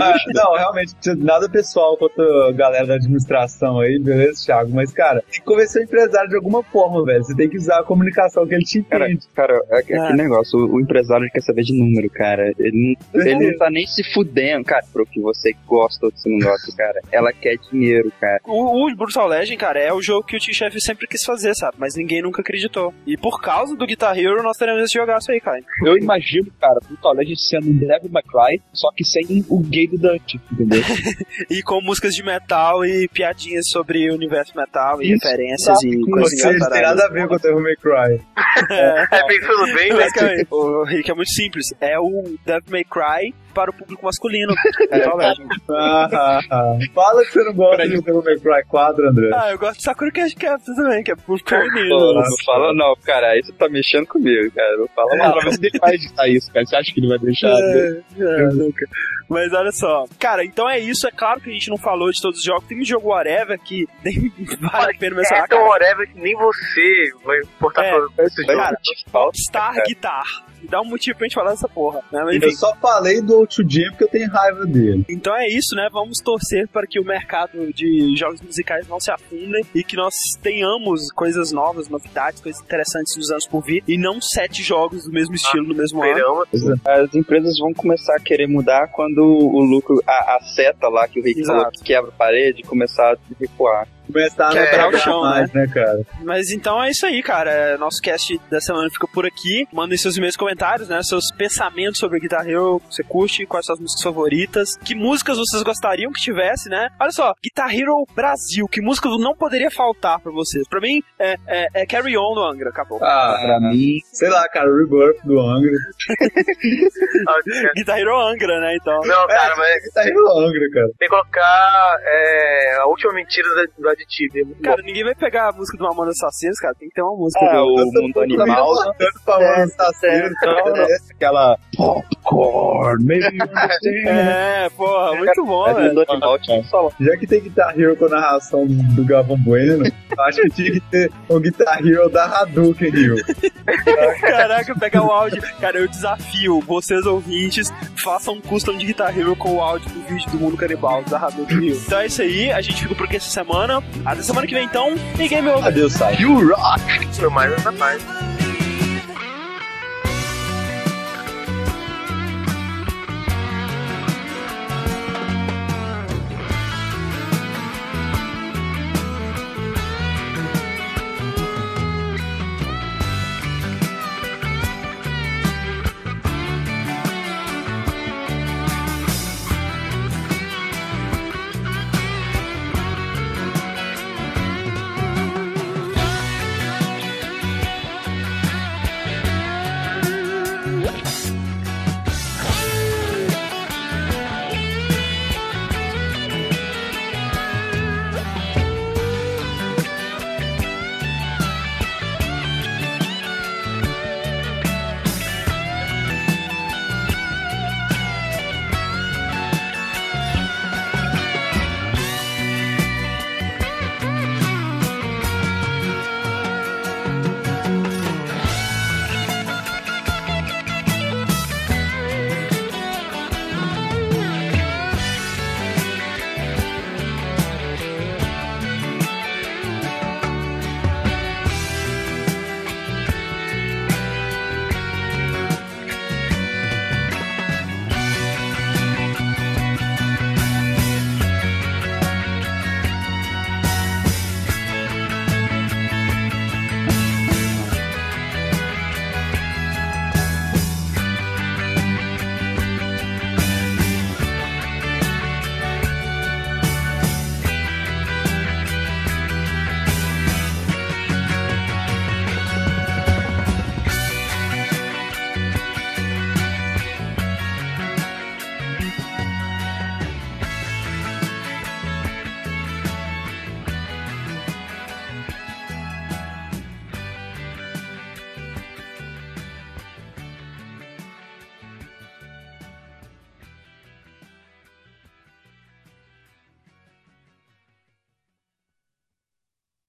Ah, não, realmente, nada pessoal contra a galera da administração aí, beleza, Thiago? Mas, cara, tem que convencer o empresário de alguma forma, velho. Você tem que usar a comunicação que ele te Cara, entende. cara, é aquele Ah. negócio, o, o empresário quer saber de número, cara. Ele não, ele não tá nem se fudendo, cara, pro que você gosta ou que você não gosta, cara. Ela quer dinheiro, cara. O, o Brutal Legend, cara, é o jogo que o Tim Schafer sempre quis fazer, sabe? Mas ninguém nunca acreditou. E por causa do Guitar Hero, nós teremos esse jogaço aí, cara. Eu imagino, cara, Brutal Legend sendo um Devil May Cry, só que sem o gay do Dante, entendeu? E com músicas de metal e piadinhas sobre o universo metal e Isso, referências e exato. Ou coisas seja, tem nada a ver com o Devil May Cry. É, pensando bem, né? O Rick é muito simples. É o Devil May Cry para o público masculino. Brutal Legend. Ah, ah, ah. Fala que você não gosta de Devil May Cry 4, André. Ah, eu gosto de Sakura Card Captor também, que é público feminino. não fala não, cara. Aí você tá mexendo comigo, cara. Não fala Cara, mal. mas ele vai editar isso, cara. Você acha que ele vai deixar? É, é, nunca. Mas olha só. Cara, então é isso. É claro que a gente não falou de todos os jogos. Tem um jogo whatever que nem vale a pena mencionar. É tão whatever que nem você vai importar É, todo esse jogo. cara, Star. Guitar. Dá um motivo pra gente falar dessa porra. Né? Mas, Eu só falei do Outro Jam porque eu tenho raiva dele. então é isso, né? Vamos torcer para que o mercado de jogos musicais não se afunde e que nós tenhamos coisas novas, novidades, coisas interessantes nos anos por vir e não sete jogos do mesmo estilo no mesmo ano. Esperamos. As empresas vão começar a querer mudar quando o lucro, a, a seta lá que o Rick Exato. falou que quebra a parede, começar a recuar. Começar a Quebrar não o chão, mais, né, cara? Mas então é isso aí, cara. É, Nosso cast da semana fica por aqui. Mandem seus e-mails comentários, né? Seus pensamentos sobre Guitar Hero, que você curte, quais são as músicas favoritas, que músicas vocês gostariam que tivesse, né? Olha só, Guitar Hero Brasil, que música não poderia faltar pra vocês? Pra mim, é, é, é Carry On do Angra, acabou. Ah, Pra mim, sei lá, cara, o Rebirth do Angra. Guitar Hero Angra, né? Então. Não, cara, mas Tá indo Angra, cara. tem que colocar é, a última mentira do aditivo. É muito bom. Cara, ninguém vai pegar a música do Mamonas Assassinos, cara. Tem que ter uma música. Ah, do- o mundo animal. Tanto falando assassino, cara. aquela popcorn, maybe. É, porra, muito bom, o velho. animal. Já que tem Guitar Hero com a narração do Galvão Bueno, acho que tinha que ter um Guitar Hero da Hadouken Rio. Caraca, pegar o áudio. Cara, eu desafio vocês ouvintes, façam um custom de Guitar Hero com o áudio do vídeo do Mundo Canibal, da Hadouken Rio. Então é isso aí, a gente fica por aqui essa semana. Até semana que vem então, e Game Over. Adeus, sai. You rock! Foi mais essa parte.